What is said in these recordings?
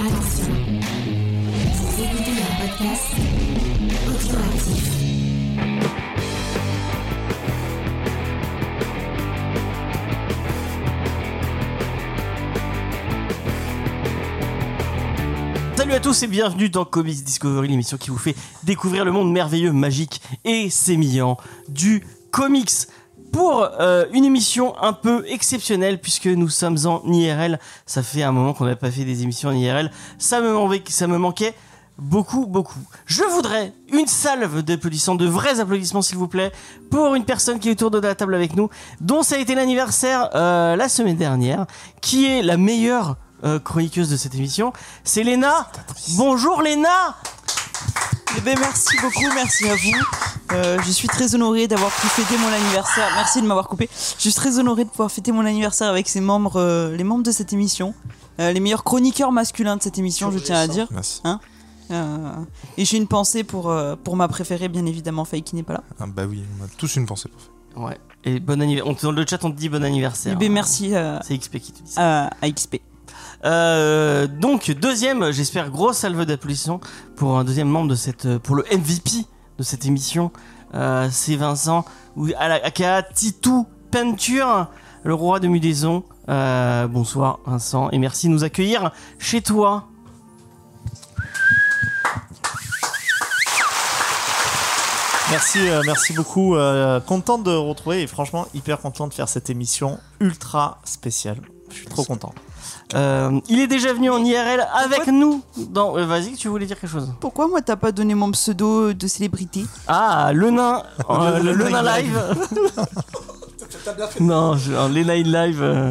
Attention, vous écoutez un podcast. Salut à tous et bienvenue dans Comics Discovery, l'émission qui vous fait découvrir le monde merveilleux, magique et sémillant du comics. Pour euh, une émission un peu exceptionnelle puisque nous sommes en IRL, ça fait un moment qu'on n'a pas fait des émissions en IRL, ça me, manquait, ça me manquait beaucoup, beaucoup. Je voudrais une salve d'applaudissements, de vrais applaudissements s'il vous plaît, pour une personne qui est autour de la table avec nous, dont ça a été l'anniversaire euh, la semaine dernière, qui est la meilleure euh, chroniqueuse de cette émission, c'est Léna. Bonjour Léna Eh ben, merci beaucoup, merci à vous. Euh, je suis très honoré d'avoir pu fêter mon anniversaire. Merci de m'avoir coupé. Je suis très honoré de pouvoir fêter mon anniversaire avec ces membres, euh, les membres de cette émission, Euh, les meilleurs chroniqueurs masculins de cette émission, je tiens à dire. Merci. Euh, et j'ai une pensée pour euh, pour ma préférée, bien évidemment, Faye qui n'est pas là. Ah bah oui, on a tous une pensée pour faire. Ouais. Et bon anniversaire. Dans le chat, on te dit bon anniversaire. Eh ben, merci euh, C'est XP qui te dit ça. à XP. Euh, donc deuxième, j'espère gros salve d'applaudissements pour un deuxième membre de cette, pour le MVP de cette émission. Euh, c'est Vincent aka Titou Peinture, le roi de Mudaison. Euh, bonsoir Vincent et merci de nous accueillir chez toi. Merci, euh, merci beaucoup. Euh, content de retrouver et franchement hyper content de faire cette émission ultra spéciale. Je suis trop content. Euh, il est déjà venu en IRL avec nous. Dans, euh, vas-y, tu voulais dire quelque chose. Pourquoi moi t'as pas donné mon pseudo de célébrité? Ah, le nain, euh, le, le nain live. non, je, euh, les nains live euh,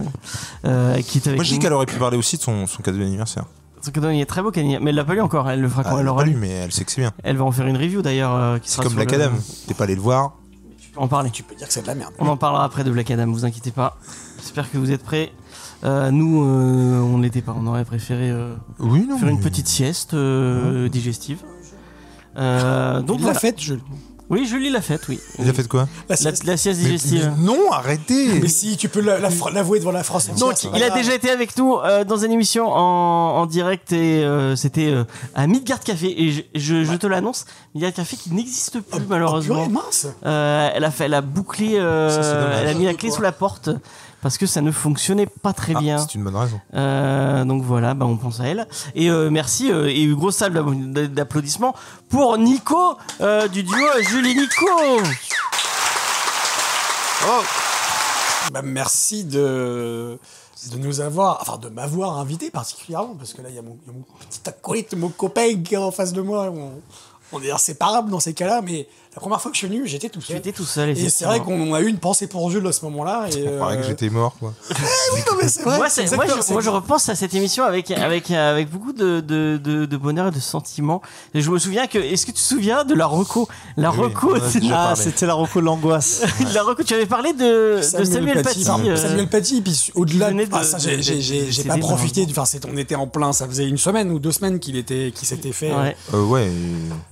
euh, qui est avec Moi je dis qu'elle aurait pu parler aussi de son, son cadeau d'anniversaire. Son cadeau, il est très beau. Mais elle l'a pas lu encore. Elle le fera quand Ah, elle elle l'aura lu. mais elle sait que c'est bien. Elle va en faire une review d'ailleurs. euh, C'est comme Black le- Adam. T'es pas allé le voir. Tu peux en parler. Tu peux dire que c'est de la merde. On en parlera après de Black Adam. Vous inquiétez pas. J'espère que vous êtes prêts. Euh, nous, euh, on l'était pas. On aurait préféré euh, Oui, non. faire une petite sieste euh, digestive. Euh, donc la voilà. fête, je. Oui, Julie l'a faite, oui. Il a fait de quoi La La, sieste. la sieste mais, digestive. mais non, arrêtez Mais si, tu peux la- la fr- l'avouer devant la France entière. Donc, il a déjà été avec nous euh, dans une émission en, en direct et euh, c'était euh, à Midgard Café. Et je, je, je te l'annonce, Midgard Café qui n'existe plus Oh, malheureusement. purée, mince. Euh, elle a fait, elle a bouclé, euh, Ça, elle a mis la clé sous la porte parce que ça ne fonctionnait pas très Ah, bien. C'est une bonne raison. Euh, donc voilà, bah, on pense à elle. Et euh, merci euh, et une grosse salle d'app- d'applaudissements pour Nico euh, du duo Julie Nico. Oh Bah, merci de de nous avoir, enfin de m'avoir invité particulièrement, parce que là il y a mon, il y a mon petit acolyte, mon copain qui est en face de moi. On, on est inséparables dans ces cas-là, mais la première fois que je suis venu, j'étais tout seul. étais tout seul. Et c'est vrai qu'on a eu une pensée pour Jules à ce moment-là. Et, On paraît que euh, j'étais mort, quoi. oui, non, mais c'est vrai. moi, je, moi, repense à cette émission avec, avec, avec beaucoup de, de, de, de bonheur et de sentiments. Et je me souviens que, est-ce que tu te souviens de la reco La Oui, Ah, c'était la reco de l'angoisse. la tu avais parlé de de Samuel, Paty. euh, Samuel Paty, puis au-delà, de- ah, ça, j'ai- pas profité. Enfin, on était en plein. Ça faisait une semaine ou deux semaines qu'il était, qu'il s'était fait. Ouais. Euh, ouais.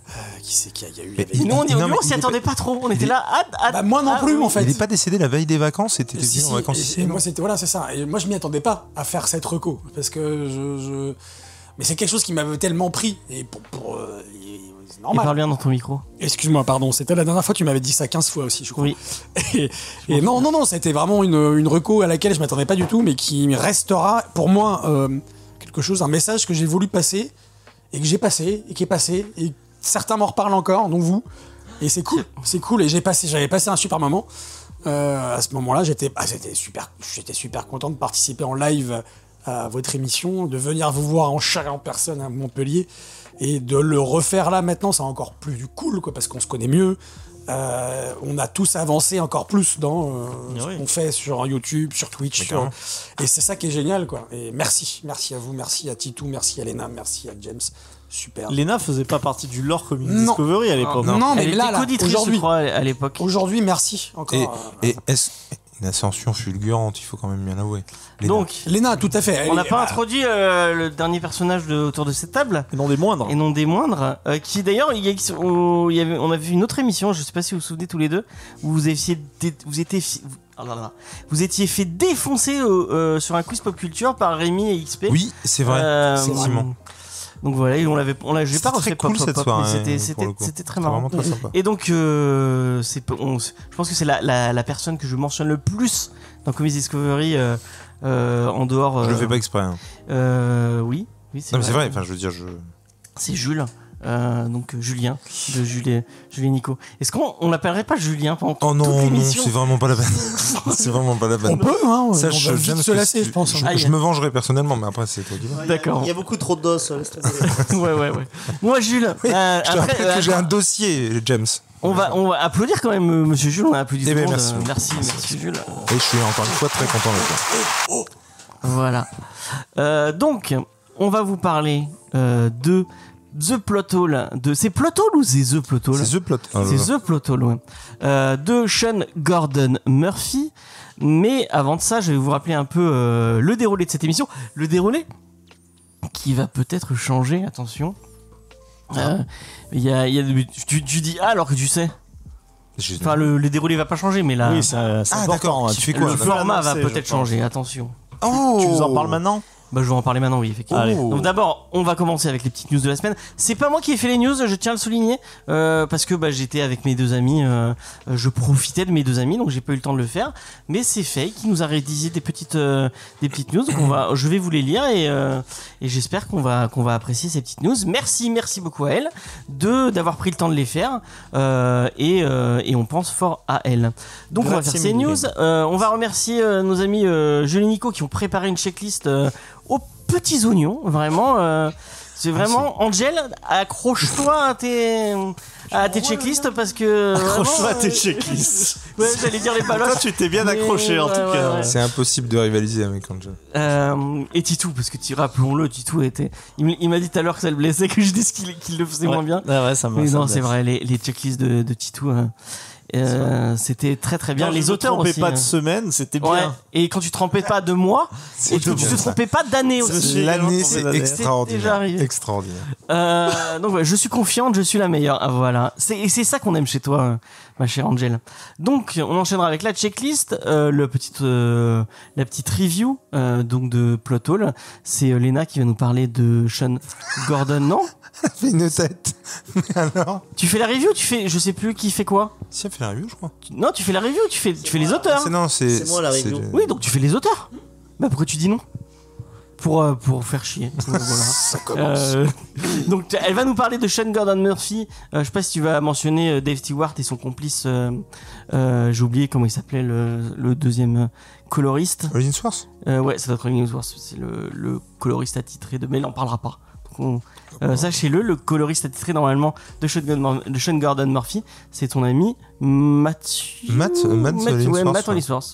Euh, qui c'est qu'il y a, il y a eu. il y avait- nous, on, y- Non, mais on s'y il est attendait pas trop. On était là, hâte, hâte. Bah, moi non Ah, plus, oui. en fait. Il est pas décédé la veille des vacances C'était Si, venu en si, vacances et- ici et non moi c'était voilà c'est ça et moi je m'y attendais pas à faire cette reco parce que je, je- mais c'est quelque chose qui m'avait tellement pris et pour, pour, euh, et- c'est Et normal parle bien dans ton micro. excuse-moi pardon c'était la dernière fois tu m'avais dit ça 15 fois aussi je crois Oui. et, et non non non c'était vraiment une, une reco à laquelle je m'attendais pas du tout mais qui restera pour moi euh, quelque chose un message que j'ai voulu passer et que j'ai passé et qui est passé et certains m'en reparlent encore dont vous. Et c'est cool c'est cool. Et j'ai passé j'avais passé un super moment. Euh, à ce moment-là, j'étais, ah, super, j'étais super content de participer en live à votre émission, de venir vous voir en chair et en personne à Montpellier et de le refaire là maintenant, c'est encore plus cool, quoi, parce qu'on se connaît mieux. Euh, on a tous avancé encore plus dans euh, ce qu'on fait sur YouTube, sur Twitch, sur- et c'est ça qui est génial, quoi. Et merci, merci à vous, merci à Titou, merci à Lena, merci à James, super. Léna faisait pas partie du lore Comic Non. Discovery à l'époque. Non, mais Elle là, était là, aujourd'hui, crois, à l'époque. aujourd'hui, merci encore. Et, et est-ce une ascension fulgurante, il faut quand même bien l'avouer. Léna. Donc, Lena, tout à fait. on n'a pas bah, introduit euh, le dernier personnage de, autour de cette table. Et non des moindres. Et non des moindres, euh, qui d'ailleurs, il y a- on, on avait vu une autre émission, je sais pas si vous vous souvenez tous les deux, où vous aviez, dé- vous étiez, là. Vous étiez fait défoncer euh, euh, sur un quiz pop culture par Rémi et XP. Oui, c'est vrai. Euh, effectivement. Donc voilà, on l'avait, on l'a, j'ai pas refait cool pop, pop, cette pop, soirée. mais c'était, très marrant. Vraiment très sympa. Et donc, euh, c'est, on- je pense que c'est la, la, la personne que je mentionne le plus dans Comedy Discovery euh, euh, en dehors. Je le euh, fais pas exprès. hein. euh, oui, oui, c'est Non, mais vrai. c'est vrai. Enfin, je veux dire, je. C'est Jules, euh, donc euh, Julien, de Julien, Julien Nico. Est-ce qu'on on l'appellerait pas Julien pendant Oh non, non, l'émission c'est vraiment pas la peine. c'est vraiment pas la On peine. peut, hein. Ça, on je- va vite se lasser, je pense. Ah, me vengerai personnellement, mais après, c'est toi qui. D'accord. Il y a beaucoup trop d'os. laisse tomber. ouais, ouais, ouais. Moi, Jules, euh, Je te après, rappelle euh, que j'ai un dossier, James. on va, on va applaudir quand même, euh, Monsieur Jules. On a applaudi Eh ben, merci. Euh, merci, merci, Jules. Et je suis encore une fois très content d'être là. Voilà. Euh, donc, on va vous parler euh, de The Plot Hole. De... C'est Plot Hole ou c'est The Plot Hole C'est The Plot. Ah, C'est. The Plot Hole, ouais. Euh, de Sean Gordon Murphy. Mais avant de ça, je vais vous rappeler un peu euh, le déroulé de cette émission. Le déroulé qui va peut-être changer, attention. Euh, Il y a, il y a- tu, tu dis ah alors que tu sais. Enfin, le, le déroulé va pas changer, mais là, Oui, ça- c'est Ah, d'accord. Tu fais quoi, le format va peut-être changer. Attention. Oh Tu nous en parles maintenant? Bah, je vais en parler maintenant, oui, effectivement. Allez. Donc d'abord, on va commencer avec les petites news de la semaine. C'est pas moi qui ai fait les news, je tiens à le souligner, euh, parce que bah, j'étais avec mes deux amis, euh, je profitais de mes deux amis, donc j'ai pas eu le temps de le faire. Mais c'est Faye qui nous a rédigé des petites, euh, des petites news, donc on va, je vais vous les lire et, et j'espère qu'on va, qu'on va apprécier ces petites news. Merci, merci beaucoup à elle de d'avoir pris le temps de les faire euh, et, euh, et on pense fort à elle. Donc on va faire ces news. Euh, on va remercier nos amis Julie et Nico qui ont préparé une checklist aux petits oignons, vraiment. C'est vraiment, Angel, accroche-toi à tes, à tes checklists parce que. Accroche-toi à tes euh, checklists. Ouais, j'allais dire les Toi, baloches. tu t'es bien Mais accroché en tout ouais, cas. ouais. C'est impossible de rivaliser avec Angel. Euh, et Titou, parce que tu rappelons-le, Titou était. Il, m'a dit tout à l'heure que ça le blessait, que je disais qu'il le faisait moins bien. Ah ouais, ça me Mais ça non, c'est vrai, les, les checklists de, de Titou, euh, euh, c'était très très bien. Non, les auteurs trompais aussi. pas hein. de semaine, c'était bien. Ouais. Et quand tu te trompais pas de mois, et que tu te trompais pas d'année aussi. L'année, c'est extraordinaire. arrivé. Extraordinaire. Euh, donc ouais, je suis confiante, je suis la meilleure. Ah, voilà. C'est et c'est ça qu'on aime chez toi, euh, ma chère Angel. Donc on enchaînera avec la checklist, euh, le petit, euh, la petite review euh, donc de Plot Hole. C'est euh, Léna qui va nous parler de Sean Gordon. Non? Fais une tête. Mais alors? Tu fais la review Tu fais, je sais plus qui fait quoi. Si, elle fait la review, je crois. Tu- Non, tu fais la review. Tu fais, tu fais les auteurs. C'est non, c'est. C'est moi, la review. Oui, donc tu fais les auteurs. Bah pourquoi tu dis non? Pour, euh, pour faire chier. Voilà. Ça commence. Euh, donc elle va nous parler de Sean Gordon Murphy. Euh, je sais pas si tu vas mentionner euh, Dave Stewart et son complice. euh, J'ai oublié comment il s'appelait le, le deuxième coloriste. Source Euh, ouais, ça doit être News Wars. C'est le, le coloriste attitré de. Mais il en parlera pas. Donc, on- euh, Sachez-le, le coloriste attitré normalement de Sean Gordon, de Sean Gordon Murphy, c'est ton ami Mathieu. Matt- Matt ouais, Matt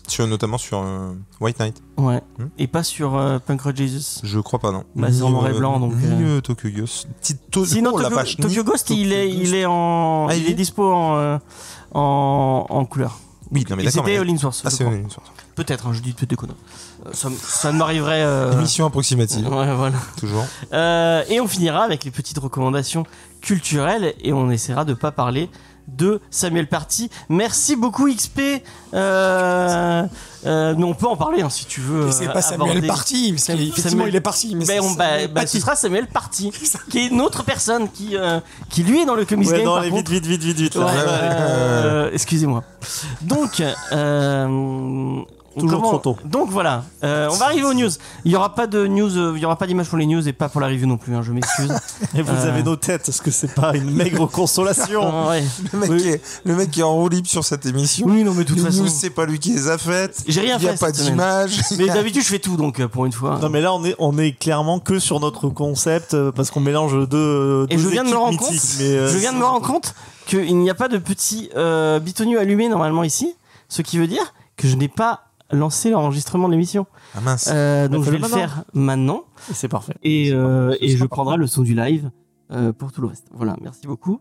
sur, Notamment sur euh, White Knight. Ouais. Hmm. Et pas sur euh, Punk Rock Jesus. Je crois pas, non. Bah, c'est en noir et blanc, donc, Ni euh, Tokyo Ghost. To- Sinon, oh, Tokyo, vache, ni Tokyo Ghost, il est, Ghost. il est en, Ah, il il est est dispo en, en, en couleur. Oui, non, mais d'accord. c'était mais- All In Source. Ah, c'est. Peut-être, hein, je dis peut-être des conneries. Euh, ça, ça ne m'arriverait. euh, Émission approximative, Ouais, voilà. toujours. Euh, et on finira avec les petites recommandations culturelles et on essaiera de pas parler de Samuel Party. Merci beaucoup XP. Euh, euh, mais on peut en parler hein, si tu veux. Et c'est euh, pas Samuel aborder- Party, parce Samuel- il est parti. Mais Ben, c'est on- bah, Samuel bah, ce sera Samuel Party, qui est une autre personne qui, euh, qui lui est dans le comics Ouais, game. non, par vite, vite, vite, vite, vite. Ouais, euh, Excusez-moi. Donc, euh, Toujours trop tôt. Donc voilà, euh, on va arriver aux news. Il y aura pas de news, euh, il y aura pas d'image pour les news et pas pour la review non plus. hein, je m'excuse. Et vous Euh. avez nos têtes, est-ce que c'est pas une maigre consolation Ah, ouais. Le mec, qui est, le mec qui est en roue libre sur cette émission. Oui, non, mais de toute Les façon. news, c'est pas lui qui les a faites. J'ai rien Il y a fait pas cette semaine. d'image. Mais d'habitude, je fais tout donc euh, pour une fois. Non mais là on est on est clairement que sur notre concept euh, parce qu'on mélange deux, Et deux je viens de me équipes rendre compte, mythiques, mais, euh, je viens de me rendre compte qu'il n'y a pas de petit euh, bitonio allumé normalement ici, ce qui veut dire que je n'ai pas lancé l'enregistrement de l'émission. Ah mince. Euh, donc je vais le faire maintenant. c'est parfait. et, euh, et je prendrai le son du live euh, pour tout le reste. Voilà, merci beaucoup.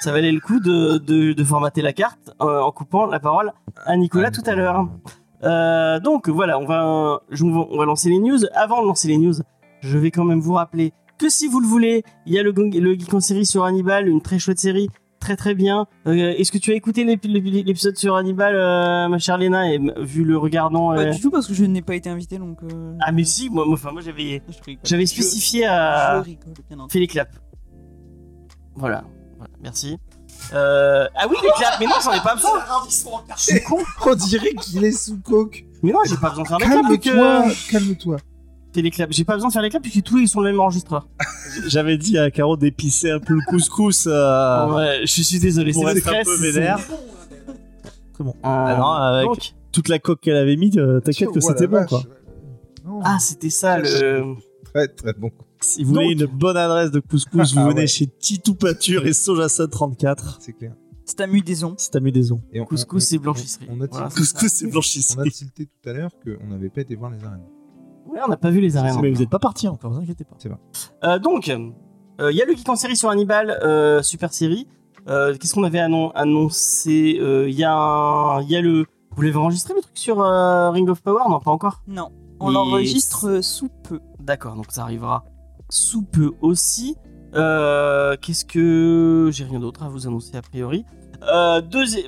Ça valait le coup de, de, de formater la carte en coupant la parole à Nicolas tout à l'heure. Donc voilà, on va, je- on va lancer les news. Avant de lancer les news, je vais quand même vous rappeler que si vous le voulez, il y a le, le Geek en série sur Hannibal, une très chouette série, très très bien. Euh, Est-ce que tu as écouté l'ép- l'ép- l'épisode sur Hannibal, euh, ma chère Léna, et vu le regardant Pas euh, du tout parce que je n'ai pas été invité donc. euh, Ah mais si, moi, moi, enfin, moi j'avais, j'avais Je- spécifié à, Je rigole, bien entendu. fais les claps. Voilà, voilà, merci. Euh, ah oui les claps, mais non j'en ai pas besoin. Je suis con. On dirait qu'il est sous coke. Mais non j'ai pas besoin de faire les claps. Calme-toi, que- calme-toi. Fais les claps. J'ai pas besoin de faire les claps puisque tous ils sont le même enregistreur. J'avais dit à Caro d'épicer un peu le couscous euh, ouais, je suis désolé. c'est un stress. peu vénère. Euh, Ah non, avec donc- toute la coque qu'elle avait mis, euh, t'inquiète que Oh, c'était bon vache. quoi. Non, Ah c'était ça le. Très très bon. Si vous voulez une bonne adresse de couscous, vous Ah venez ouais. chez Titou Pâture et Sojason 34. C'est clair. C'est à Mudaison. C'est à Mudaison. Et on- Couscous on- et blanchisserie. On a, Voilà, Couscous c'est on blanchisserie. a tilté tout à l'heure qu'on n'avait pas été voir les arènes. Ouais, on n'a pas vu les arènes. Mais vous n'êtes pas parti encore, vous inquiétez pas. Euh, donc, il y a le geek en série sur Hannibal, euh, super série. Euh, Qu'est-ce qu'on avait annon- annoncé Il y, a y a le. Vous l'avez enregistré le truc sur euh, Ring of Power? Non, pas encore. Non, on Et- l'enregistre euh, sous peu. D'accord, donc ça arrivera sous peu aussi. Euh, Qu'est-ce que. J'ai rien d'autre à vous annoncer a priori. Euh,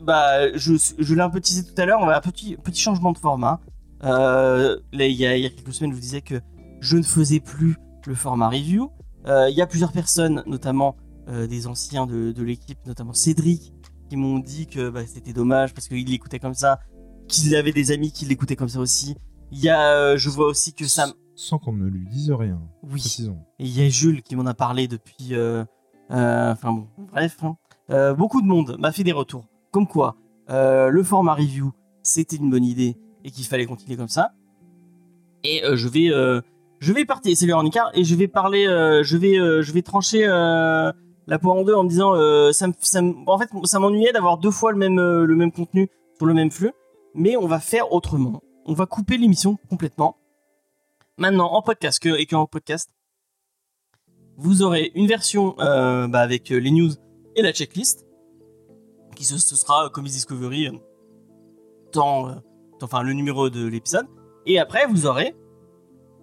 bah, je, je l'ai un peu teasé tout à l'heure, on va un petit, petit changement de format. Euh, là, il y, a, il y a quelques semaines, je vous disais que je ne faisais plus le format review. Euh, Il y a plusieurs personnes, notamment euh, des anciens de, de l'équipe, notamment Cédric, qui m'ont dit que bah, c'était dommage parce qu'il l'écoutait comme ça, qu'il avait des amis qui l'écoutaient comme ça aussi. Il y a, je vois aussi que ça. Sans qu'on ne lui dise rien. Oui. Précisons. Et il y a Jules qui m'en a parlé depuis. Enfin bon, bref. hein. Euh, beaucoup de monde m'a fait des retours. Comme quoi, euh, le format review, c'était une bonne idée et qu'il fallait continuer comme ça. Et euh, je vais. euh, je vais partir, c'est en écart, et je vais parler. euh, je, vais, je vais trancher la poire en deux en me disant. en fait, ça m'ennuyait d'avoir deux fois le même, le même contenu sur le même flux. Mais on va faire autrement. On va couper l'émission complètement. Maintenant, en podcast que, et qu'en podcast, vous aurez une version bah, avec les news et la checklist, qui ce, ce sera Comics Discovery, dans- enfin le numéro de l'épisode. Et après, vous aurez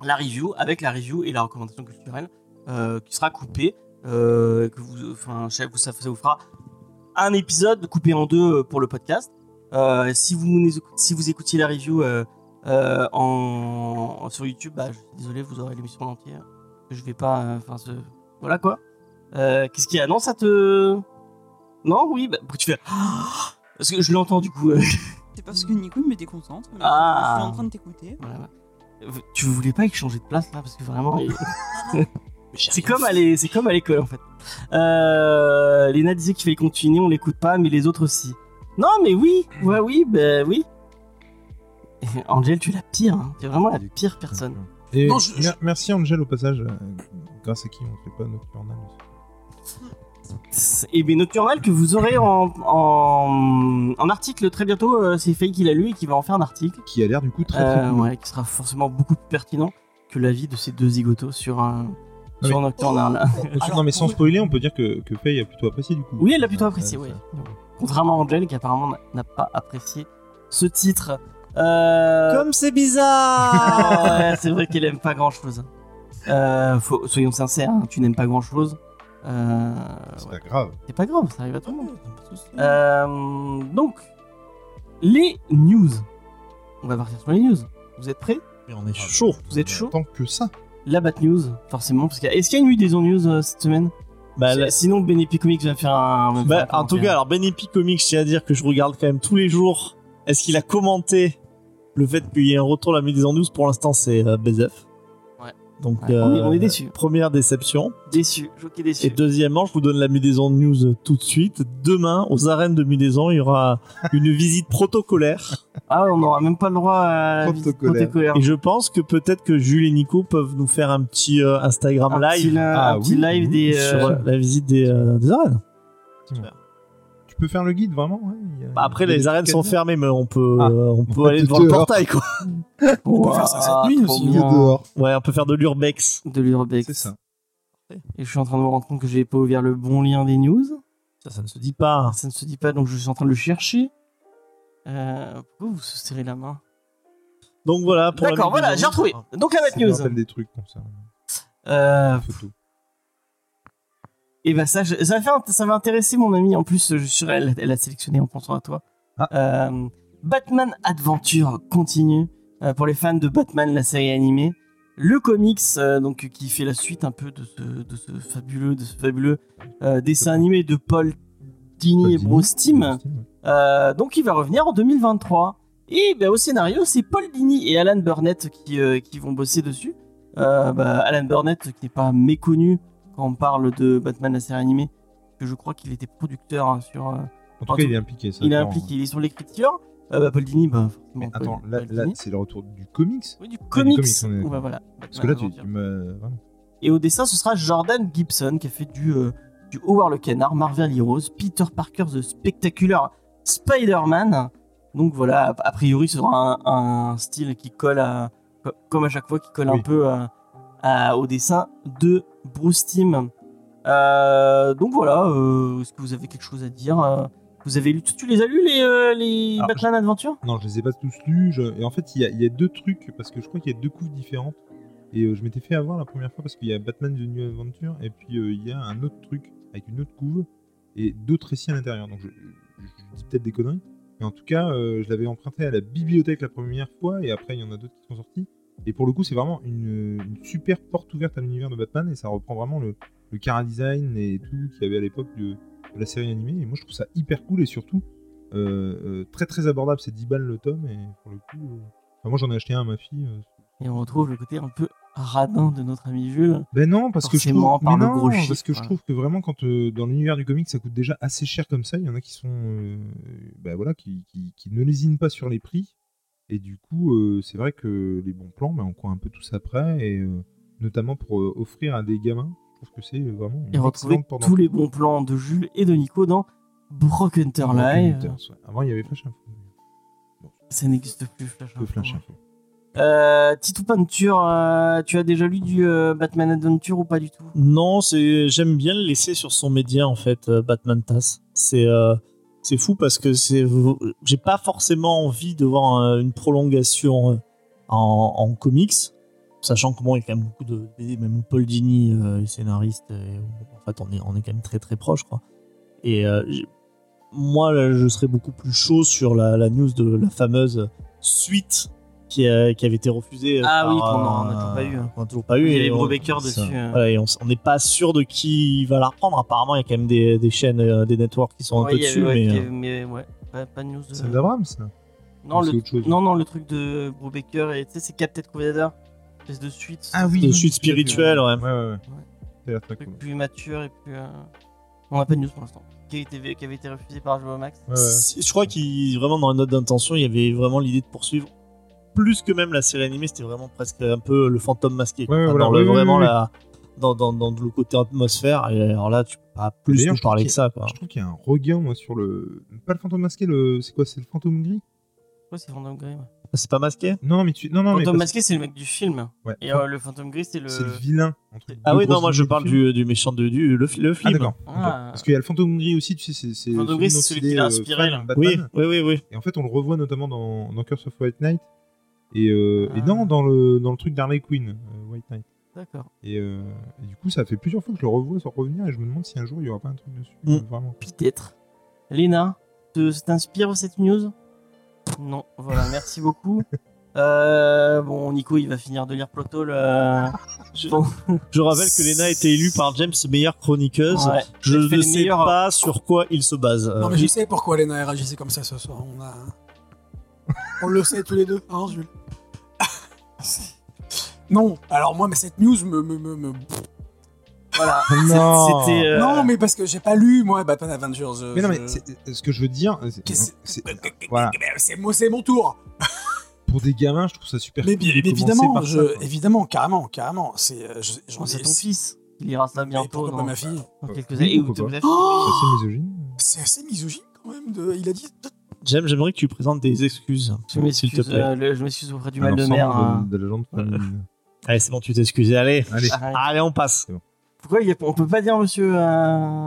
la review avec la review et la recommandation culturelle euh, qui sera coupée. euh, que vous, enfin, ça, vous- fera un épisode coupé en deux euh, pour le podcast. Si vous si vous écoutiez la review en, sur YouTube, bah, je suis désolé, vous aurez l'émission en entier. Je vais pas, enfin, ce- voilà quoi. Qu'est-ce qu'il y a? Non, ça te, non, oui, bah, tu fais Parce que je l'entends du coup. Euh, C'est parce que Nico me déconcentre. mais Ah. Je suis en train de t'écouter. voilà. Tu voulais pas échanger de place là parce que vraiment. c'est comme aller, c'est comme à l'école en fait. Euh, Léna disait qu'il fallait continuer, on l'écoute pas, mais les autres aussi. Non, mais oui, ouais, oui, ben oui. Et Angel, tu es la pire, hein. tu es vraiment la pire personne. Et Non, je- mer- merci Angel au passage, euh, grâce à qui on fait pas Nocturnal. Et bien Nocturnal que vous aurez en, en, en article très bientôt, euh, c'est Faye qui l'a lu et qui va en faire un article. Qui a l'air du coup très très Euh, cool. ouais, qui sera forcément beaucoup plus pertinent que l'avis de ces deux zigotos sur un Ah, sur mais- Nocturnal. non mais sans spoiler, on peut dire que, que Faye a plutôt apprécié du coup. Oui, elle l'a plutôt apprécié, oui. Contrairement à Angel qui apparemment n'a- n'a pas apprécié ce titre. Euh... Comme c'est bizarre ouais, c'est vrai qu'elle aime pas grand chose. Euh, faut- soyons sincères, hein, tu n'aimes pas grand chose. Euh, C'est ouais. pas grave. C'est pas grave, ça arrive à tout le monde. Euh, donc, les news. On va partir sur les news. Vous êtes prêts? Mais on est chaud. Vous êtes chaud? Tant que ça. La Bat News, forcément. Parce qu'il y a- Est-ce qu'il y a une Mudaison News euh, cette semaine? Bah, Sinon, Benepi Comics va faire un. bah, faire un en tout cas, alors Ben Epic Comics, je tiens à dire que je regarde quand même tous les jours. Est-ce qu'il a commenté le fait qu'il y ait un retour à la Mudaison News? Pour l'instant, c'est euh. Ouais. Donc, Ouais, on est- euh, on est déçus. Première déception. Déçu, choqué déçu. Et deuxièmement, je vous donne la Mudaison News tout de suite. Demain, aux arènes de Mudaison, il y aura une visite protocolaire. Ah, on n'aura même pas le droit à la visite Protocolaire. protocolaire. Et je pense que peut-être que Jules et Nico peuvent nous faire un petit euh, Instagram un live petit, Ah un petit oui, live oui, des. sur euh, la visite des, euh, des arènes. Effectivement. Tu peux faire le guide vraiment ouais, il y a- Bah, après, il y a les arènes sont fermées, mais on peut, Ah. euh, on peut On aller peut devant le dehors. portail, quoi. On peut faire ça cette nuit aussi. bien. dehors. Ouais, on peut faire de l'urbex. De l'urbex. C'est ça. Et je suis en train de me rendre compte que j'ai pas ouvert le bon lien des news. Ça, ça ne se dit pas. Ça ne se dit pas, donc je suis en train de le chercher. Euh, pourquoi vous se serrez la main? Donc voilà. D'accord, voilà, j'ai retrouvé. Donc la me News. des trucs comme ça. Euh, Photo. Et bah ça, je- ça va faire, ça va intéresser mon ami. En plus, je suis sûr, elle, elle a sélectionné en pensant à toi. Ah. Euh, Batman Adventure continue euh, pour les fans de Batman, la série animée. Le comics, euh, donc qui fait la suite un peu de ce, de ce fabuleux, de ce fabuleux euh, dessin animé de Paul Dini Paul et Bruce Timm. Euh, donc il va revenir en 2023. Et ben, au scénario, c'est Paul Dini et Alan Burnett qui, euh, qui vont bosser dessus. Euh, bah, Alan Burnett qui n'est pas méconnu quand on parle de Batman la série animée, que je crois qu'il était producteur hein, sur. euh, En tout cas, il est impliqué. ça, il est impliqué, il est sur l'écriture. Euh, bah, Paul Dini, bah, forcément. Mais Paul- attends, là, Paul là c'est le retour du comics. Oui, du Ah, du comics. comics, est voilà. Parce que là, tu, me. voilà. Et au dessin, ce sera Jordan Gibson qui a fait du, euh, du Howard le Canard, Marvel Heroes, Peter Parker The Spectacular Spider-Man. Donc voilà, a priori, ce sera un, un style qui colle à, co- comme à chaque fois, qui colle un peu à- à- au dessin de Bruce Timm. Euh, donc voilà, euh, est-ce que vous avez quelque chose à dire euh, Vous avez lu, tu les as lus les, euh, les Alors, Batman Adventure? Non, je les ai pas tous lus. je- Et en fait, il y, a- il y a deux trucs, parce que je crois qu'il y a deux couves différentes. Et euh, je m'étais fait avoir la première fois parce qu'il y a Batman The New Adventure, et puis euh, il y a un autre truc avec une autre couve et d'autres récits à l'intérieur. Donc je, je- je dis peut-être des conneries. Mais en tout cas, euh, je l'avais emprunté à la bibliothèque la première fois, et après il y en a d'autres qui sont sortis. Et pour le coup, c'est vraiment une, une super porte ouverte à l'univers de Batman, et ça reprend vraiment le, le cara design et tout qu'il y avait à l'époque de, de la série animée. Et moi, je trouve ça hyper cool, et surtout euh, euh, très très abordable. C'est 10 balles le tome, et pour le coup, euh, enfin, moi j'en ai acheté un à ma fille. Et on retrouve le côté un peu radin de notre ami Jules. Ben non, parce que je trouve, par non, gros chiffre, parce que je trouve que vraiment quand euh, dans l'univers du comic ça coûte déjà assez cher comme ça, il y en a qui sont, euh, ben voilà, qui, qui, qui ne lésinent pas sur les prix. Et du coup, euh, c'est vrai que les bons plans, ben, on court un peu tous après, et euh, notamment pour euh, offrir à des gamins, je trouve que c'est vraiment Et retrouver tous les bons plans de Jules et de Nico dans Broken Hunter Live. Hunters, ouais. Avant, il y avait Flash Info. Ça n'existe plus, Flash Info. Flash Info. Euh, Titou Peinture, euh, tu as déjà lu du euh, Batman Adventure ou pas du tout? Non, c'est j'aime bien le laisser sur son média en fait, euh, Batman Tass. C'est euh, c'est fou parce que c'est j'ai pas forcément envie de voir euh, une prolongation euh, en, comics, sachant que bon, il y a quand même beaucoup de BD, même Paul Dini, euh, scénariste, et, en fait, on est on est quand même très très proche, quoi. Et euh, moi, là, je serais beaucoup plus chaud sur la news de la fameuse suite qui, a- qui avait été refusée. Ah par, oui, qu'on a- on a euh, toujours pas eu, hein. a toujours pas eu. Il y on- Brubaker ça. dessus. euh. Voilà, et on on n'est pas sûr de qui va la reprendre. Apparemment, il y a quand même des, des chaînes, euh, des networks qui sont un Ouais, peu y avait- dessus. ouais, mais, il y euh, avait- mais ouais, pas, pas de news. de- Celle d'Abrams, ça Non, le, non, non, le truc de Brubaker et tu sais, c'est Captain Crusader, espèce de suite. Ah oui, de suite spirituelle, ouais. Ouais, ouais, a plus mature et plus. euh, On n'a pas de news pour l'instant. Qui, a avait été refusé par HBO Max. Ouais, ouais. Si- Je crois qu'il vraiment dans la note d'intention, il y avait vraiment l'idée de poursuivre. Plus que même la série animée, c'était vraiment presque un peu le fantôme masqué. Ouais, Enfin, voilà, dans le, oui, vraiment oui. la dans, dans, dans le côté atmosphère. Et alors là, tu peux pas plus nous parler que ça. Quoi. Je trouve qu'il y a un regain, moi, sur le. Pas le fantôme masqué, le. C'est quoi C'est le fantôme gris? Ouais, c'est Phantom Gris. ouais. C'est pas masqué? Non, mais tu. Non, non, mais. Fantôme masqué, c'est le mec du film. Ouais. Et euh, le Fantôme Gris, c'est le. C'est le vilain. entre Ah oui, non, moi je parle du, du méchant de du, le, le Ah, film. d'accord. Ah. Parce qu'il y a le fantôme gris aussi, tu sais, c'est. c'est Fantôme gris, c'est celui qui est, l'a euh, inspiré, fan, oui, oui, oui, oui. Et en fait, on le revoit notamment dans, dans Curse of White Knight. Et, euh, Ah. et non, dans le, dans le truc d'Harley Quinn, euh, White Knight. D'accord. Et, euh, et du coup, ça fait plusieurs fois que je le revois sans revenir et je me demande si un jour il y aura pas un truc dessus. Mm. Vraiment. Peut-être. Léna, te- ça t'inspire cette news? Non. Voilà, merci beaucoup. Euh, bon, Nico, il va finir de lire Plotol. Bon, Je rappelle que Lena a été élue par James meilleure chroniqueuse. ouais. Je ne sais meilleurs- pas sur quoi il se base. Non, mais je sais pourquoi Lena réagissait comme ça ce soir. On, a... on le sait tous les deux, hein, Jules Non, alors moi, mais cette news me. me, me- me- Voilà. Non. Euh, Non, mais parce que j'ai pas lu, moi, Batman Avengers. je- Mais non, mais je- c'est- ce que je veux dire, c'est- voilà. C'est moi, c'est mon tour. pour des gamins, je trouve ça super Mais, cool mais évidemment, par je, ça, quoi. évidemment, carrément, carrément. C'est, euh, je- j'en c'est ai- ton fils. Il ira ça Mais bientôt. pourquoi dans- pas ma fille dans quelques années. Oh C'est assez misogyne. C'est assez misogyne quand même. De... Il a dit. James, j'aimerais que tu présentes des excuses. Je S'il te plaît. euh, le- je m'excuse auprès du mal de mer. hein. de, de la. Allez, c'est bon, tu t'excuses. Allez. Allez. Arrête. Allez, on passe. Pourquoi il y a- on peut pas dire monsieur euh,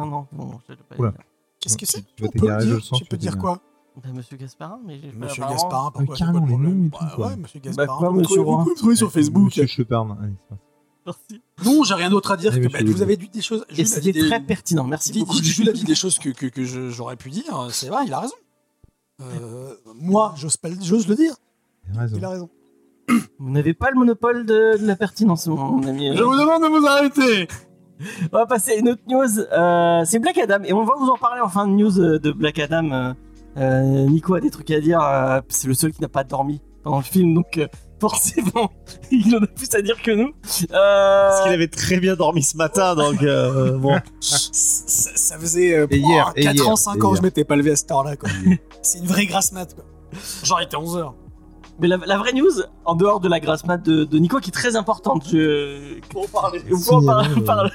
Non, bon, je peux pas Oula. dire. Qu'est-ce que c'est Tu vas On peut t'égarer, je dire le sens, Tu tu peux vas dire t'égarer. quoi Bah, monsieur Gasparin, mais j'ai Monsieur apparemment- Gasparin, pourquoi carrément, quoi le les noms problème et tout, Bah quoi. Ouais, monsieur Bah, Gasparin. quoi, vous monsieur pouvez- Roy Vous pouvez me trouver sur Facebook. Monsieur Cheparne. Allez, c'est parti. Merci. Non, j'ai rien d'autre à dire que monsieur bah, vous avez dit des choses. Et Jules a c'était dit des- très pertinent. Merci beaucoup. Jules a dit des choses que, que, que je- j'aurais pu dire. C'est vrai, il a raison. Euh, moi, j'ose pas le- j'ose le dire. Il a raison. Il a raison. Vous n'avez pas le monopole de, de la pertinence, mon ami. Je vous demande de vous arrêter. On va passer à une autre news. euh, c'est Black Adam et on va vous en parler en fin de news euh, de Black Adam. Euh, Nico a des trucs à dire. c'est le seul qui n'a pas dormi pendant le film, donc euh, forcément, il en a plus à dire que nous. Euh, Parce qu'il avait très bien dormi ce matin, donc euh, bon. Ça, ça faisait euh, Et hier, et 4 hier, ans, 5 et ans, hier. je m'étais pas levé à cette heure-là. quoi. C'est une vraie grasse mat. quoi. Genre, il était 11h. Mais la, la vraie news, en dehors de la grasse mat de, de Nico, qui est très importante, je... Pour parler. euh,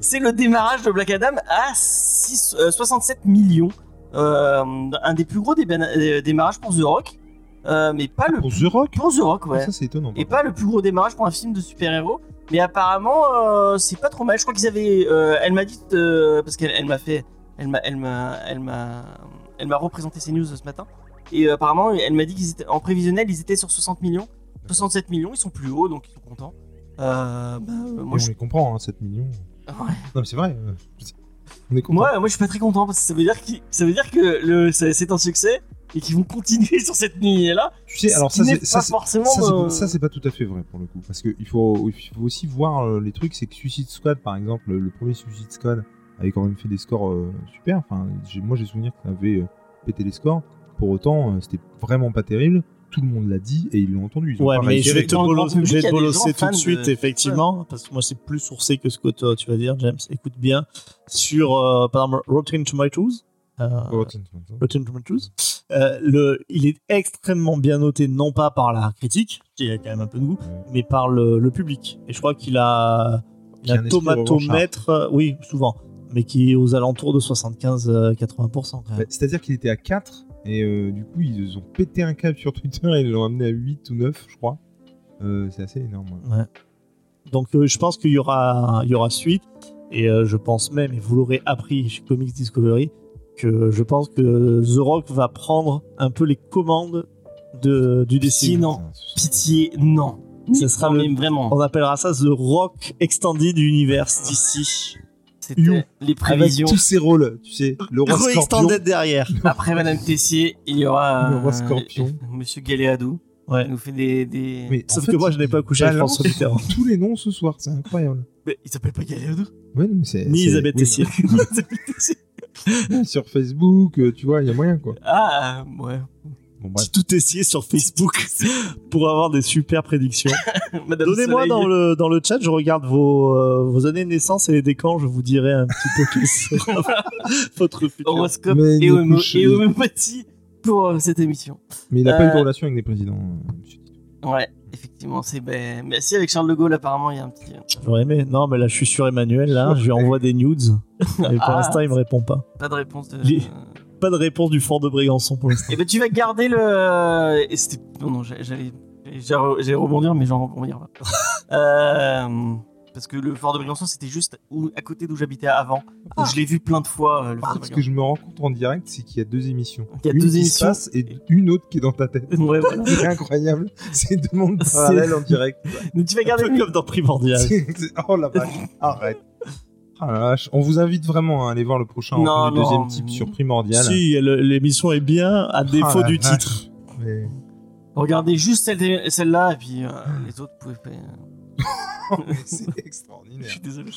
c'est le démarrage de Black Adam à 6, euh, 67 millions. Euh, un des plus gros déba- démarrages pour The Rock. Euh, mais pas le Pour The Rock pour The Rock, ouais. Ça, c'est étonnant. Et pas le plus gros démarrage pour un film de super-héros. Mais apparemment, euh, c'est pas trop mal. Je crois qu'ils avaient. euh, elle m'a dit. parce qu'elle elle m'a fait. Elle m'a, elle m'a, elle m'a, elle m'a représenté ces news ce matin. Et apparemment, elle m'a dit qu'ils étaient en prévisionnel, ils étaient sur 60 millions, 67 millions. Ils sont plus hauts, donc ils sont contents. Bah, moi, je, les comprend, hein, 7 millions. Ouais. Non, mais c'est vrai. On est content. moi, moi, je suis pas très content parce que ça veut dire, qu'il- ça veut dire que le, c'est un succès et qu'ils vont continuer sur cette lignée-là. tu sais, alors qui ça, c'est ça, forcément. ça, c'est- euh, ça, c'est pas tout à fait vrai pour le coup. Parce qu'il faut, il faut aussi voir euh, les trucs. C'est que Suicide Squad, par exemple, le, le premier Suicide Squad avait quand même fait des scores euh, super. Enfin, moi, j'ai souvenir ça avait pété les scores. Pour autant, c'était vraiment pas terrible. Tout le monde l'a dit et ils l'ont entendu. Ils Ouais, mais je vais te je vais bolosser tout de suite, de- effectivement, parce que moi c'est plus sourcé que ce que toi, tu vas dire, James. Écoute bien. Sur, euh, par exemple, Rotten Tomatoes. Euh. Rotten Tomatoes. Euh, le, il est extrêmement bien noté, non pas par la critique, qui a quand même un peu de goût, mais par le, le public. Et je crois qu'il a, il a un tomatomètre, euh, oui, souvent, mais qui est aux alentours de 75-80%. quand même. Bah, C'est-à-dire qu'il était à 4 et euh, du coup ils ont pété un câble sur Twitter et ils l'ont amené à 8 ou 9 je crois. Euh, c'est assez énorme. ouais. Donc euh, je pense qu'il y aura, il y aura suite. Et je pense même, et vous l'aurez appris chez Comics Discovery, que je pense que The Rock va prendre un peu les commandes de, du Pitié, DCU. non. Pitié, non. Ça sera Non, le- vraiment. On appellera ça The Rock Extended Universe d'ici. C'était les Avec prévisions. tous ses rôles, tu sais, le roi scorpion. Extended derrière. Après Madame Tessier, il y aura Le roi euh. Monsieur Galéadou. Ouais. Il nous fait des. des... Mais Sauf fait, que moi, je n'ai pas couché avec François Mitterrand. tous les noms ce soir, c'est incroyable. Mais il s'appelle pas Galéadou? Ouais, non, mais c'est, Ni Isabelle oui, Tessier. Sur Facebook, euh, tu vois, il y a moyen quoi. ah, ouais. Bon, bref. Tout Tessier sur Facebook pour avoir des super prédictions. Donnez-moi dans le, dans le chat, je regarde vos, euh, vos années de naissance et les décans, je vous dirai un petit peu quel sera votre futur. horoscope Mais et, homéopathie pour euh, cette émission. Mais il a pas eu de relation avec des présidents. euh. Ouais, effectivement, c'est. Ben, mais si, avec Charles de Gaulle, apparemment, il y a un petit. euh, J'aurais aimé. Non, mais là, je suis sur Emmanuel, là, je lui envoie des nudes. Et pour Ah. l'instant, il me répond pas. Pas de réponse de. Pas de réponse du fort de Brégançon pour l'instant. Et ben tu vas garder le. Et c'était. Non, non, j'a- j'allais. J'allais rebondir, mais j'en rebondir euh... Parce que le fort de Brégançon, c'était juste où- à côté d'où j'habitais avant. Donc je l'ai vu plein de fois, euh, le fort de Parce que je me rends compte en direct, c'est qu'il y a deux émissions. Il y a une deux qui émissions. se passe et une autre qui est dans ta tête. Ouais, voilà. C'est incroyable. C'est deux mondes C'est- parallèles en direct. Donc tu vas garder le comme dans Primordial. Oh la vache, arrête. Ah. On vous invite vraiment à aller voir le prochain Non, du non, deuxième type sur Primordial. Si, l'émission est bien, à défaut Ah, la du vache. titre. Mais- Regardez juste celle- celle-là, et puis euh, les autres, vous pouvez c'est Je extraordinaire. suis désolé.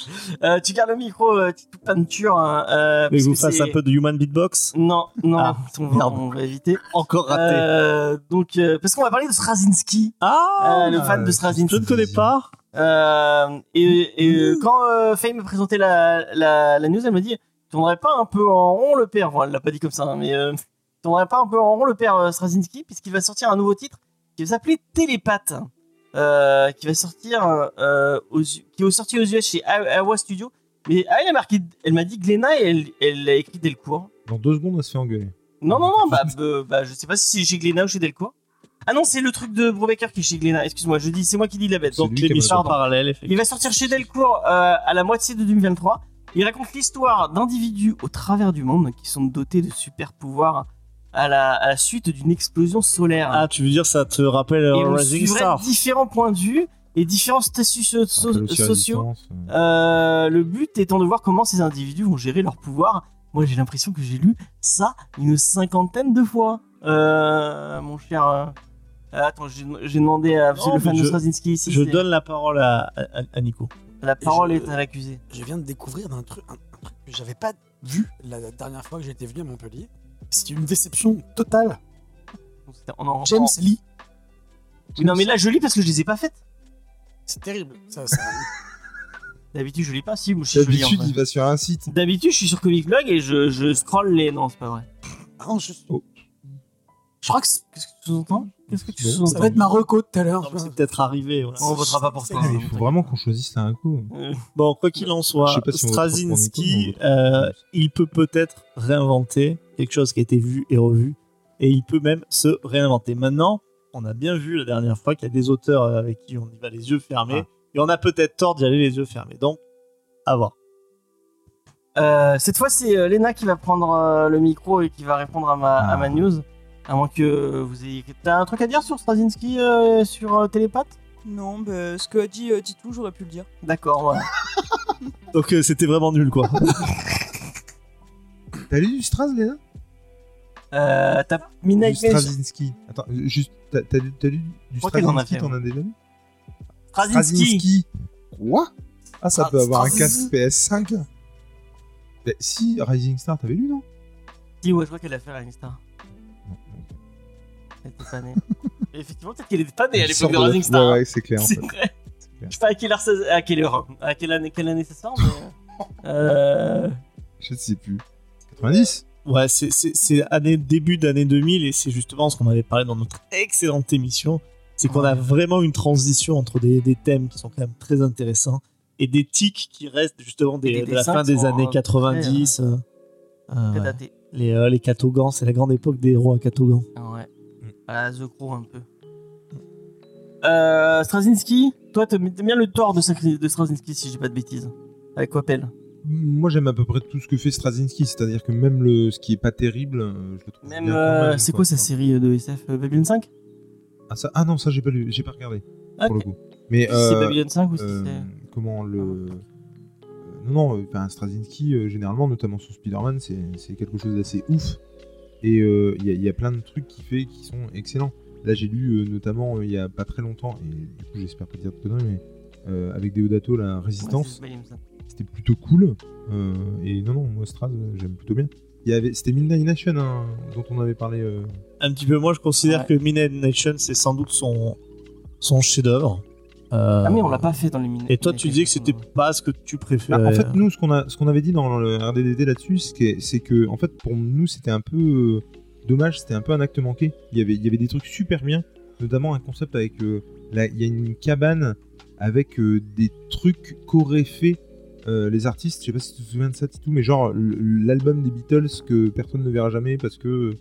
Euh, tu gardes le micro, euh, petite peinture. Hein, euh, Mais parce vous que fasse un peu de Human Beatbox Non, non, Ah, on, va, merde. on va éviter. Encore raté. Euh, donc, euh, parce qu'on va parler de Straczynski, ah euh, le fan de Straczynski. Je ne connais pas. Euh, et et quand euh, Faye m'a présenté la, la, la news, elle m'a dit Tu tournerais pas un peu en rond le père? Bon, elle l'a pas dit comme ça, hein, mais euh, tu tournerais pas un peu en rond le père euh, Straczynski, puisqu'il va sortir un nouveau titre qui va s'appeler Télépathe, euh, qui va sortir, euh, aux, qui est aux US chez Awa Studio. Mais ah, elle a marqué, elle m'a dit Glenna et elle, elle a écrit Delcourt. Dans deux secondes, on se fait engueuler. Non, non, non, bah, euh, bah, je sais pas si c'est chez Glénat ou chez Delcourt. Ah non, c'est le truc de Brubaker qui est chez Glénat. Excuse-moi, je dis, c'est moi qui dis la bête. Donc l'émission parallèle, Il va sortir chez Delcourt euh, à la moitié de 2023. Il raconte l'histoire d'individus au travers du monde qui sont dotés de super pouvoirs à la, à la suite d'une explosion solaire. Ah, tu veux dire ça te rappelle et on Rising suivrait Star différents points de vue et différents statuts so- so- sociaux. euh. Le but étant de voir comment ces individus vont gérer leur pouvoir. Moi, j'ai l'impression que j'ai lu ça une cinquantaine de fois. Euh, mon cher. euh, Attends, j'ai j'ai demandé à Non, le fan de je- Straczynski ici. Je c'est- donne la parole à, à- à Nico. La parole je- est à l'accusé. Je viens de découvrir un truc, un, un truc que j'avais pas vu la dernière fois que j'étais venu à Montpellier. C'était une déception totale. On en James Lee, Oui, non, mais là, je lis parce que je les ai pas faites. c'est terrible. Ça, ça- D'habitude, je lis pas. Si, moi, je, je lis. en D'habitude, fait. il va sur un site. D'habitude, je suis sur Comic Blog et je, je scroll les. Non, c'est pas vrai. Ah non, je... Oh. je crois que c'est- Qu'est-ce que tu sous-entends Qu'est-ce que tu Bon, ça va être ma reco tout à l'heure. C'est peut-être arrivé. voilà. On votera pas pour ça. Mais il faut vraiment qu'on choisisse là un coup. Euh, Bon, quoi qu'il en soit, si vote euh, il peut peut-être réinventer quelque chose qui a été vu et revu, et il peut même se réinventer. Maintenant, on a bien vu la dernière fois qu'il y a des auteurs avec qui on y va les yeux fermés, Ah. et on a peut-être tort d'y aller les yeux fermés. Donc, à voir. Euh, cette fois, c'est euh, Lena qui va prendre euh, le micro et qui va répondre à ma, à Ah. ma news. À moins que vous ayez. T'as un truc à dire sur Straczynski, euh, sur euh, Télépathe? Non, bah, ce que a dit euh, Titou, j'aurais pu le dire. D'accord, voilà. Donc, euh, c'était vraiment nul, quoi. T'as lu du Stras, Léna? Euh, T'as Midnight Du Nation. Straczynski. Attends, euh, juste, t'as t'as lu, t'as lu du crois qu'elle en a Straczynski fait, T'en as déjà lu? Straczynski. Quoi? Ah, ça peut avoir un casque PS5 Bah, Si, Rising Star, t'avais lu, non? Si, ouais, je crois qu'elle a fait Rising Star. Non, non. Elle était pas née. Et Effectivement, peut-être qu'elle était pas née à Elle l'époque de Rising Star. Ouais, ouais, c'est clair. en fait. vrai. Clair. Je sais pas à quelle heure à quelle heure, à quelle année, quelle année ça sort, mais. Euh, Je ne sais plus. 90 Ouais, c'est- année, début d'année 2000 et c'est justement ce qu'on avait parlé dans notre excellente émission. C'est qu'on a vraiment une transition entre des, des thèmes qui sont quand même très intéressants et des tics qui restent justement des, de la fin des années euh, 90. euh, euh, très ouais. daté. les, euh, les Katogans, c'est la grande époque des héros à Katogan. Ah Ouais. À la The Crow un peu. Euh, Straczynski, toi t'aimes bien le tort de, de Straczynski si j'ai pas de bêtises. Avec Coppel. Moi, j'aime à peu près tout ce que fait Straczynski, c'est-à-dire que même le, ce qui est pas terrible, euh, je le trouve Même, euh, c'est quoi sa série de SF euh, Babylon 5 ah, ça- ah non, ça j'ai pas lu, j'ai pas regardé Ah, pour le coup. Mais Si c'est euh, Babylon 5 ou si euh, c'est. comment le euh, non non, euh, enfin Straczynski euh, généralement, notamment sur Spider-Man, c'est c'est quelque chose d'assez ouf. Et euh, il y, a- il y a plein de trucs qu'il fait qui sont excellents. Là, j'ai lu euh, notamment euh, il y a pas très longtemps, et du coup, j'espère pas dire de conneries, mais euh, avec Deodato, la Résistance. c'est Babylon 5. c'était plutôt cool. Euh, et non, non, moi, Straz, euh, j'aime plutôt bien. Il y avait, c'était Midnight Nation hein, dont on avait parlé. euh, Un petit peu, moi je considère Ouais. que Midnight Nation c'est sans doute son, son chef-d'œuvre. Euh, Ah, mais on l'a pas fait dans les mines. Et toi tu disais que c'était pas ce que tu préférais. Bah, en fait, nous, ce qu'on a, ce qu'on avait dit dans le RDDD là-dessus, c'est que, c'est que, en fait, pour nous, c'était un peu euh, dommage, c'était un peu un acte manqué. Il y avait, il y avait des trucs super bien, notamment un concept avec, euh, la- il y a une cabane avec euh, des trucs qu'auraient fait euh, les artistes. Je sais pas si tu te souviens de ça, tout, mais genre l'album des Beatles que personne ne verra jamais parce que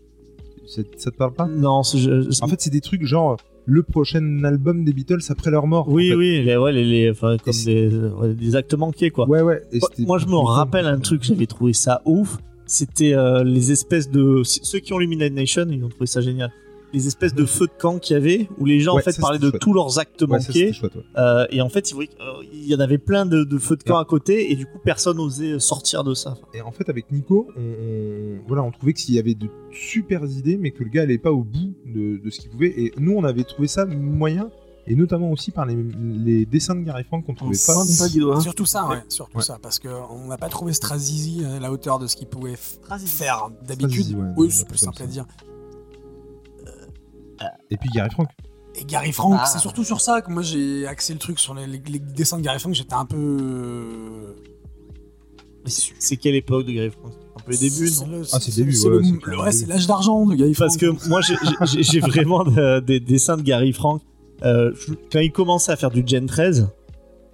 ça, ça te parle pas? Non, c'est- je- je- En fait, c'est des trucs genre le prochain album des Beatles après leur mort. oui, en fait. oui, les, ouais, les, les- enfin, comme des, ouais, des actes manqués quoi. Ouais, ouais. et Moi- c'était- Moi, je me rappelle un truc, j'avais trouvé ça ouf. C'était euh, les espèces de. Ceux qui ont lu Midnight Nation, ils ont trouvé ça génial. Les espèces de feux de camp qu'il y avait, où les gens Ouais, en fait ça, parlaient de chouette. tous leurs actes Ouais, ça, manqués. c'était chouette, ouais. Euh, et en fait, euh, il y en avait plein de, de feux de camp à côté, et du coup, personne n'osait sortir de ça. Et en fait, avec Nico, on, on- voilà, on trouvait qu'il y avait de super idées, mais que le gars allait pas au bout de, de ce qu'il pouvait. Et nous, on avait trouvé ça moyen, et notamment aussi par les, les dessins de Gary Frank qu'on On trouvait se pas. pas du doigt. Surtout ça, ouais, surtout Ouais. ça, parce qu'on n'a pas trouvé Strazizi à la hauteur de ce qu'il pouvait faire d'habitude. Ouais, oui, on c'est plus simple ça. à dire. Et puis Gary Frank. Et Gary Frank, Ah. c'est surtout sur ça que moi j'ai axé le truc sur les, les- les dessins de Gary Frank. J'étais un peu. euh, C'est quelle époque de Gary Frank Un peu les débuts, non le- Ah, c'est début, ouais, le- c'est ouais, c'est l'âge d'argent de Gary Parce Frank. que moi, j'ai- vraiment de- des dessins de Gary Frank. Euh, quand il commençait à faire du Gen 13,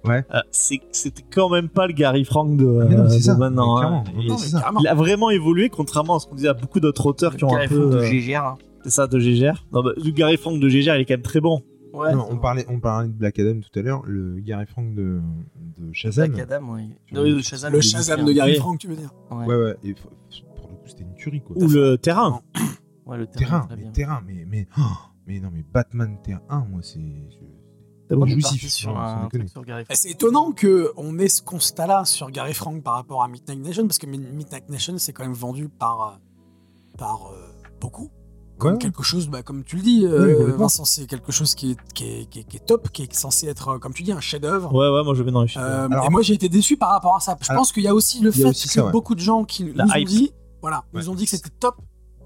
Ouais. euh, c'était quand même pas le Gary Frank de, non, euh, c'est de maintenant. hein. Non, Il- a vraiment évolué, contrairement à ce qu'on disait à beaucoup d'autres auteurs qui ont un Carré peu. de euh, GGR. hein. C'est ça, de Gégère. Non, bah, le Gary Frank de Gégère, il est quand même très bon. Ouais. Non, on, parlait, on parlait de Black Adam tout à l'heure, le Gary Frank de, de Shazam. Black Adam, Non, vois, le Shazam. le de Gary. Frank, tu veux dire Ouais, Ouais, ouais. Et f- pour le coup, c'était une tuerie, quoi. Ou le terrain. Ouais, le terrain. Terrain, mais terrain, mais, mais, oh, mais non, mais Batman Terrain 1, moi, c'est. Et C'est étonnant qu'on ait ce constat-là sur Gary Frank par rapport à Midnight Nation, parce que Mid- Midnight Nation, c'est quand même vendu par, euh, par euh, beaucoup. Comme Ouais. quelque chose, bah, comme tu le dis, euh, Oui. Vincent, c'est quelque chose qui est, qui, est, qui est- qui est top, qui est censé être, euh, comme tu dis, un chef-d'œuvre. Ouais, ouais, moi je vais dans les films. Euh, Alors, et moi, j'ai été déçu par rapport à ça. Je Alors, pense qu'il y a aussi le fait aussi que ça, ouais. beaucoup de gens qui La nous ont dit, voilà, Ouais. nous ont dit que c'était top.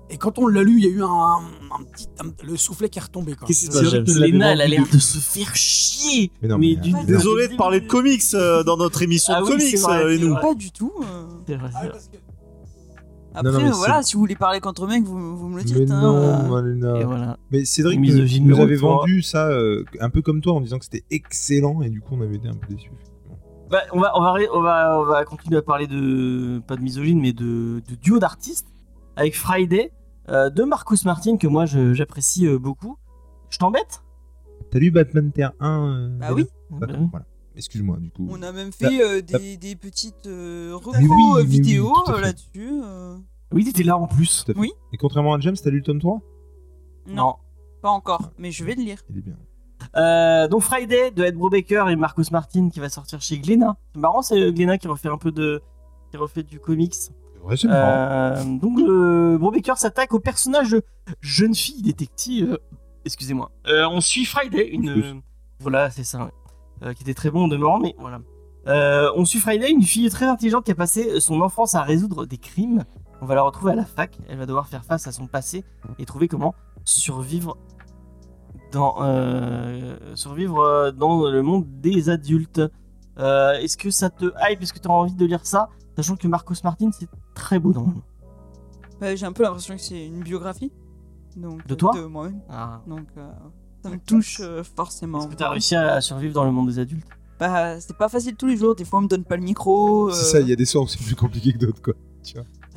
Et quand on l'a lu, il y a eu un, un petit, un- le soufflet qui est retombé. quoi. Qu'est-ce qui se C'est que Léna, elle a l'air de se faire chier. Mais non, mais, d'une- euh, Désolé de parler de comics euh, dans notre émission Ah de oui, comics, euh, et nous. vrai. Pas du tout. euh. C'est vrai, Après, non, voilà, si vous voulez parler contre mec, vous, vous me le dites. Mais hein, non. Malena. Et voilà. Mais Cédric nous, nous avait vendu ça euh, un peu comme toi en disant que c'était excellent et du coup on avait été un peu déçus. Bah, on, va, on, va, on, va, on va continuer à parler de. Pas de misogyne, mais de, de duo d'artistes. Avec Friday, euh, de Marcus Martin, que moi j'apprécie euh, beaucoup. Je t'embête? T'as lu Batman Terre 1 euh, Bah oui. Bah, oui. Voilà. Excuse-moi du coup. On a même fait euh, des, des petites euh, recos oui, euh, oui, vidéo là-dessus. euh. Oui, t'étais là en plus. Oui. Et contrairement à James, t'as lu le tome 3 Non, pas encore, mais je vais le lire. Il est bien. Euh, donc Friday de Ed Brubaker et Marcus Martin qui va sortir chez Glénat. C'est marrant, c'est Glénat qui refait un peu de. qui refait du comics. C'est vrai, c'est marrant. Euh, donc euh, Brubaker s'attaque au personnage de jeune fille détective. Excusez-moi. Euh, on suit Friday, une. Voilà, c'est ça. ouais. Euh, qui était très bon en demeurant, mais voilà. Euh, on suit Friday, une fille très intelligente qui a passé son enfance à résoudre des crimes. On va la retrouver à la fac. Elle va devoir faire face à son passé et trouver comment survivre dans euh, survivre dans le monde des adultes. Euh, Est-ce que ça te hype? Est-ce que tu as envie de lire ça? Sachant que Marcos Martin, c'est très beau normalement. Bah, J'ai un peu l'impression que c'est une biographie. Donc, De toi? De moi-même. Ah. Donc euh, ça me touche euh, forcément. Est-ce que tu as réussi à survivre dans le monde des adultes? Bah, c'est pas facile tous les jours. Des fois, on me donne pas le micro. euh, C'est ça, il y a des soirs où c'est plus compliqué que d'autres quoi.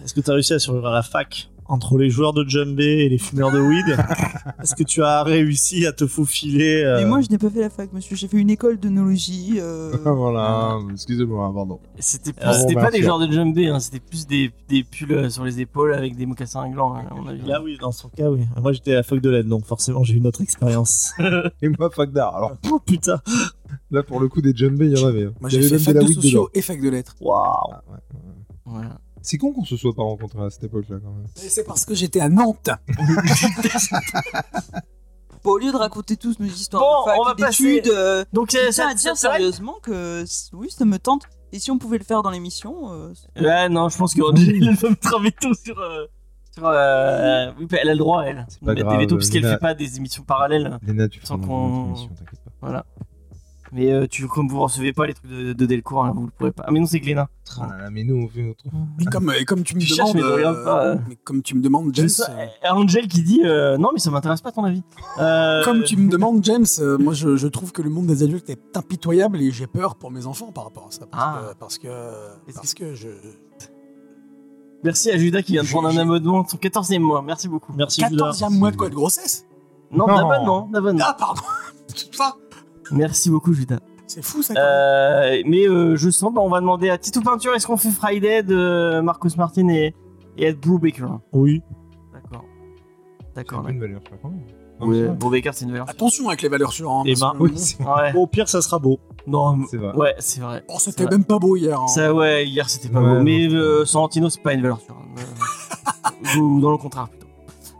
Est-ce que tu as réussi à survivre à la fac? Entre les joueurs de djembé et les fumeurs de weed Est-ce que tu as réussi à te faufiler euh, Mais moi, je n'ai pas fait la fac, monsieur. J'ai fait une école d'œnologie. euh, voilà, excusez-moi, pardon. C'était plus- Ah bon, pas des joueurs de jumbé, hein, c'était plus des, des pulls euh, sur les épaules avec des mocassins inglants, hein, à mon avis. Là, oui, dans son cas, oui. Moi, j'étais à la fac de l'aide, donc forcément, j'ai eu une autre expérience. Et moi, fac d'art. Alors oh putain là, pour le coup, des jumbés, il y en avait. hein. Moi, j'ai fait de fac de sociaux dedans. et fac de lettres. Waouh Ah, ouais, ouais. Voilà. C'est con qu'on se soit pas rencontrés à cette époque-là quand même. C'est parce que j'étais à Nantes. Bon, au lieu de raconter tous nos histoires Bon, de fac on va et passer- d'études, euh, Donc, je tiens ça, à dire sérieusement que c- oui, ça me tente. Et si on pouvait le faire dans l'émission, euh, c'est- Ouais, non, je pense que Angel va me travailler tout sur. euh, sur euh, oui, elle a le droit, elle, C'est de pas mettre grave, des veto, puisqu'elle Léna. fait pas des émissions parallèles. Léna, tu feras Sans qu'on- émission, t'inquiète pas. Voilà. Mais euh, tu, comme vous recevez pas les trucs de, de Delcourt, hein, vous ne pourrez pas. Ah, mais non, c'est Glénat. Ah mais nous, on fait notre. Et comme, et comme tu me Tu cherches, demandes, mais ne regarde pas, euh. mais comme tu me demandes, Je James, sais- euh, Angel qui dit euh, Non, mais ça m'intéresse pas ton avis. Euh, comme tu me demandes, James, euh, moi je, je trouve que le monde des adultes est impitoyable et j'ai peur pour mes enfants par rapport à ça. Parce Ah. que, parce que, Est-ce parce que je. Merci à Judas qui vient de prendre un abonnement de son 14e mois. Merci beaucoup. Merci, Judas. 14e mois de quoi de grossesse? Non, Non. d'abonnement. d'abonnement. Ah, pardon ça Merci beaucoup, Judas. C'est fou ça quand même. Euh, mais euh, je sens, bah, on va demander à Tito Peinture est-ce qu'on fait Friday de Marcus Martin et, et Ed Brubaker Oui. D'accord. C'est D'accord. peu une valeur sûre quand même. Non, Ouais, c'est. Brubaker, c'est une valeur. Attention avec les valeurs sûres. Hein, Et parce ben, que- Oui, c'est Ouais. Au pire, ça sera beau. Non, c'est vrai. ouais, c'est vrai. Oh, C'est c'était vrai. même pas beau hier. hein. Ça, ouais, hier c'était pas Ouais, beau. non, Mais c'est euh, Sorrentino, c'est pas une valeur sûre. Euh, Ou dans le contraire plutôt.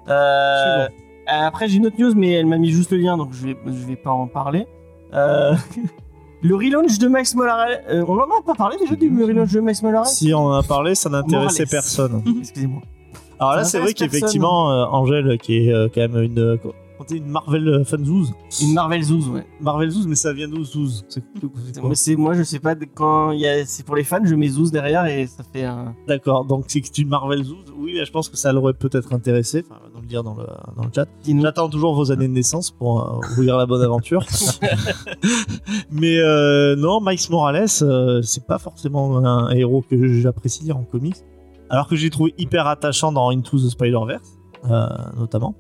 Euh, après, j'ai une autre news, mais elle m'a mis juste le lien, donc je vais, je vais pas en parler. Euh, le relaunch de Max Morales. euh, on en a pas parlé déjà du relaunch de Max Morales Si on en a parlé, ça n'intéressait personne. Excusez-moi. Alors là, c'est vrai qu'effectivement, euh, Angèle, qui est euh, quand même une, euh, une Marvel euh, fanzouz. Une Marvel Zouz, ouais. Marvel Zouz, mais ça vient d'où Zouz C'est moi, je sais pas quand il y a, c'est pour les fans, je mets Zouz derrière et ça fait un. D'accord, donc c'est tu Marvel Zouz. Oui, je pense que ça l'aurait peut-être intéressé. Enfin, le dire dans le, dans le chat. J'attends toujours vos années de naissance pour euh, vous lire la bonne aventure. Mais euh, non, Miles Morales, euh, c'est pas forcément un héros que j'apprécie lire en comics. Alors que j'ai trouvé hyper attachant dans Into the Spider-Verse, euh, notamment.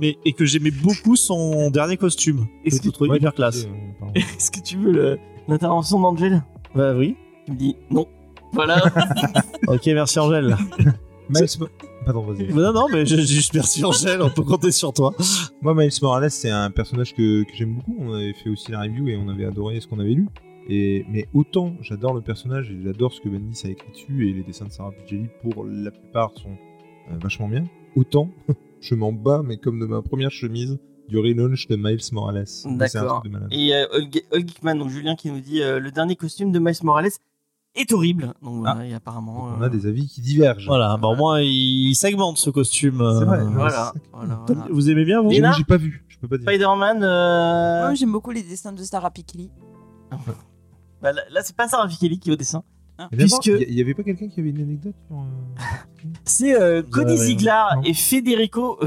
Mais, et que j'aimais beaucoup son dernier costume. Est-ce que Ouais, hyper tu classe. euh. Est-ce que tu veux le- l'intervention d'Angel Bah oui. Tu me dis non. Voilà. Ok, merci Angèle. Miles Pardon, vas-y. Non, non, mais je- juste merci Angèle, on peut compter sur toi. Moi, Miles Morales, c'est un personnage que, que j'aime beaucoup. On avait fait aussi la review et on avait adoré ce qu'on avait lu. Et, mais autant j'adore le personnage et j'adore ce que Bendis a écrit dessus et les dessins de Sarah Pichelli pour la plupart sont euh, vachement bien. Autant je m'en bats, mais comme de ma première chemise du relaunch de Miles Morales. C'est un D'accord. truc de malade. Et euh, Hulk Geekman, donc Julien qui nous dit euh, le dernier costume de Miles Morales est horrible. Donc voilà, et apparemment. On euh, a des avis qui divergent. Voilà, bah au moins il segmente ce costume. C'est vrai, euh. Voilà, voilà, voilà. Vous aimez bien vous j'ai pas vu, je peux pas dire. Spider-Man. euh, Moi, j'aime beaucoup les dessins de Sarah Pikeli. bah, là, là, c'est pas Sarah Kelly qui est au dessin. D'abord, puisque- Il y, y avait pas quelqu'un qui avait une anecdote sur. C'est euh, Cody Ziegler non. et Federico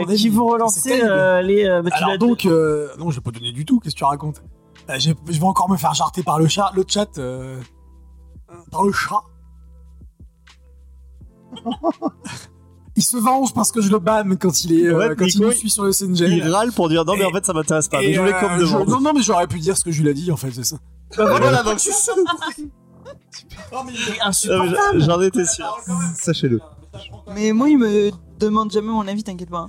euh, avis. qui vont relancer euh, les. euh, bah, Alors donc, euh, non, je vais pas donner du tout. Qu'est-ce que tu racontes? Euh, Je vais encore me faire jarter par le chat, le chat, euh, par le chat. il se venge parce que je le banne quand il est, euh, Ouais, quand il suit sur le SNG. Il râle pour dire non, mais en fait ça m'intéresse pas. Mais Et, je voulais euh. Non, non, mais j'aurais pu dire ce que je lui ai dit en fait, c'est ça. Bah, voilà, donc je suis. J'en étais sûr. Sachez-le. Mais moi, il me demande jamais mon avis, t'inquiète pas.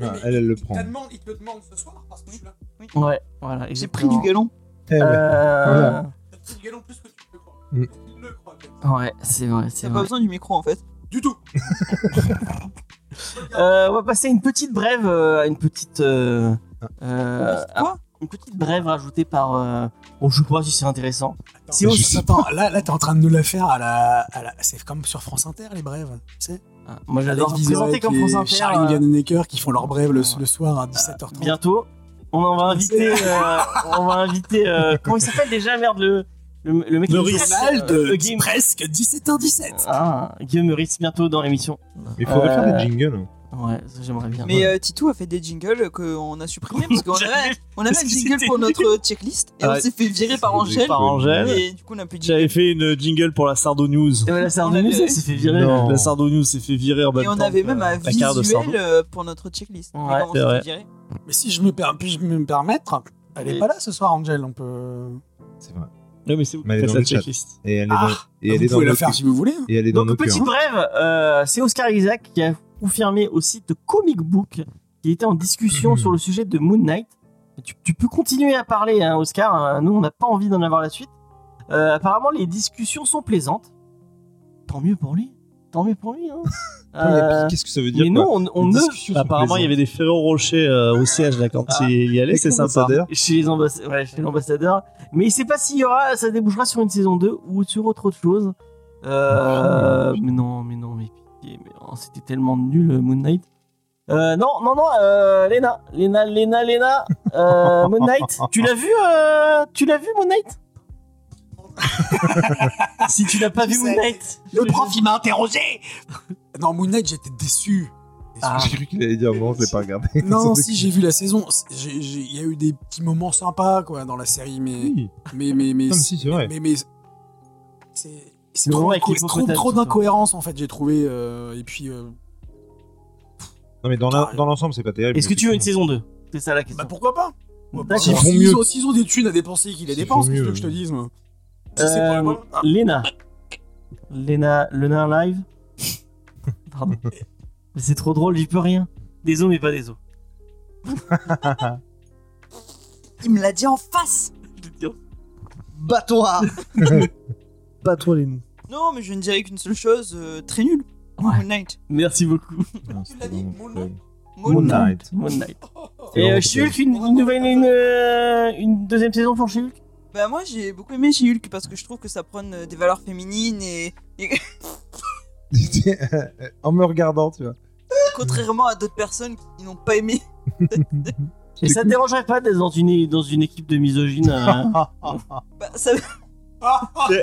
Ah, elle, elle le prend. demande, il te le demande ce soir parce que je suis là. Ouais, voilà. J'ai pris du galon. Eh ouais. Euh, Voilà. T'as pris du galon plus que tu crois. Mm. Tu le crois, peut-être. Ouais, c'est vrai, T'as pas besoin du micro en fait. Du tout. Euh, on va passer à une petite brève, euh, à une petite, euh, euh, Quoi une petite brève rajoutée par. Euh, bon, je sais pas si c'est intéressant. C'est aussi. Attends, là, là t'es en train de nous la faire à la. À la... C'est comme sur France Inter, les brèves. Tu sais Ah, moi, j'adore présenter comme et France Inter. Charlie euh, Vanhoenacker qui font leur brève le, le soir à 17h30. bientôt. On en va inviter. euh, on va inviter. euh, comment il s'appelle déjà, merde, le, le, le mec Canal de euh, presque 17h17. Ah, Guillaume Meurice bientôt dans l'émission. Mais il faudrait Euh, faire des jingles. Ouais, ça, j'aimerais bien. Mais euh, Titou a fait des jingles qu'on a supprimés parce qu'on avait, on avait un jingle pour notre checklist et Ah on ouais. s'est fait virer par Angèle. Par Angèle. Et du coup, on a plus de J'avais jingle. fait une jingle pour la Sardo News. Et On nous, avait- elle s'est fait virer. Non. La Sardo News s'est fait virer en même Et on temps avait même un la Sardo. visuel euh, pour notre checklist. Ouais, Et c'est s'est vrai. fait virer Mais si je me per- puis-je me permettre, elle est pas là ce soir, Angel. On peut. C'est vrai. Non, mais c'est vous qui Mais elle est faites dans la checklist. Et elle est Ah, dans, et elle vous est dans pouvez la faire si vous voulez. Et elle est dans Donc, petite brève, euh, c'est Oscar Isaac qui a confirmé au site Comic Book qu'il était en discussion Mhm. sur le sujet de Moon Knight. Tu, tu peux continuer à parler, hein, Oscar. hein, Nous, on n'a pas envie d'en avoir la suite. Euh, apparemment, les discussions sont plaisantes. Tant mieux pour lui. Tant mieux pour lui. Hein. Euh, Qu'est-ce que ça veut dire mais nous, on, ne. Apparemment, il y avait des Ferrero Rocher euh, au siège là quand Ah. il y allait, c'est sympa. l'ambassadeur. Chez les ambassa- ouais, l'ambassadeur. Mais il sait pas s'il y aura, ça débouchera sur une saison 2 ou sur autre chose. Euh, mais non, mais non, mais c'était tellement nul euh, Moon Knight. Euh, non, non, non, euh, Lena, Lena, Lena, Lena, euh, Moon Knight. Tu l'as vu, euh, tu l'as vu Moon Knight? Si tu l'as pas vu Moon. Knight, Le prof, il m'a interrogé. Non, Moon Knight, j'étais déçu. Ah. J'ai cru qu'il allait dire non, je l'ai pas regardé. Non, si j'ai vu la saison, il y a eu des petits moments sympas quoi dans la série, mais Oui. mais mais mais Non, mais si, c'est vrai. mais, mais c'est c'est Le trop, avec les trop, trop d'incohérence en fait j'ai trouvé euh, et puis euh, Non, mais dans l'ensemble, c'est pas terrible. est-ce que tu veux une saison 2 C'est ça la question. bah pourquoi pas? S'ils font mieux. ont, s'ils ont des thunes à dépenser qu'ils les dépensent qu'est-ce que je te dise moi? Si Euh, le- Ah, Lena. Lena, Lena live? Pardon. Mais c'est trop drôle, j'y peux rien. Des os, mais pas des os. Il me l'a dit en face. Bats-toi Bats-toi les nous. Non, mais je ne dirais qu'une seule chose, euh, très nul. Ouais. Moon Knight. Merci beaucoup. Non, Tu l'as dit, Moon terrible. Moon Knight. Knight. Moon Knight. C'est Et euh, She-Hulk, une, une nouvelle, une, euh, une deuxième saison pour She-Hulk? Bah moi j'ai beaucoup aimé chez Hulk parce que je trouve que ça prône euh, des valeurs féminines et, et en me regardant, tu vois. contrairement à d'autres personnes qui n'ont pas aimé. Et ça te dérangerait pas d'être dans une, dans une équipe de misogynes euh, Bah, ça...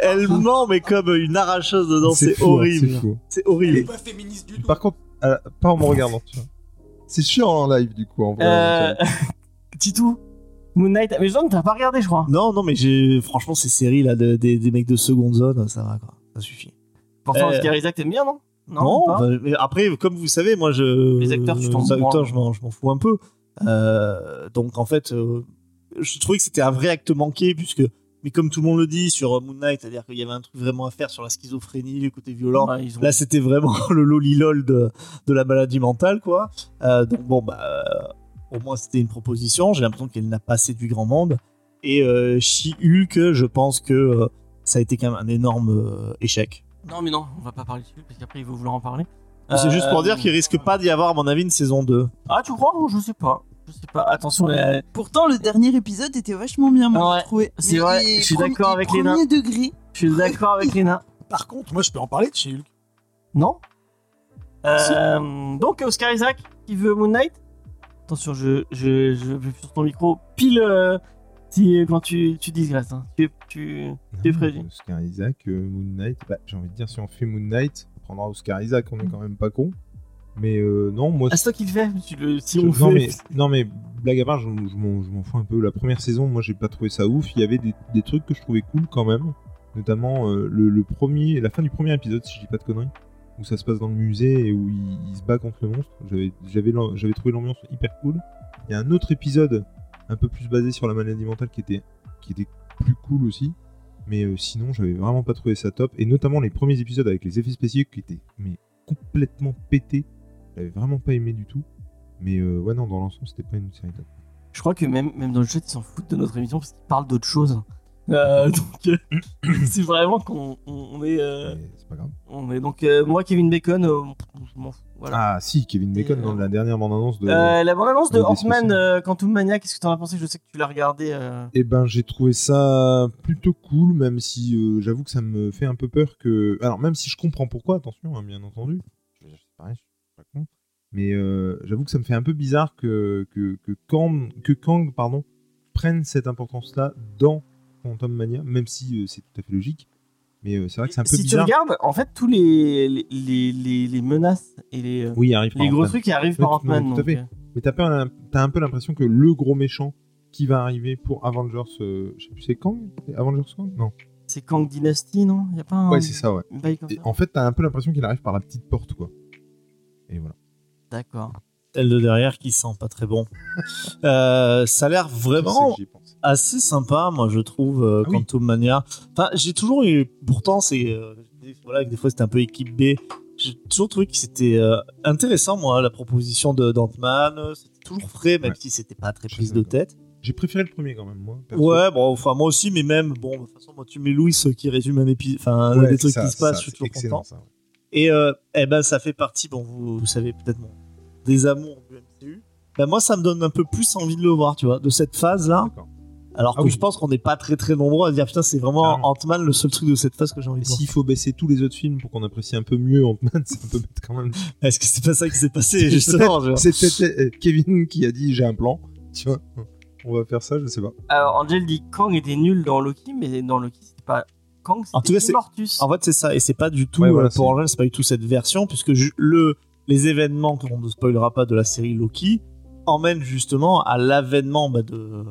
Elle ment, mais comme une arracheuse dedans, c'est hein, horrible. c'est Elle est horrible. pas féministe du tout Par contre, euh, pas en me regardant, tu vois. C'est chiant en live, du coup, en vrai. euh, Titou Moon Knight. Mais t'as pas regardé, je crois. Non, non, mais j'ai franchement ces séries là de- des, des mecs de seconde zone, ça va quoi, ça suffit. Pourtant, Euh, Oscar Isaac, t'aimes bien, non? Non, pas bah, mais après, comme vous savez, moi je. Les acteurs, tu t'en les branles. acteurs, je m'en, je m'en fous un peu. Euh, donc en fait, euh, je trouvais que c'était un vrai acte manqué puisque mais comme tout le monde le dit sur euh, Moon Knight, c'est-à-dire qu'il y avait un truc vraiment à faire sur la schizophrénie, le côté violent. Ils ont- Là, c'était vraiment le lolilol de, de la maladie mentale, quoi. Euh, donc bon, bah, euh, au moins c'était une proposition. J'ai l'impression qu'elle n'a pas séduit grand monde. Et euh, She-Hulk, je pense que euh, ça a été quand même un énorme échec. Non, mais non, on va pas parler dessus parce qu'après il va vouloir en parler. C'est juste pour dire qu'il risque pas d'y avoir, à mon avis, une saison 2. Ah, tu crois? Je sais pas. Je sais pas. Attention, euh, Pourtant, le dernier épisode était vachement bien, moi, Ouais, trouvé. c'est Mais vrai, je suis premier- d'accord avec Léna. degré. je suis d'accord avec Léna. Par contre, moi, je peux en parler de chez Hulk. Non Euh, Donc, Oscar Isaac qui veut Moon Knight Attention, je, je, je vais sur ton micro pile euh, si, quand tu, tu digresses. hein. Tu, tu, tu es prévenu. Oscar Isaac, euh, Moon Knight. Bah, j'ai envie de dire, si on fait Moon Knight, on prendra Oscar Isaac, on est quand même pas con. Mais euh, non, moi. Ah, c'est toi qui le fais tu le, Si je- on non, fait. mais, non, mais blague à part, je, je m'en fous un peu. La première saison, moi, j'ai pas trouvé ça ouf. Il y avait des, des trucs que je trouvais cool quand même. Notamment euh, le, le premier, la fin du premier épisode, si je dis pas de conneries. Où ça se passe dans le musée et où il, il se bat contre le monstre. J'avais j'avais l'am- j'avais trouvé l'ambiance hyper cool. Il y a un autre épisode un peu plus basé sur la maladie mentale qui était, qui était plus cool aussi. Mais euh, sinon, j'avais vraiment pas trouvé ça top. Et notamment les premiers épisodes avec les effets spéciaux qui étaient mais complètement pétés. J'avais vraiment pas aimé du tout. Mais euh, ouais, non, dans l'ensemble, c'était pas une série top. Je crois que même, même dans le chat, ils s'en foutent de notre émission parce qu'ils parlent d'autre chose. Euh, donc, euh, c'est vraiment qu'on on, on est. euh, c'est pas grave. on est donc, moi, Kevin Bacon. Voilà. Ah, si, Kevin Bacon dans la dernière bande-annonce de. La bande-annonce de spéciaux. euh, Quantum Mania, qu'est-ce que t'en as pensé? Je sais que tu l'as regardé. Eh ben, j'ai trouvé ça plutôt cool, même si j'avoue que ça me fait un peu peur que. Alors, même si je comprends pourquoi, attention, hein, bien entendu. Je pareil, je con. Mais euh, j'avoue que ça me fait un peu bizarre que, que, que, Kang, que Kang pardon, prenne cette importance-là dans Quantum Mania, même si euh, c'est tout à fait logique. Mais euh, c'est vrai que c'est un peu si tu bizarre. regardes, en fait, tous les, les, les, les- les menaces et les, Oui, gros trucs qui arrivent Ouais, par ouais, Ant-Man. tout à fait. Mais t'as pas- t'as un peu l'impression que le gros méchant qui va arriver pour Avengers, je sais plus, c'est Kang? Avengers Kang? Non. c'est Kang Dynasty, non? Y a pas un. Ouais, c'est ça, ouais. un Et en fait, t'as un peu l'impression qu'il arrive par la petite porte, quoi. Et voilà. D'accord. Celle de derrière qui sent pas très bon. Euh, ça a l'air vraiment assez sympa, moi je trouve, euh, Ah oui. Quantum Mania. Enfin, j'ai toujours eu, pourtant, c'est euh, des- voilà, que des fois c'était un peu équipe B. J'ai toujours trouvé que c'était euh, intéressant, moi, la proposition de d'Ant-Man. C'était toujours frais, même Ouais. si c'était pas très prise de tête. J'ai préféré le premier quand même, moi. perso. Ouais, bon, enfin moi aussi, mais même, bon, de toute façon, moi tu mets Louis qui résume un épisode, enfin Ouais, des trucs ça, qui se passent, je suis toujours content. ça, ouais. Et euh, eh ben, ça fait partie, bon, vous, vous savez peut-être mon désamour du MCU. Ben, moi, ça me donne un peu plus envie de le voir, tu vois, de cette phase-là. D'accord. Alors Ah que oui. je pense qu'on n'est pas très très nombreux à dire putain, c'est vraiment Carrément. Ant-Man le seul truc de cette phase que j'ai envie de voir. s'il faut baisser tous les autres films pour qu'on apprécie un peu mieux Ant-Man, ça peut mettre quand même. Est-ce que c'est pas ça qui s'est passé C'est justement C'est peut-être euh, Kevin qui a dit j'ai un plan. Tu vois, on va faire ça, je sais pas. Alors, Angel dit Kang était nul dans Loki, mais dans Loki, c'était pas Kang, En tout cas, c'était c'est- Immortus. En fait, c'est ça, et c'est pas du tout Ouais, voilà, euh, pour Angel, c'est pas du tout cette version, puisque le les événements qu'on ne spoilera pas de la série Loki emmènent justement à l'avènement bah, de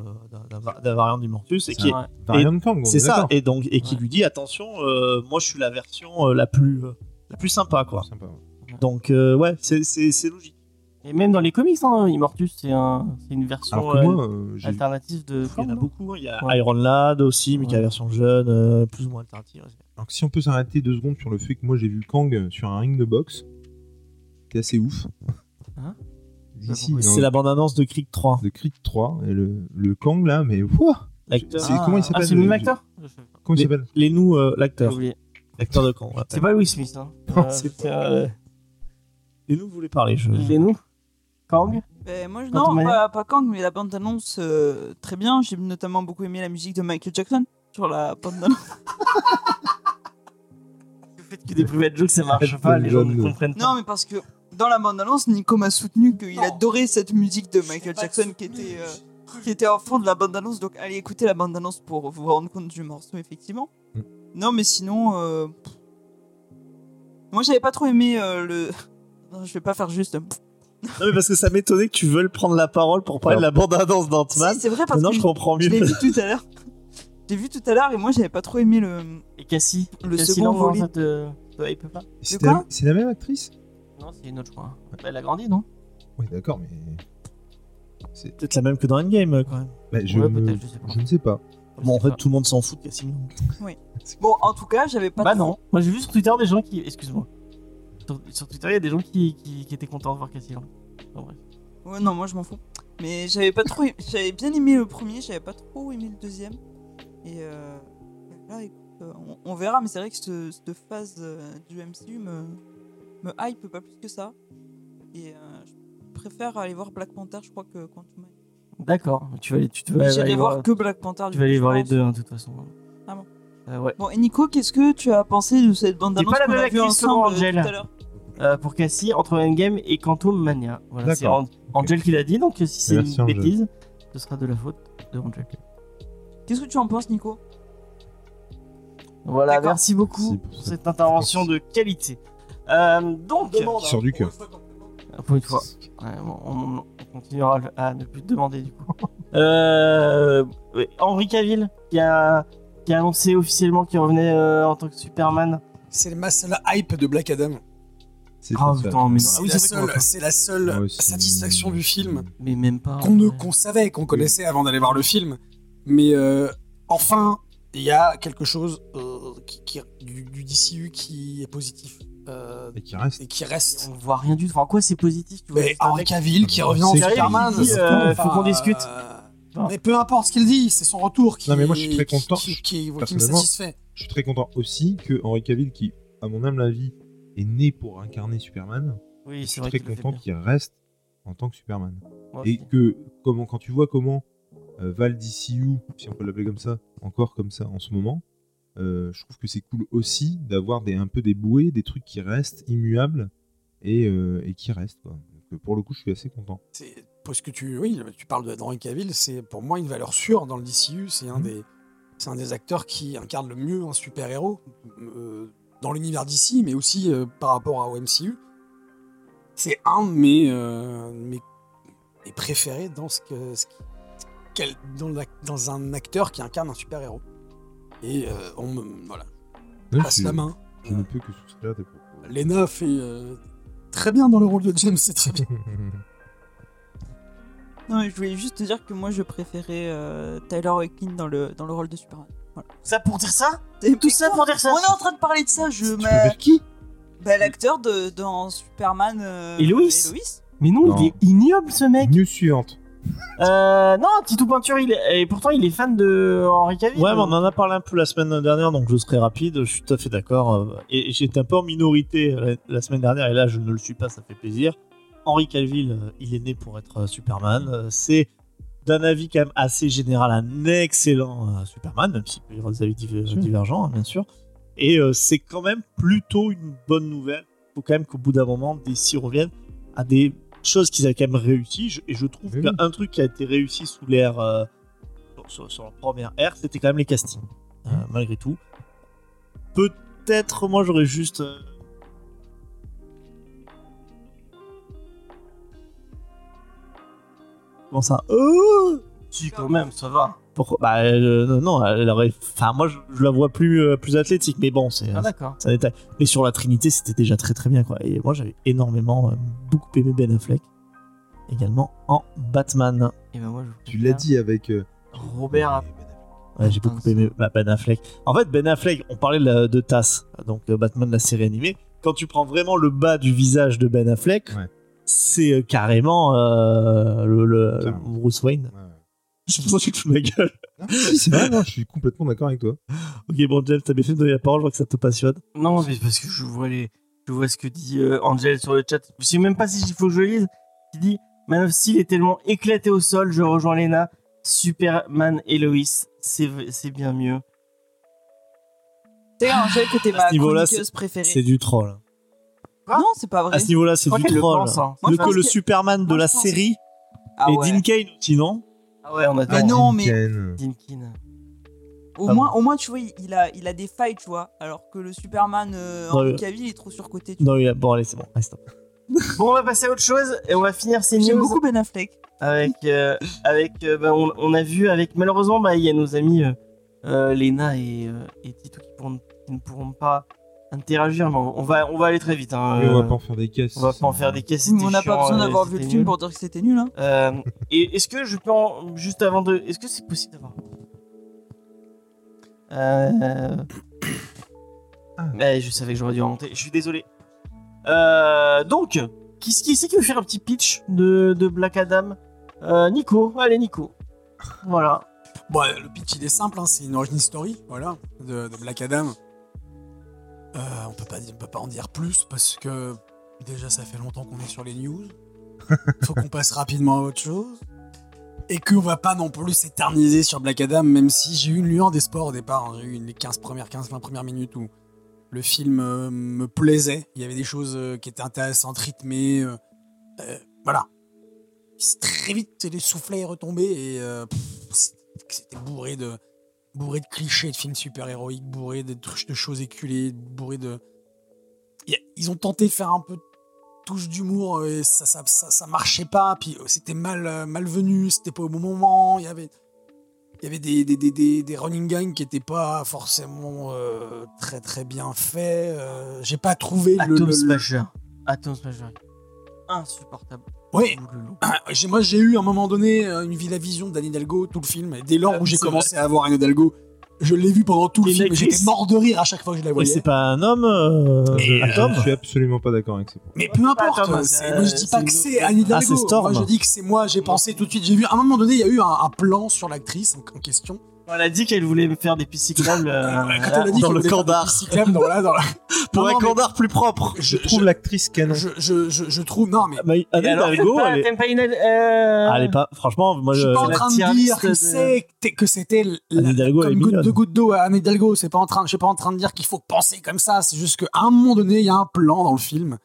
d'un- variant d'Immortus et C'est qui est C'est est ça, et donc et qui Ouais. lui dit attention, euh, moi je suis la version euh, la plus euh, la plus sympa quoi. Sympa, ouais. Donc euh, ouais, c'est c'est c'est logique. Et même dans les comics, hein, Immortus, c'est un, c'est une version euh, moi, euh, alternative de Il y en a non beaucoup. Il y a Ouais. Iron Lad aussi, mais qui a la version jeune, euh, plus ou moins alternative. Alors que si on peut s'arrêter deux secondes sur le fait que moi j'ai vu Kang sur un ring de boxe, c'est assez ouf. Hein? Ici, C'est la bande-annonce de Creed 3. de Creed 3 et le, le Kang là, mais wouah L'acteur. C'est- comment il s'appelle, Ah, c'est le même acteur? Comment il s'appelle? Les nous, euh, l'acteur. L'acteur de Kang. C'est pas Will Smith. Hein. Non, Euh, c'est euh, Les nous, vous voulez parler je... les nous? Kang? Ben, moi, je- non, pas, pas Kang, mais la bande-annonce, euh, très bien. J'ai notamment beaucoup aimé la musique de Michael Jackson sur la bande-annonce. Le fait que des private jokes ça marche pas, les gens ne comprennent pas. non, mais parce que dans la bande-annonce, Nico m'a soutenu qu'il adorait cette musique de Michael Jackson qui était, euh, qui était en fond de la bande-annonce. Donc, allez écouter la bande-annonce pour vous rendre compte du morceau, effectivement. Mm. Non, mais sinon, euh, pff. moi, j'avais pas trop aimé euh, le. Non, je vais pas faire juste. Non, mais parce que ça m'étonnait que tu veuilles prendre la parole pour parler de la bande-annonce d'Ant-Man. Si, C'est vrai parce Maintenant, que je comprends je mieux. l'ai vu tout à l'heure. J'ai vu tout à l'heure et moi, j'avais pas trop aimé le. Et Cassie Le Cassie second volet. C'est quoi? la, c'est la même actrice? Non, c'est une autre, je crois. Bah, Elle a grandi, non? Ouais, d'accord, mais. C'est... Peut-être la même que dans Endgame, quand même. Bah, je, Ouais, me- je sais pas. je ne sais pas. Bon, en fait, pas. tout le monde s'en fout de Casimir. Bon, en tout cas, j'avais pas. Bah trop- non, moi j'ai vu sur Twitter des gens qui. Excuse-moi. Sur, sur Twitter, il y a des gens qui, qui, qui étaient contents de voir Cassie. Bon, bref. Ouais, non, moi je m'en fous. Mais j'avais pas trop. J'avais bien aimé le premier, j'avais pas trop aimé le deuxième. Et euh, là, écoute, euh, on, on verra, mais c'est vrai que ce- cette phase euh, du MCU me, me hype pas plus que ça. Et euh, je préfère aller voir Black Panther, je crois, que Quantum. D'accord, tu vas aller, tu vas J'irai aller voir voir, que Black Panther. tu vas aller voir les deux, hein, de toute façon. Ah bon Euh, ouais. Bon, et Nico, qu'est-ce que tu as pensé de cette bande C'est annonce pas la même actrice selon ensemble euh, Angel. tout à l'heure Euh, pour Cassie, entre Endgame et Quantum Mania. Voilà, c'est Angel qui l'a dit, donc si c'est une Angel. bêtise, ce sera de la faute de Angel. Qu'est-ce que tu en penses, Nico? Voilà, merci beaucoup Merci pour cette intervention de qualité. Euh, donc, Qui sort du cœur. pour une fois, ouais, bon, on, on continuera à ne plus te demander du coup. Euh, ouais, Henri Cavill qui a, qui a annoncé officiellement qu'il revenait euh, en tant que Superman. C'est ma seule hype de Black Adam. C'est Ah Ah oui, la seule, la satisfaction du film Mais même pas. qu'on ne ouais. qu'on savait, qu'on connaissait avant d'aller voir le film. Mais euh, enfin, il y a quelque chose euh, qui, qui- du, du DCU qui est positif euh, Et qui reste. et qui reste. On voit rien du tout. Enfin, en quoi c'est positif tu vois, Mais mec- Cavill qui revient en Superman. c'est euh, faut qu'on discute. euh, mais peu importe ce qu'il dit, c'est son retour qui, Non, mais moi, je suis très qui- content. qui, qui- qui me Personnellement, satisfait. Je suis très content aussi que Henry Cavill, qui, à mon humble avis, est né pour incarner Superman, Oui, je c'est suis vrai très content qu'il reste en tant que Superman. Et que comment, quand tu vois comment euh, Val DCU, si on peut l'appeler comme ça, encore comme ça en ce moment, je trouve que c'est cool aussi d'avoir des, un peu des bouées, des trucs qui restent immuables et, euh, et qui restent. Quoi. Donc, euh, pour le coup, je suis assez content. C'est parce que tu, oui, tu parles de- d'Henry Cavill, c'est pour moi une valeur sûre dans le DCU. C'est un Mhm. des, c'est un des acteurs qui incarne le mieux un super héros dans l'univers DC, mais aussi euh, par rapport à au MCU. C'est un de mes, euh, mes, mes préférés dans ce que, ce qui- quel- dans, la- dans un acteur qui incarne un super héros. Et euh, on me, voilà, Ouais, passe je, la main. je ne peux que souscrire à tes propos. Lena fait euh, très bien dans le rôle de James, c'est très bien. Non, mais je voulais juste te dire que moi je préférais euh, Tyler Hoechlin dans le, dans le rôle de Superman. Voilà. Ça pour dire ça? Et Tout ça pour dire ça? On est en train de parler de ça, je Tu m'a- qui? Bah, l'acteur de, dans Superman. euh, Et Lois et Lois. Mais non, Non. il est ignoble ce mec. News suivante. Euh, non, Titou Peinture, il est, et pourtant il est fan de Henri Cavill. Ouais, mais on en a parlé un peu la semaine dernière, donc je serai rapide. Je suis tout à fait d'accord. euh, Et j'étais un peu en minorité la semaine dernière, et là je ne le suis pas, ça fait plaisir. Henry Cavill, euh, il est né pour être Superman. C'est d'un avis quand même assez général un excellent Superman, même s'il peut y avoir des avis divergents, hein, bien sûr. Et c'est quand même plutôt une bonne nouvelle. Il faut quand même qu'au bout d'un moment, DC revienne à des choses qu'ils avaient quand même réussi. Je- et je trouve Oui. qu'un truc qui a été réussi sous l'ère, euh, sur, sur- sur la première ère, c'était quand même les castings, euh, malgré tout. Peut-être, moi, j'aurais juste. euh, Comment ça? Oh Si, quand même, ça va. Pourquoi Bah euh, non, non, elle aurait. Enfin, moi, je, je la vois plus, euh, plus athlétique, mais bon, c'est Ah, d'accord. c'est un détail. Mais sur la Trinité, c'était déjà très très bien, quoi. Et moi, j'avais énormément, euh, beaucoup aimé Ben Affleck, également en Batman. Et ben moi, je Tu l'as dit avec. euh, Robert. Ouais, j'ai beaucoup aimé bah, Ben Affleck. En fait, Ben Affleck, on parlait de, la- de Tass, donc euh, Batman, la série animée. Quand tu prends vraiment le bas du visage de Ben Affleck, Ouais. c'est euh, carrément euh, le. Bruce Wayne. ouais, sais pas si tu te fous de ma gueule. Non, si, c'est vrai, non, je suis complètement d'accord avec toi. Ok, bon, James, t'as bien fait de donner la parole, je vois que ça te passionne. Non, mais parce que je vois les, je vois ce que dit euh, Angel sur le chat. Je sais même pas si il faut que je le lise. Il dit Man of Steel est tellement éclaté au sol. Je rejoins Lena. Superman et Lois, c'est c'est bien mieux. T'es Angèle que t'es À ma ce niveau-là, chroniqueuse préférée. C'est du troll. Non, c'est pas vrai. À ce niveau-là, c'est du le troll. pense, hein. Moi, le, pense que le que- Superman de moi, la pense- série Ah et ouais. Dean Kane aussi, non? Ah ouais, on a Mais non, mais- Dinkin. Au, moins, au moins, tu vois, il a, il a des failles, tu vois. Alors que le Superman euh, Henry ouais. Cavill est trop surcoté. tu vois. Non, il a... bon, allez, c'est bon, stop. Bon, on va passer à autre chose et on va finir ces J'aime news beaucoup Ben Affleck. avec avec avec. euh, bah, on, on a vu avec malheureusement bah il y a nos amis euh, euh, Lena et euh, et Tito qui, pourront- qui ne pourront pas interagir. Mais on va on va aller très vite. Hein, on euh, va pas en faire des caisses. on va pas en faire des caisses. On n'a pas besoin euh, d'avoir vu le film nul. pour dire que c'était nul. Hein. Euh, et est-ce que je peux en- juste avant de, est-ce que c'est possible d'avoir Euh... Ah. Mais je savais que j'aurais dû remonter. Je suis désolé. Euh, donc, qui, qui c'est qui veut faire un petit pitch de, de Black Adam Euh, Nico, allez Nico. Voilà. Bon, euh, le pitch il est simple, hein, c'est une origin story, voilà, de, de Black Adam. Euh, on peut pas on peut pas en dire plus parce que déjà ça fait longtemps qu'on est sur les news. Faut qu'on passe rapidement à autre chose. Et qu'on va pas non plus s'éterniser sur Black Adam, même si j'ai eu une lueur d'espoir au départ. hein. J'ai eu les 15 premières, 15-20 premières minutes où le film euh, me plaisait. Il y avait des choses euh, qui étaient intéressantes, rythmées. euh, voilà. Très vite, les soufflets est retombé et c'était bourré de bourré de clichés de films super-héroïques, bourré de, de choses éculées, bourré de... Ils ont tenté de faire un peu de touche d'humour euh, et ça, ça, ça, ça marchait pas, puis euh, c'était mal, euh, malvenu, c'était pas au bon moment, il y avait... Il y avait des, des, des, des, running gangs qui étaient pas forcément euh, très très bien faits. euh, J'ai pas trouvé le, Atom le- le- Smasher. Atom Smasher. Insupportable. Oui, j'ai- moi j'ai eu à un moment donné euh, une la vision d'Anne Hidalgo, tout le film, et dès lors Ah, où j'ai commencé à voir Anne Hidalgo, je l'ai vu pendant tout le Et film, j'étais mort de rire à chaque fois que je la Mais voyais. c'est pas un homme, euh, Et, Atom Je suis absolument pas d'accord avec ça. Mais peu importe, Atom, c'est- c'est- moi je dis pas que c'est Anne Hidalgo, Ah, c'est Storm. moi je dis que c'est moi, j'ai pensé tout de suite, j'ai vu, à un moment donné, il y a eu un, un plan sur l'actrice en, en question. Elle a dit qu'elle voulait me faire des pistes cyclables. euh, Quand elle a dit dans le candard. des cyclables, dans, voilà, dans la- Pour Non, un mais candard plus propre. je, Je trouve je- l'actrice canon. je, je, je, je trouve, non mais Mais alors, Hidalgo, t'aimes pas- elle une- euh, Ah, elle est pas. Franchement, moi, je suis pas en train de dire que de- c'est que c'était la- Anne Hidalgo, elle est comme goutte de goutte d'eau à Anne Hidalgo. C'est pas en train, je suis pas en train de dire qu'il faut penser comme ça. C'est juste qu'à un moment donné, il y a un plan dans le film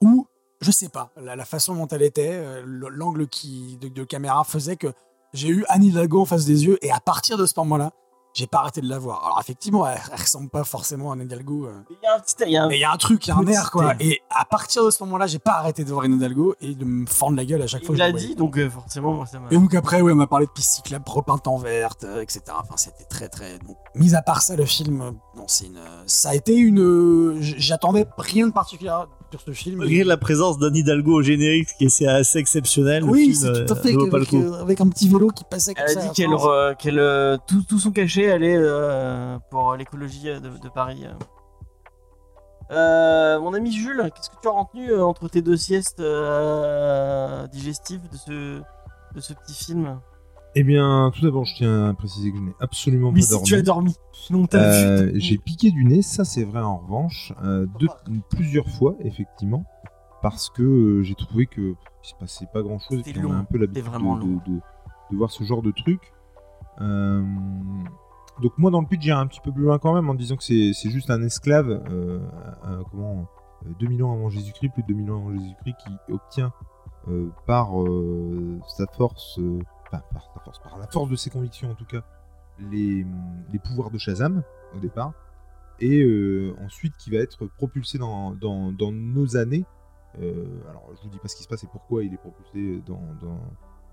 où je sais pas la, la façon dont elle était, euh, le- l'angle qui de, de caméra faisait que j'ai eu Anne Hidalgo en face des yeux et à partir de ce moment-là, j'ai pas arrêté de la voir. Alors effectivement, elle, elle ressemble pas forcément à Anne Hidalgo. euh, Il y a un petit. il y a un- mais il y a un truc, il y a un air quoi. Et à partir de ce moment-là, j'ai pas arrêté de voir Anne Hidalgo et de me fendre la gueule à chaque fois. Il l'a dit, donc euh, forcément, m'a. Et donc après, ouais, on m'a parlé de piste cyclable repeinte en verte, euh, etc. Enfin, c'était très, très. Donc, mis à part ça, le film, non, c'est une. Ça a été une. J'attendais rien de particulier sur ce film. malgré la présence d'Anne Hidalgo au générique, qui est assez exceptionnel, oui, c'est tout à euh, fait avec, euh, avec un petit vélo qui passait comme Elle ça. a à dit qu'elle, re- qu'elle, euh, tout, tout son cachet allait euh, pour l'écologie de, de Paris. euh. Mon ami Jules, qu'est-ce que tu as retenu euh, entre tes deux siestes euh, digestives de ce, de ce petit film? Eh bien, tout d'abord, je tiens à préciser que je n'ai absolument Mais pas si dormi. tu as dormi, sinon t'as Euh, j'ai piqué du nez, ça c'est vrai en revanche, euh, deux- plusieurs fois effectivement, parce que euh, j'ai trouvé que il se passait pas grand chose et puis on a long, un peu l'habitude de, long. de- de- de voir ce genre de truc. Euh, donc moi dans le pitch j'irai un petit peu plus loin quand même en disant que c'est c'est juste un esclave, euh, euh, comment, euh, 2000 ans avant Jésus-Christ, plus de 2000 ans avant Jésus-Christ, qui obtient euh, par euh, sa force, par sa force, par la force de ses convictions en tout cas, les, les pouvoirs de Shazam au départ, et euh, ensuite qui va être propulsé dans, dans, dans nos années. Euh, alors je vous dis pas ce qui se passe et pourquoi il est propulsé dans, dans,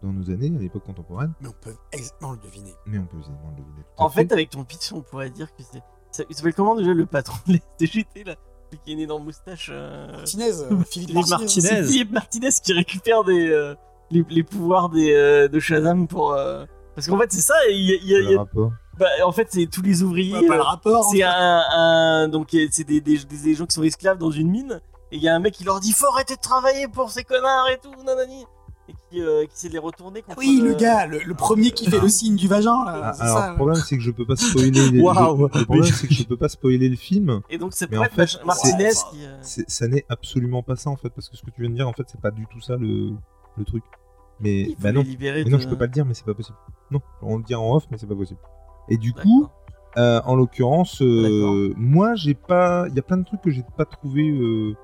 dans nos années, à l'époque contemporaine, Mais on peut exactement le deviner. mais on peut aisément le deviner. En fait, avec ton pitch, on pourrait dire que c'est. ça- Il s'appelle comment déjà le patron de la STGT là Celui qui est né dans Moustache euh, Martinez, Philippe Martinez. Martinez. C'est Philippe Martinez qui récupère des, euh, les, les pouvoirs des, euh, de Shazam pour. euh, Parce qu'en fait, c'est ça, il y a- il y a- il y le a- rapport. bah, en fait, c'est tous les ouvriers. Ouais, pas le euh, rapport. c'est un, un- donc euh, c'est des, des, des- gens qui sont esclaves dans une mine et il y a un mec qui leur dit faut arrêter de travailler pour ces connards et tout nanani et qui, euh, qui essaie de les retourner contre Oui, le gars, le, le premier qui fait le signe du vagin, là. Ah, c'est alors ça, le problème c'est que je peux pas spoiler. les- Waouh. Le problème c'est que je peux pas spoiler le film. et donc c'est Mais en fait, Martinez c'est- qui euh, C'est- ça n'est absolument pas ça en fait parce que ce que tu viens de dire en fait c'est pas du tout ça le, le truc mais il bah les non mais non de- je peux pas le dire mais c'est pas possible. Non on le dit en off mais c'est pas possible. Et du coup euh, en l'occurrence euh, moi j'ai pas il y a plein de trucs que j'ai pas trouvé euh,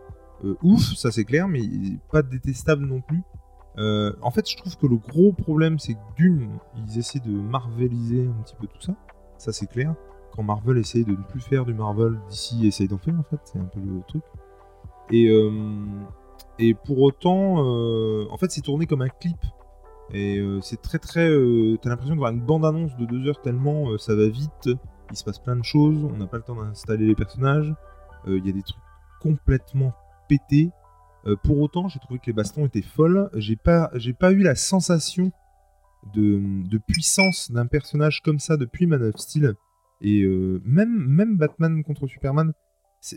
ouf ça c'est clair mais pas détestable non plus. En fait je trouve que le gros problème c'est que d'une ils essaient de marveliser un petit peu tout ça. Ça c'est clair. Quand Marvel essaye de ne plus faire du Marvel, DC essaye d'en faire en fait, c'est un peu le truc. Et, et pour autant, euh, en fait, c'est tourné comme un clip. Et euh, c'est très très. euh, T'as l'impression de voir une bande-annonce de deux heures tellement ça va vite, il se passe plein de choses, on n'a pas le temps d'installer les personnages, il y a des trucs complètement pétés. Pour autant, j'ai trouvé que les bastons étaient folles. J'ai pas, eu la sensation de, de puissance d'un personnage comme ça depuis Man of Steel. Et même, même Batman contre Superman,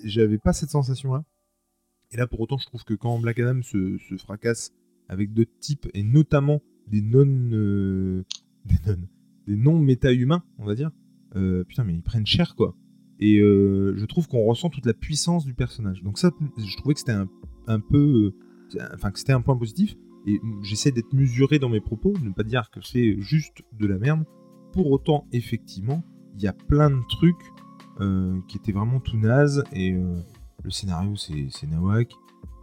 j'avais pas cette sensation-là. Et là, pour autant, je trouve que quand Black Adam se, se fracasse avec d'autres types, et notamment des non. euh, des non. des non-méta-humains, on va dire, euh, putain, mais ils prennent cher, quoi. Et euh, je trouve qu'on ressent toute la puissance du personnage. Donc, ça, je trouvais que c'était un, un peu. euh, Enfin, que c'était un point positif. Et j'essaie d'être mesuré dans mes propos, de ne pas dire que c'est juste de la merde. Pour autant, effectivement, il y a plein de trucs qui étaient vraiment tout nazes. Et le scénario, c'est nawak.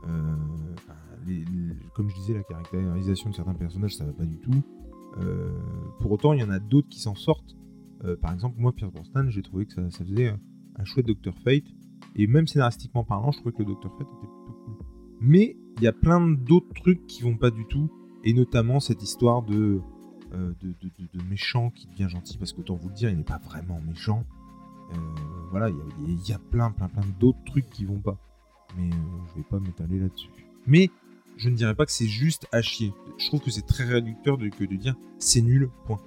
Euh, comme je disais, la caractérisation de certains personnages, ça va pas du tout. Euh, pour autant, il y en a d'autres qui s'en sortent. Euh, par exemple, moi, Pierce Brosnan, j'ai trouvé que ça, faisait un, chouette Dr. Fate. Et même scénaristiquement parlant, je trouvais que le Dr. Fate était plutôt cool. Mais il y a plein d'autres trucs qui vont pas du tout. Et notamment cette histoire de- de- de méchant qui devient gentil. Parce qu'autant vous le dire, il n'est pas vraiment méchant. Euh, voilà, il y a- plein, plein, plein d'autres trucs qui vont pas. Mais euh, je vais pas m'étaler là-dessus. Mais je ne dirais pas que c'est juste à chier. Je trouve que c'est très réducteur de, que de dire c'est nul, point.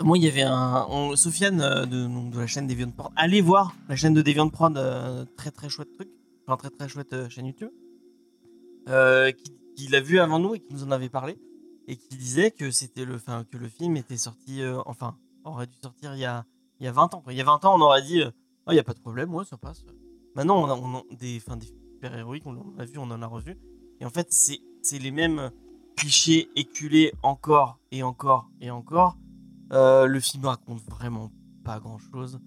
Moi, il y avait un. on- Sofiane euh, de, de la chaîne Deviant Prod. Allez voir la chaîne de Deviant Prod, euh, très très chouette truc. Enfin, très très chouette chaîne YouTube. Qui, l'a vu avant nous et qui nous en avait parlé. Et qui disait que c'était le, enfin, que le film était sorti. enfin, aurait dû sortir il y a, il y a 20 ans. quoi. Il y a 20 ans, on aurait dit euh, il n'y a pas de problème, ouais, ça passe. Maintenant, on a, on a des, enfin, des super héroïques, on en a vu, on en a revu. Et en fait, c'est les mêmes clichés éculés encore et encore et encore. Euh, le film raconte vraiment pas grand chose.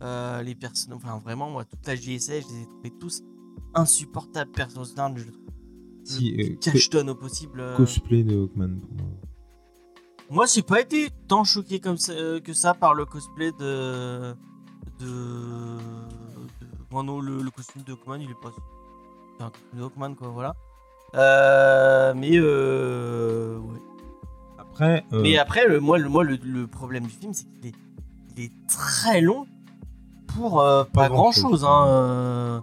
les personnes, enfin vraiment, moi, toute la JSA, je les ai trouvés tous insupportables. Personnellement, je le trouve Si, euh, au possible. euh. cosplay de Hawkman pour moi. Moi, j'ai pas été tant choqué comme ça, euh, que ça par le cosplay de. de. de... Bon, non, le, le costume de Hawkman, il est pas. C'est un costume de Hawkman, quoi, voilà. Euh, mais. Euh... Ouais. Après, euh, Mais après, le, moi, le, moi le, le problème du film, c'est qu'il est, il est très long pour euh, pas, grand grand-chose. chose. Hein, euh,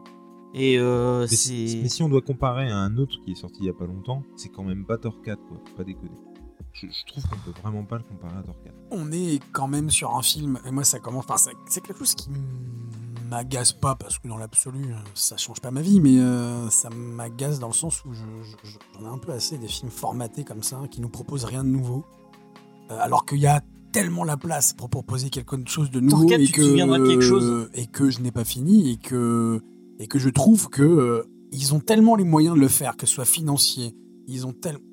et mais, mais si on doit comparer à un autre qui est sorti il y a pas longtemps, c'est quand même pas Thor 4, quoi. Pas déconner. Je, je trouve qu'on peut vraiment pas le comparer à Thor 4. on est quand même sur un film, et moi ça commence, enfin c'est quelque chose qui m'agace pas, parce que dans l'absolu, euh, ça change pas ma vie, mais euh, ça m'agace dans le sens où je- je- je- j'en ai un peu assez des films formatés comme ça, qui nous proposent rien de nouveau, Euh, alors qu'il y a tellement la place pour proposer quelque chose de nouveau, 4, et, tu que, souviendras de quelque chose et que je n'ai pas fini, et que, et que je trouve que euh, ils ont tellement les moyens de le faire, que ce soit financier, ils ont tellement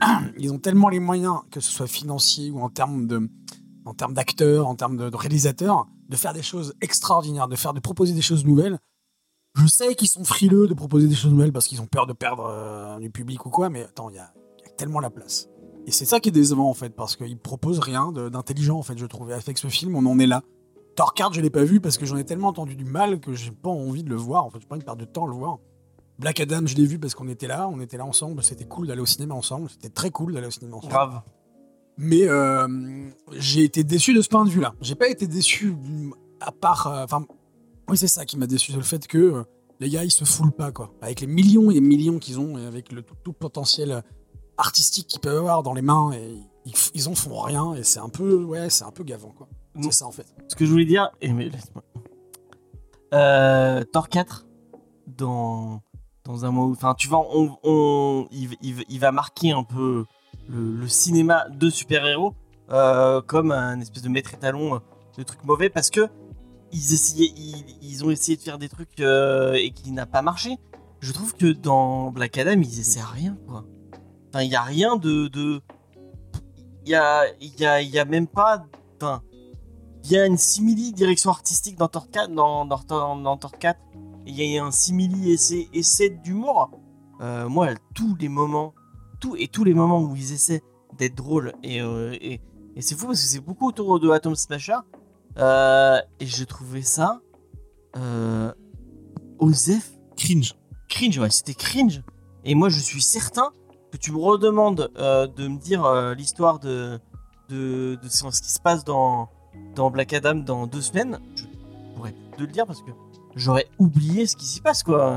ils ont tellement les moyens, que ce soit financier ou en termes de, en termes d'acteurs, en termes de, réalisateurs, de faire des choses extraordinaires, de faire, de proposer des choses nouvelles. Je sais qu'ils sont frileux de proposer des choses nouvelles parce qu'ils ont peur de perdre euh, du public ou quoi, mais attends, il y a, tellement la place. Et c'est ça qui est décevant en fait, parce qu'ils proposent rien d'intelligent en fait, je trouve. Avec ce film, on en est là. 4, je l'ai pas vu parce que j'en ai tellement entendu du mal que j'ai pas envie de le voir. En fait, j'ai pas envie de perdre de temps à le voir. Black Adam, je l'ai vu parce qu'on était là, on était là ensemble, c'était cool d'aller au cinéma ensemble, c'était très cool d'aller au cinéma ensemble. Grave. Mais euh, j'ai été déçu de ce point de vue-là. J'ai pas été déçu à part. euh, Enfin, oui, c'est ça qui m'a déçu, c'est le fait que euh, les gars ils se foulent pas quoi. Avec les millions et les millions qu'ils ont et avec le tout, tout potentiel artistique qu'ils peuvent avoir dans les mains et ils, ils en font rien et c'est un peu ouais c'est un peu gavant quoi. C'est ça en fait. Ce que je voulais dire, et mais laisse-moi. Thor 4, dans, dans un mois, enfin, tu vois, on, on- il, il- il va marquer un peu le, cinéma de super-héros euh, comme un espèce de maître étalon euh, de trucs mauvais parce que ils, essayaient, ils, ils ont essayé de faire des trucs euh, et qui n'a pas marché. Je trouve que dans Black Adam, ils essaient rien, quoi. Enfin, il n'y a rien de. de... Il y a, il y, a, y a même pas. Enfin, il y a une simili direction artistique dans Thor 4, dans, dans, dans- dans Thor 4 et il y a un simili essai, essai d'humour. Euh, moi, tous les moments, tout, et tous les moments où ils essaient d'être drôles, et, euh, et, et c'est fou parce que c'est beaucoup autour de Atom Smasher, euh, et je trouvais ça Osef Cringe. cringe, ouais, c'était cringe. Et moi, je suis certain que tu me redemandes de me dire l'histoire de, de, de ce qui se passe dans, dans Black Adam dans deux semaines. Je pourrais plus te le dire parce que j'aurais oublié ce qui s'y passe, quoi.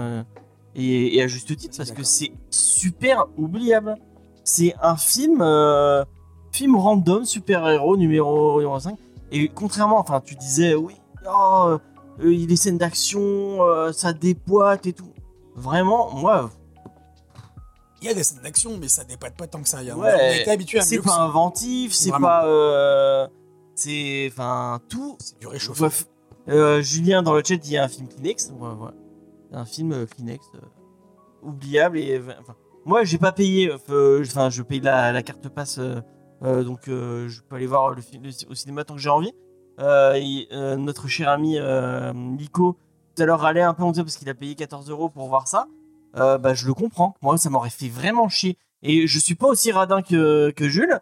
Et, et à juste titre, parce que c'est super oubliable. C'est un film, euh, film random, super-héros numéro, numéro 5. Et contrairement, enfin, tu disais, oui, oh, euh, les scènes d'action, euh, ça dépoite et tout. Vraiment, moi, Il y a des scènes d'action, mais ça dépasse pas tant que ça. Y a- Ouais, on était habitué à c'est pas ça. inventif, c'est pas. C'est. Enfin, tout. C'est du réchauffé. Bref, euh, Julien dans le chat dit un film Kleenex. Ouais, ouais. Un film euh, Kleenex euh, oubliable et enfin, moi j'ai pas payé. Enfin, je paye la, la carte passe, donc je peux aller voir le film au cinéma tant que j'ai envie. Et, notre cher ami Nico tout à l'heure râlait un peu en disant parce qu'il a payé 14 euros pour voir ça. Bah je le comprends. Moi ça m'aurait fait vraiment chier. Et je suis pas aussi radin que, que Jules.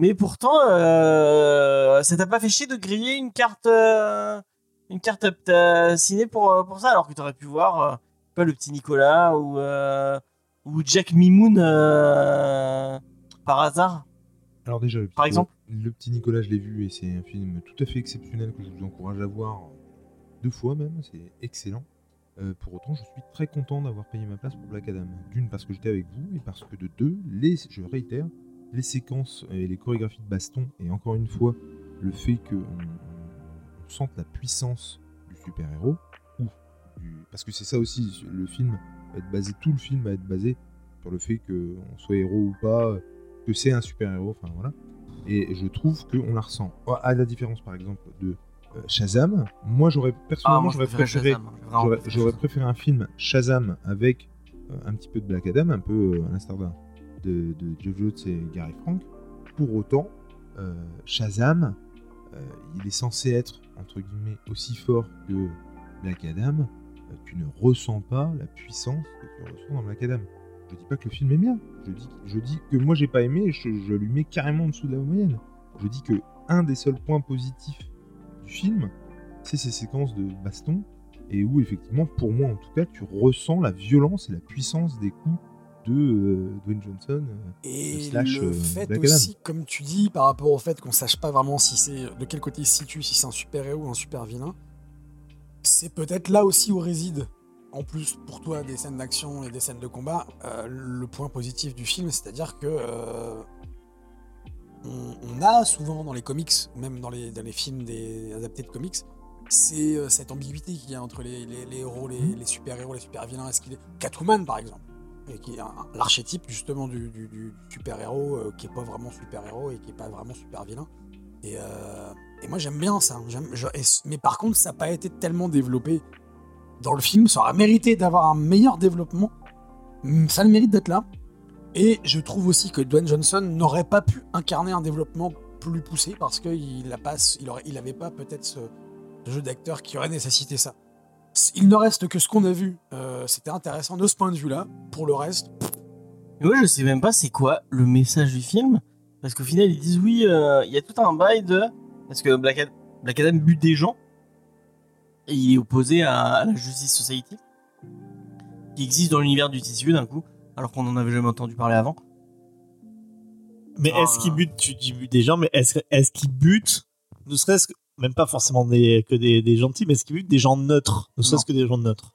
Mais pourtant, euh, ça t'a pas fait chier de griller une carte, euh, une carte ciné pour, euh, pour ça, alors que t'aurais pu voir euh, pas le petit Nicolas ou, euh, ou Jack Mimoun euh, par hasard? Alors déjà, le petit Par Nicolas- exemple? Le petit Nicolas, je l'ai vu et c'est un film tout à fait exceptionnel que je vous encourage à voir deux fois même, c'est excellent. Euh, pour autant, je suis très content d'avoir payé ma place pour Black Adam. D'une, parce que j'étais avec vous, et parce que de deux, les, je réitère, les séquences et les chorégraphies de baston, et encore une fois, le fait qu'on on sente la puissance du super-héros, ou du... parce que c'est ça aussi, le film va être basé, tout le film va être basé sur le fait qu'on soit héros ou pas, que c'est un super-héros, enfin voilà. Et je trouve qu'on la ressent. À la différence par exemple de euh, Shazam, moi j'aurais personnellement Ah, j'aurais préféré, vraiment j'aurais- préféré un film Shazam avec euh, un petit peu de Black Adam, un peu euh, à l'instar d'un- de, de Jones et Gary Frank. Pour autant, euh, Shazam, euh, il est censé être entre guillemets aussi fort que Black Adam. Euh, tu ne ressens pas la puissance que tu ressens dans Black Adam. Je dis pas que le film est bien. Je dis, je dis que moi j'ai pas aimé je, je lui mets carrément en dessous de la moyenne. Je dis que un des seuls points positifs du film, c'est ces séquences de baston et où effectivement, pour moi en tout cas, tu ressens la violence et la puissance des coups de euh, Dwayne Johnson. euh, Et slash, le euh, fait Black Adam. aussi, comme tu dis, par rapport au fait qu'on sache pas vraiment si c'est de quel côté il se situe, si c'est un super héros ou un super vilain, c'est peut-être là aussi où réside, en plus pour toi des scènes d'action et des scènes de combat, euh, le point positif du film, c'est-à-dire que euh, on, on a souvent dans les comics, même dans les, dans les films des adaptés de comics, c'est euh, cette ambiguïté qu'il y a entre les, les- les héros, les, les super-héros, les super-vilains. Est-ce qu'il est Catwoman par exemple et qui est l'archétype justement du, super-héros euh, qui est pas vraiment super-héros et qui est pas vraiment super-vilain. Et, euh, et moi j'aime bien ça. Mais par contre, ça n'a pas été tellement développé dans le film. Ça aurait mérité d'avoir un meilleur développement. Mm, Ça le mérite d'être là. Et je trouve aussi que Dwayne Johnson n'aurait pas pu incarner un développement plus poussé parce qu'il n'a pas, pas peut-être ce jeu d'acteur qui aurait nécessité ça. Il ne reste que ce qu'on a vu. Euh, C'était intéressant de ce point de vue-là. Pour le reste, Et moi, je sais même pas c'est quoi le message du film. Parce qu'au final, ils disent oui, euh, il y a tout un bail de. Parce que Black Adam, Black Adam bute des gens. Et il est opposé à, à la Justice Society. Qui existe dans l'univers du tissu d'un coup. Alors qu'on en avait jamais entendu parler avant. Mais Ah. est-ce qu'il bute Tu dis bute des gens, mais est-ce est qu'il bute Ne serait-ce que même pas forcément des, que des, des gentils, mais est-ce qu'il bute des gens neutres? Ne serait-ce que des gens neutres?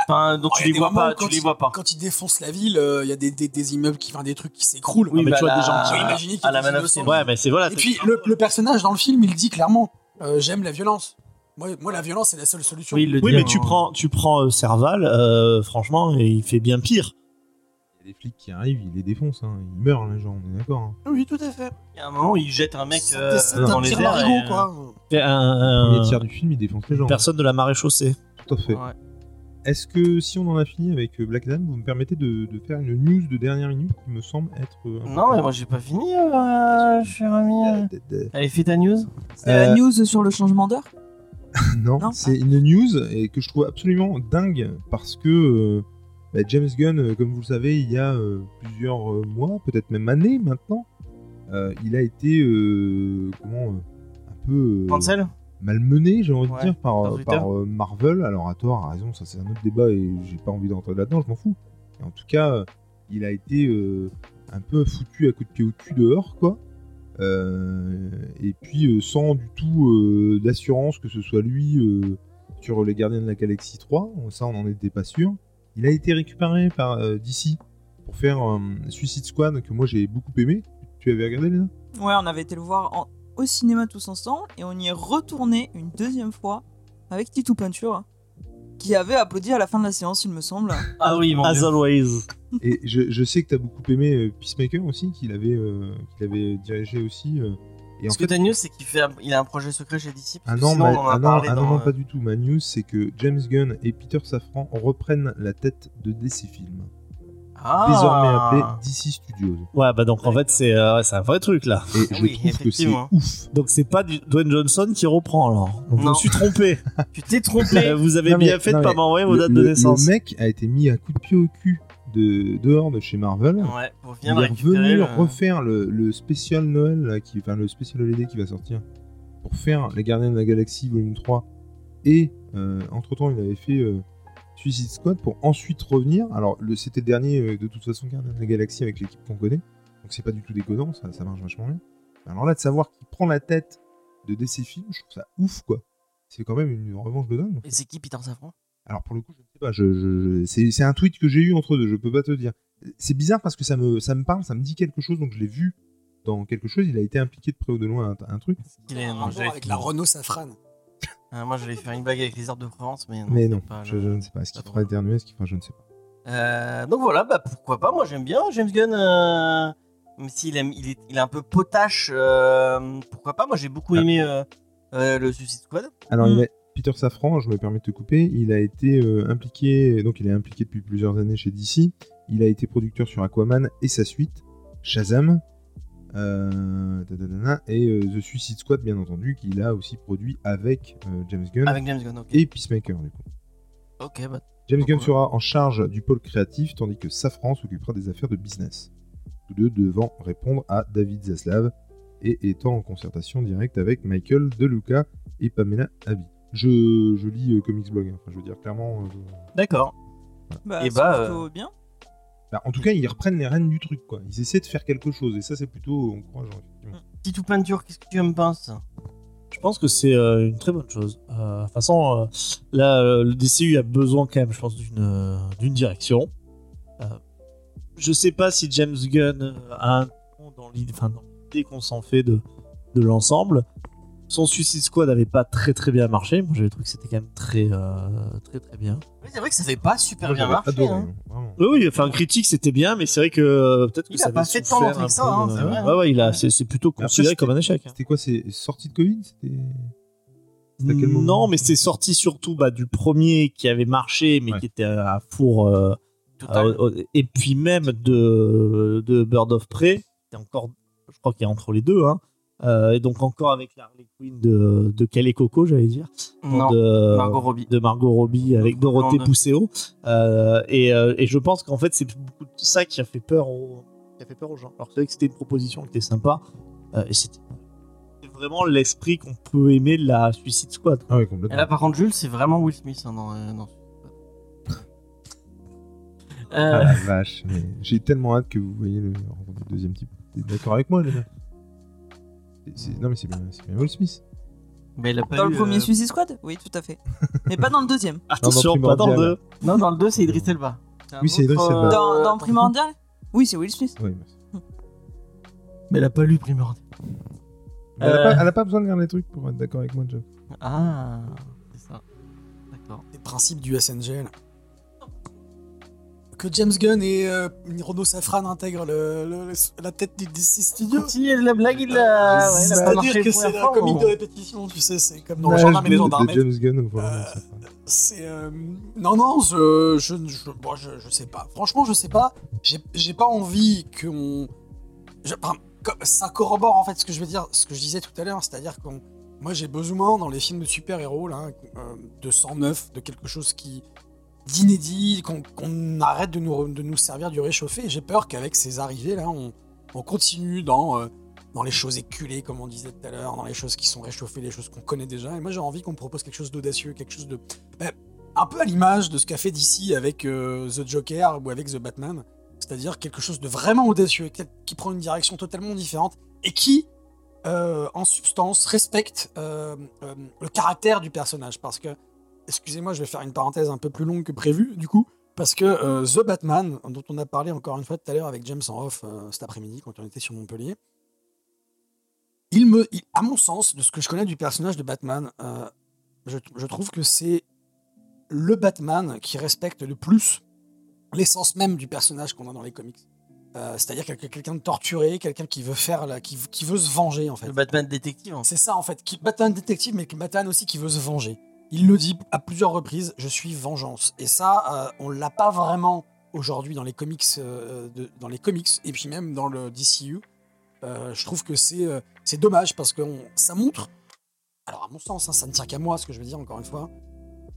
Enfin, donc tu les vois pas, tu les il- vois pas. Quand ils défoncent la ville, euh, il y a des, des- des immeubles qui font des trucs qui s'écroulent. Oui, mais bah, tu vois la- des gens qui- qu'il à la y a des Man of innocents. Steel. Ouais, mais c'est voilà. Et puis le, le personnage dans le film, il dit clairement euh, J'aime la violence. Moi, moi, la violence, c'est la seule solution. Oui, mais en- tu prends, tu prends euh, Serval, euh, franchement, et il fait bien pire. Des flics qui arrivent, ils les défoncent, hein. ils meurent les gens, on est d'accord. hein. Oui, tout à fait. Il y a un moment où il jette un mec euh, dans un les airs. marigot, et, euh, quoi. Et un- Le premier tiers du film, ils défoncent les gens. personne de la marée chaussée. Tout à fait. Ouais. Est-ce que si on en a fini avec euh, Black Adam, vous me permettez de, de faire une news de dernière minute qui me semble être. Non, mais moi j'ai pas fini, euh, cher ami. Allez, fais ta news. C'est la news sur le changement d'heure Non, Non c'est une news et que je trouve absolument dingue parce que euh, bah, James Gunn, euh, comme vous le savez, il y a euh, plusieurs euh, mois, peut-être même années maintenant, il a été comment un peu malmené, j'ai envie Ouais, de dire, par, euh, Marvel. Alors à tort, à raison, ça c'est un autre débat et j'ai pas envie d'entrer là-dedans, je m'en fous. Et en tout cas, euh, il a été euh, un peu foutu à coup de pied au cul dehors, quoi. Et puis sans du tout d'assurance que ce soit lui sur les Gardiens de la Galaxie 3, ça on n'en était pas sûr. Il a été récupéré par euh, DC pour faire euh, Suicide Squad que moi j'ai beaucoup aimé. Tu avais regardé Léna? Ouais, on avait été le voir en- au cinéma tous ensemble et on y est retourné une deuxième fois avec Titou Peinture hein, qui avait applaudi à la fin de la séance, il me semble. Ah oui, mon As Dieu. always. Et je, je sais que t'as beaucoup aimé euh, Peacemaker aussi, qu'il avait, euh, qu'il avait dirigé aussi. euh, et en Ce que fait, t'as news, c'est qu'il fait, un- il a un projet secret chez DC. parce Ah que non, sinon, ma- on en a ah non, parlé ah non, dans, non, euh, pas du tout. Ma news, c'est que James Gunn et Peter Safran reprennent la tête de DC Films, Ah. désormais appelé DC Studios. Ouais, bah donc en fait, c'est euh, c'est un vrai truc là. Et je Oui, trouve que c'est effectivement. ouf. Donc c'est pas du Dwayne Johnson qui reprend alors. Donc je me suis trompé. Tu t'es trompé. Vous avez Non, mais- bien fait de pas m'envoyer vos dates de naissance. le mec a été mis à coup de pied au cul de, dehors de chez Marvel. Ouais, pour Il venir est récupérer. revenu le- refaire le, le spécial Noël, là, qui, enfin le spécial LED qui va sortir, pour faire Les Gardiens de la Galaxie volume 3. Et entre temps, il avait fait euh, Suicide Squad pour ensuite revenir. Alors, le- c'était le dernier, euh, de toute façon, Gardiens de la Galaxie avec l'équipe qu'on connaît. Donc, c'est pas du tout déconnant, ça, ça marche vachement bien. Alors là, de savoir qu'il prend la tête de DC Films, je trouve ça ouf, quoi. C'est quand même une revanche de dingue. Et c'est qui Peter Safran Alors pour le coup, je ne sais pas. Je, je- je- c'est, c'est un tweet que j'ai eu entre deux. Je peux pas te dire. C'est bizarre parce que ça me, ça me parle, ça me dit quelque chose. Donc je l'ai vu dans quelque chose. Il a été impliqué de près ou de loin à un, un truc. Il est- Un rapport avec la Renault Safran. Ah, Moi, j'allais faire une blague avec les arbres de Provence, mais non. Mais non, pas je, le- je ne sais pas. Est-ce qu'il fera éternuer Est-ce qu'il fera Je ne sais pas. Euh, donc voilà, bah pourquoi pas. Moi, j'aime bien James Gunn. euh, Même s'il aime, il est, il est un peu potache. euh, pourquoi pas Moi, j'ai beaucoup Ah. aimé euh, euh, le Suicide Squad. Alors Mm. il a- Peter Safran, je me permets de te couper. Il a été euh, impliqué. Donc il est impliqué depuis plusieurs années chez DC. Il a été producteur sur Aquaman et sa suite, Shazam. euh, et euh, The Suicide Squad, bien entendu, qu'il a aussi produit avec James Gunn Avec James Gunn, ok. et Peacemaker, du coup. Ok, bah. James Gunn sera en charge du pôle créatif, tandis que Safran s'occupera des affaires de business. Tous deux devant répondre à David Zaslav et étant en concertation directe avec Michael DeLuca et Pamela Abi. Je, je lis euh, Comics Blog, enfin, je veux dire clairement. euh, je- D'accord. Bah, Et c'est bah, plutôt bien. bah, en tout cas, ils reprennent les rênes du truc, quoi. Ils essaient de faire quelque chose, et ça, c'est plutôt encourageant, effectivement. Titou Peinture, qu'est-ce que tu en penses? Je pense que c'est euh, une très bonne chose. Euh, de toute façon, euh, là, euh, le DCU a besoin quand même, je pense, d'une euh, d'une direction. Euh, je sais pas si James Gunn euh, a un nom dans l'idée enfin, dans l'idée qu'on s'en fait de, de l'ensemble. Son Suicide Squad n'avait pas très très bien marché. Moi, j'avais trouvé que c'était quand même très euh, très très bien. Oui, c'est vrai que ça fait pas super Moi, bien j'avais marché. adoré, hein. hein, vraiment. Oui, oui, enfin, critique, c'était bien, mais c'est vrai que euh, peut-être que Il ça a pas fait tant souffert d'entrées que ça, peu hein, de- c'est vrai. Ouais, ouais, il a, c'est, c'est plutôt Après, considéré c'était- comme un échec. hein. C'était quoi C'est sorti de Covid C'était. C'était à quel moment Non, mais c'est sorti surtout bah, du premier qui avait marché, mais Ouais. qui était à four. euh, Total. euh, euh, et puis même de, de Bird of Prey, c'est encore, je crois qu'il y a entre les deux. Hein. Euh, et donc encore avec la Harley Quinn de, de Calais Coco, j'allais dire. non, de, Margot Robbie. de Margot Robbie avec Dorothée. Pousseau. Euh, et, euh, et je pense qu'en fait, c'est beaucoup de ça qui a fait peur aux, qui a fait peur aux gens. Alors c'est vrai que c'était une proposition qui était sympa. euh, et c'était c'est vraiment l'esprit qu'on peut aimer de la Suicide Squad. Ah Et complètement. là, par contre, Jules, c'est vraiment Will Smith hein, dans, euh, dans- Ah la vache, mais j'ai tellement hâte que vous voyez le, le deuxième type. T'es d'accord avec moi, les gars? Non, mais c'est bien, c'est bien Will Smith. mais il a pas Dans eu, le premier euh, Suicide Squad? Oui, tout à fait. Mais pas dans le deuxième. Attention, pas dans Primordial. deux. Non, dans le 2, c'est Idris Elba. Oui, c'est Idris Elba. euh, Dans, dans Primordial? Oui, c'est Will Smith. Oui. Mais elle a pas lu Primordial. Mais Elle, a Euh. pas, elle a pas besoin de lire les trucs pour être d'accord avec moi, Joe. Ah, c'est ça. D'accord. Les principes du SNG. Que James Gunn et euh, Renaud Safran intègrent le- le- le- la tête du DC Studio. Si la blague, il a. ouais, elle a pas marché C'est-à-dire que la c'est la comique bon. de répétition, tu sais, c'est comme dans le L'âge gendarme et les gendarmes. James Gunn volant, Euh. C'est euh, non non je je, je, bon, je je sais pas franchement je sais pas j'ai j'ai pas envie qu'on enfin, ça corrobore en fait ce que je veux dire ce que je disais tout à l'heure c'est-à-dire qu'on moi j'ai besoin dans les films de super-héros là euh, de 109 de quelque chose qui d'inédit qu'on arrête de nous de nous servir du réchauffé j'ai peur qu'avec ces arrivées là on, on continue dans euh, dans les choses éculées, comme on disait tout à l'heure, dans les choses qui sont réchauffées, les choses qu'on connaît déjà. Et moi, j'ai envie qu'on me propose quelque chose d'audacieux, quelque chose de. ben, un peu à l'image de ce qu'a fait DC avec euh, The Joker ou avec The Batman. C'est-à-dire quelque chose de vraiment audacieux, qui prend une direction totalement différente et qui, euh, en substance, respecte le caractère du personnage. Parce que, excusez-moi, je vais faire une parenthèse un peu plus longue que prévu, du coup. Parce que euh, The Batman, dont on a parlé encore une fois tout à l'heure avec James en off euh, cet après-midi quand on était sur Montpellier, il me, il- à mon sens, de ce que je connais du personnage de Batman, euh, je, je trouve que c'est le Batman qui respecte le plus l'essence même du personnage qu'on a dans les comics. C'est-à-dire quel- quelqu'un de torturé, quelqu'un qui veut faire, la, qui, qui veut se venger en fait. Le Batman détective. fait. C'est ça en fait, qui, Batman détective, mais Batman aussi qui veut se venger. Il le dit à plusieurs reprises, je suis vengeance. Et ça, euh, on l'a pas vraiment aujourd'hui dans les comics, euh, dans les comics et puis même dans le DCU. Euh, je trouve que c'est euh, c'est dommage parce que ça montre. Alors à mon sens, hein, ça ne tient qu'à moi ce que je veux dire encore une fois.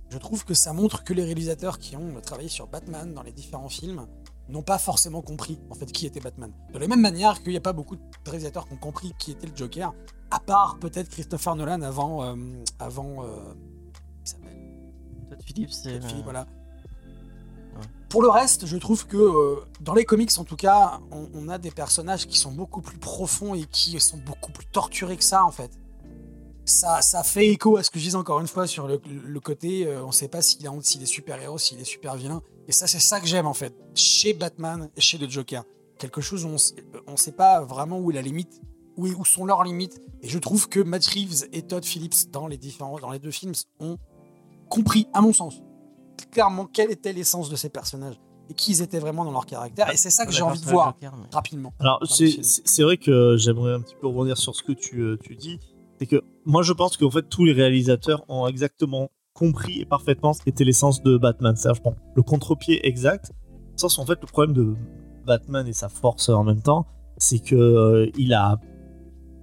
Je trouve que ça montre que les réalisateurs qui ont travaillé sur Batman dans les différents films n'ont pas forcément compris en fait qui était Batman. De la même manière qu'il n'y a pas beaucoup de réalisateurs qui ont compris qui était le Joker, à part peut-être Christopher Nolan avant avant Todd Phillips, c'est. Todd Phillips, voilà. Ouais. Pour le reste, je trouve que euh, dans les comics, en tout cas, on, on a des personnages qui sont beaucoup plus profonds et qui sont beaucoup plus torturés que ça, en fait. Ça, ça fait écho à ce que je disais encore une fois sur le, le côté, euh, on ne sait pas s'il est, s'il est super-héros, s'il est super-vilain. Et ça, c'est ça que j'aime, en fait, chez Batman et chez le Joker. Quelque chose où on ne sait pas vraiment où est la limite, où, où sont leurs limites. Et je trouve que Matt Reeves et Todd Phillips, dans les, différents, dans les deux films, ont compris, à mon sens, clairement quelle était l'essence de ces personnages et qui ils étaient vraiment dans leur caractère. Et c'est ça que j'ai envie de voir Joker, mais- rapidement. Alors, c'est vrai que j'aimerais un petit peu rebondir sur ce que tu, euh, tu dis. C'est que moi, je pense qu'en fait, tous les réalisateurs ont exactement compris et parfaitement ce qu'était l'essence de Batman. C'est-à-dire, je prends le contre-pied exact. Sans en fait, le problème de Batman et sa force en même temps, c'est que euh, il a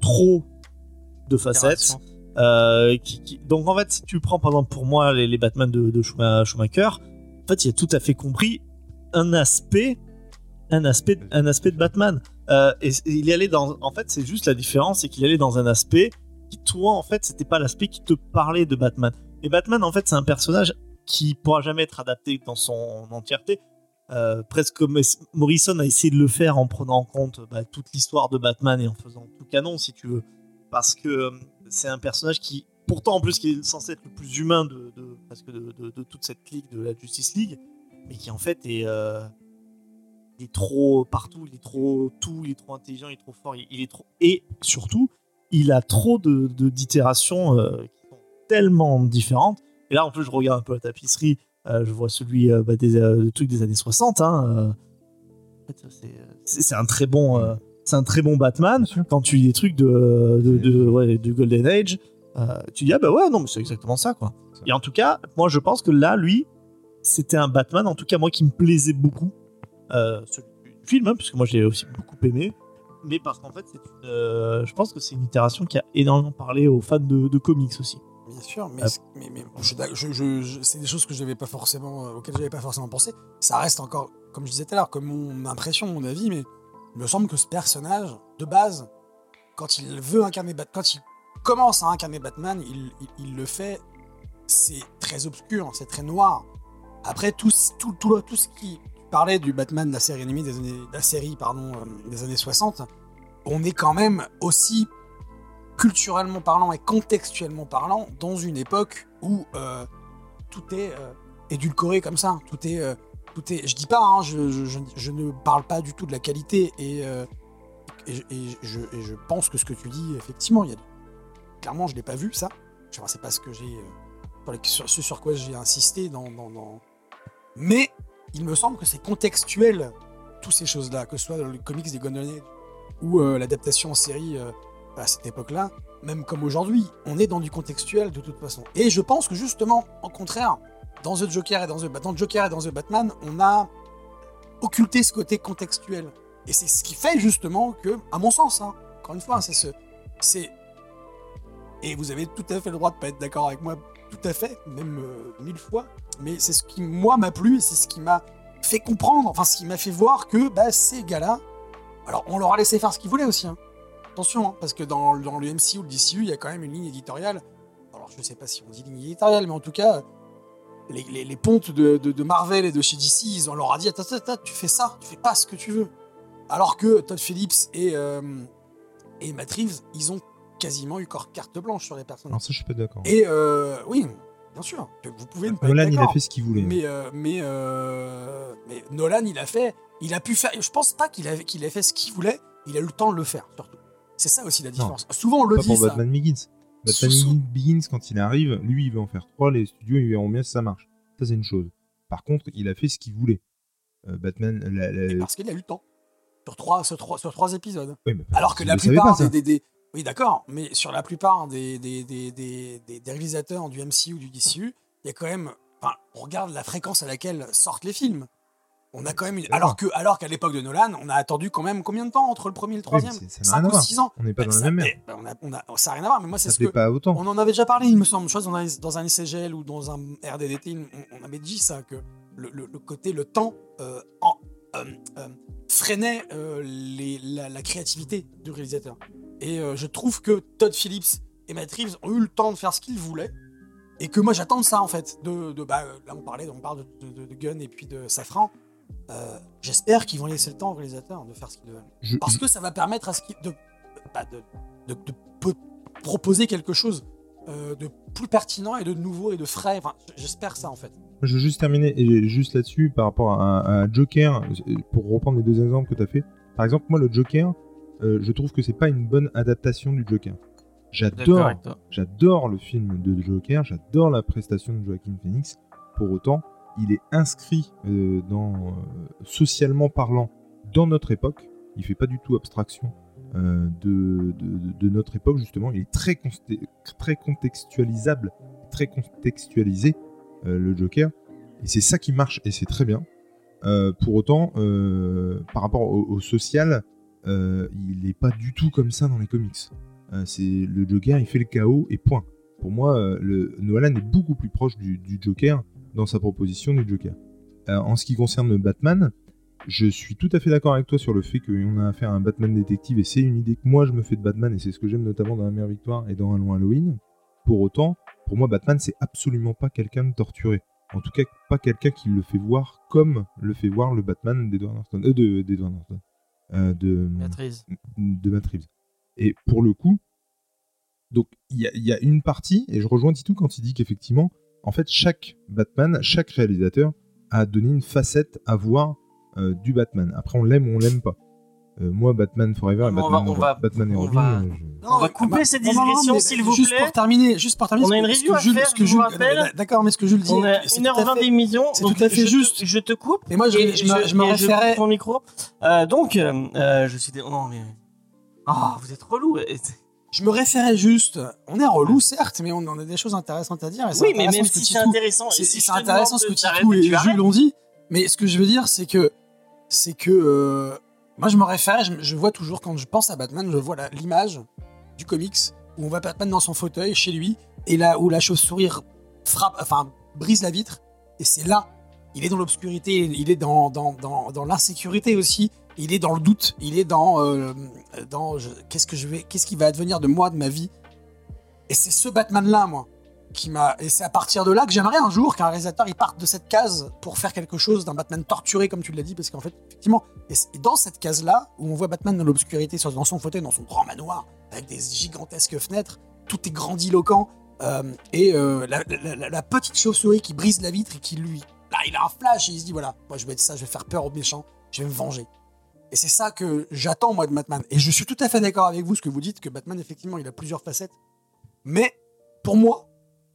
trop de facettes. Euh, Donc en fait, si tu prends par exemple pour moi les, les Batman de, de Schuma- Schumacher, en fait, il a tout à fait compris un aspect, un aspect, un aspect de Batman. Euh, et, il y allait dans, en fait, c'est juste la différence, c'est qu'il allait dans un aspect qui toi en fait, c'était pas l'aspect qui te parlait de Batman. Et Batman en fait, c'est un personnage qui pourra jamais être adapté dans son entièreté. Euh, presque comme Morrison a essayé de le faire en prenant en compte bah, toute l'histoire de Batman et en faisant tout canon si tu veux parce que euh, c'est un personnage qui, pourtant en plus, qui est censé être le plus humain de, parce que de, toute cette clique de la Justice League, mais qui en fait est, euh, est trop partout, il est trop tout, il est trop intelligent, il est trop fort, il, est trop et surtout, il a trop de d'itérations euh, qui sont tellement différentes. Et là, en plus, je regarde un peu la tapisserie, je vois celui bah, des le des années 60. Hein, c'est un très bon. C'est un très bon Batman. Quand tu lis des trucs de, de, de- ouais, du Golden Age, euh, tu dis ah bah ouais non mais c'est exactement ça quoi. Et en tout cas, moi je pense que là lui, c'était un Batman en tout cas moi qui me plaisait beaucoup. Euh, du film, hein, parce que moi j'ai aussi beaucoup aimé. Mais parce qu'en fait, une, euh, je pense que c'est une itération qui a énormément parlé aux fans de, de comics aussi. Bien sûr, mais, Ah. mais, mais bon, je suis d'ac- je- je- je- c'est des choses que j'avais pas forcément, euh, auxquelles j'avais pas forcément pensé. Ça reste encore, comme je disais tout à l'heure, comme mon impression, mon avis, mais il me semble que ce personnage, de base, quand il veut incarner Batman, quand il commence à incarner Batman, il, le fait, c'est très obscur, c'est très noir. Après, tout, tout, tout, tout ce qui parlait du Batman de la série animée des années, de série, pardon, euh, des années 60, on est quand même aussi culturellement parlant et contextuellement parlant dans une époque où euh, tout est euh, édulcoré comme ça. Tout est, est. Je dis pas, hein, je, ne parle pas du tout de la qualité et, euh, et, je- pense que ce que tu dis, effectivement, il y a clairement, je l'ai pas vu ça. Sais pas ce que j'ai, euh, sur, ce sur quoi j'ai insisté dans, Mais il me semble que c'est contextuel toutes ces choses-là, que ce soit les comics des Age ou euh, l'adaptation en série à cette époque-là, même comme aujourd'hui, on est dans du contextuel de toute façon. Et je pense que justement, en contraire, dans The Joker et dans The, Batman, on a occulté ce côté contextuel. Et c'est ce qui fait justement que, à mon sens, hein, encore une fois, c'est ce, c'est et vous avez tout à fait le droit de pas être d'accord avec moi, tout à fait, même euh, mille fois. Mais c'est ce qui moi m'a plu, c'est ce qui m'a fait comprendre, enfin ce qui m'a fait voir que bah, ces gars-là, alors on leur a laissé faire ce qu'ils voulaient aussi. hein. Attention, hein, parce que dans, dans le MCU ou le DCU, il y a quand même une ligne éditoriale. Alors je sais pas si on dit ligne éditoriale, mais en tout cas, les, les- les pontes de, de- de Marvel et de chez DC, ils, on leur a dit attends, attends, tu fais ça, tu fais pas ce que tu veux. Alors que Todd Phillips et, euh, et Matt Reeves, ils ont quasiment eu carte blanche sur les personnages. Non, ça, je suis pas d'accord. Et euh, oui, bien sûr, vous pouvez ne pas Nolan, être il a fait ce qu'il voulait. Mais, euh, mais, euh, mais Nolan, il a fait, il a pu faire. Je pense pas qu'il avait- qu'il ait fait ce qu'il voulait. Il a eu le temps de le faire, surtout. C'est ça aussi la différence. Souvent on le Pas dit pour ça. Batman Batman Begins, quand il arrive, lui, il veut en faire trois. Les studios, ils verront bien si ça marche. Ça, c'est une chose. Par contre, il a fait ce qu'il voulait. Euh, Batman, la, parce qu'il a eu le temps. Sur trois, sur trois, sur trois épisodes. Oui, mais Alors que la plupart pas, des, des- des- Oui, d'accord, mais sur la plupart des, des, des, des, des- des réalisateurs du MCU ou du DCU, il y a quand même. Enfin, on regarde la fréquence à laquelle sortent les films. On a quand même une... Alors que, alors qu'à l'époque de Nolan, on a attendu quand même combien de temps entre le premier et le Oui, troisième c'est- ça n'a 5 rien à ou voir. 6 ans. On n'est pas Ben, dans la ça- même mer. eh, ben, on a, on a- ça n'a rien à voir, mais moi, c'est ce que. pas autant. On en avait déjà parlé, il me semble. Je crois dans un, dans un ICGL ou dans un RDDT, on, on avait dit ça, que le, le- le côté, le temps euh, en- euh, euh, freinait euh, les- la, la créativité du réalisateur. Et je trouve que Todd Phillips et Matt Reeves ont eu le temps de faire ce qu'ils voulaient. Et que moi j'attends ça en fait. De, de- bah, là on parlait, on parle de, de- de Gunn et puis de Safran. Euh, J'espère qu'ils vont laisser le temps aux réalisateurs de faire ce qu'ils veulent. Je- Parce je- que ça va permettre à ce qu'ils de, bah, de, de- de peu- proposer quelque chose euh, de plus pertinent et de nouveau et de frais. Enfin, J'espère ça en fait. Je veux juste terminer et juste là-dessus par rapport à, à Joker, pour reprendre les deux exemples que tu as fait. Par exemple, moi, le Joker, euh, je trouve que c'est pas une bonne adaptation du Joker. J'adore, j'adore le film de Joker, j'adore la prestation de Joaquin Phoenix. Pour autant, il est inscrit euh, dans euh, socialement parlant dans notre époque. Il fait pas du tout abstraction euh, de, de- notre époque justement. Il est très très contextualisable, très contextualisé le Joker. Et c'est ça qui marche et c'est très bien. Pour autant, par rapport au, social, il n'est pas du tout comme ça dans les comics. C'est le Joker, il fait le chaos et point. Pour moi, le, est beaucoup plus proche du Joker dans sa proposition du Joker. Euh, en ce qui concerne Batman, je suis tout à fait d'accord avec toi sur le fait qu'on a affaire à un Batman détective et c'est une idée que moi je me fais de Batman et c'est ce que j'aime notamment dans La Mère Victoire et dans Un long Halloween. Pour autant, pour moi, Batman c'est absolument pas quelqu'un de torturé. En tout cas, pas quelqu'un qui le fait voir comme le fait voir le Batman d'Edward Norton. Euh, de, d'Edward Norton. Euh, de, Béatrice. de Matt Reeves. Et pour le coup, donc il y, a- il y a une partie, et je rejoins Titou quand il dit qu'effectivement, en fait, chaque Batman, chaque réalisateur a donné une facette à voir euh, du Batman. Après, on l'aime ou on l'aime pas. Euh, moi, Batman Forever et Non, mais on Batman, va- on va- Batman et on Robin, va- euh, On va couper cette digression, mais s'il vous juste plaît. Pour terminer, juste pour terminer, On a une review que à Jules- faire, je vous rappelle. D'accord, mais ce que Jules dit, On a c'est tout à 1h20 fait- d'émission. c'est donc tout à fait je te- juste. je te coupe. Et moi, je, Et je me, je me et référais. micro. Euh, donc, euh, je suis. dé- Non, mais. Ah, vous êtes relou. Je me référais juste. On est relou, certes, mais on en a des choses intéressantes à dire. et Oui, mais même ce si c'est intéressant. c'est si intéressant ce que Titou et. Jules ont dit. Mais ce que je veux dire, c'est que. C'est que. euh, moi, je me référais. Je, je vois toujours, quand je pense à Batman, je vois l'image du comics où on voit Batman dans son fauteuil chez lui et là où la chauve-souris frappe. Enfin, brise la vitre. Et c'est là. Il est dans l'obscurité, il est dans, dans, dans, dans l'insécurité aussi, il est dans le doute, il est dans, euh, dans qu'est-ce que je vais, qu'est-ce qui va advenir de moi, de ma vie. Et c'est ce Batman-là, moi, qui m'a. Et c'est à partir de là que j'aimerais un jour qu'un réalisateur il parte de cette case pour faire quelque chose d'un Batman torturé, comme tu l'as dit, parce qu'en fait, effectivement, et dans cette case-là, où on voit Batman dans l'obscurité, dans son fauteuil, dans son grand manoir, avec des gigantesques fenêtres, tout est grandiloquent, euh, et euh, la- la petite chauve-souris qui brise la vitre et qui lui. Là, il a un flash et il se dit voilà, moi je vais être ça, je vais faire peur aux méchants, je vais me venger. Et c'est ça que j'attends, moi, de Batman. Et je suis tout à fait d'accord avec vous, ce que vous dites, que Batman, effectivement, il a plusieurs facettes. Mais, pour moi,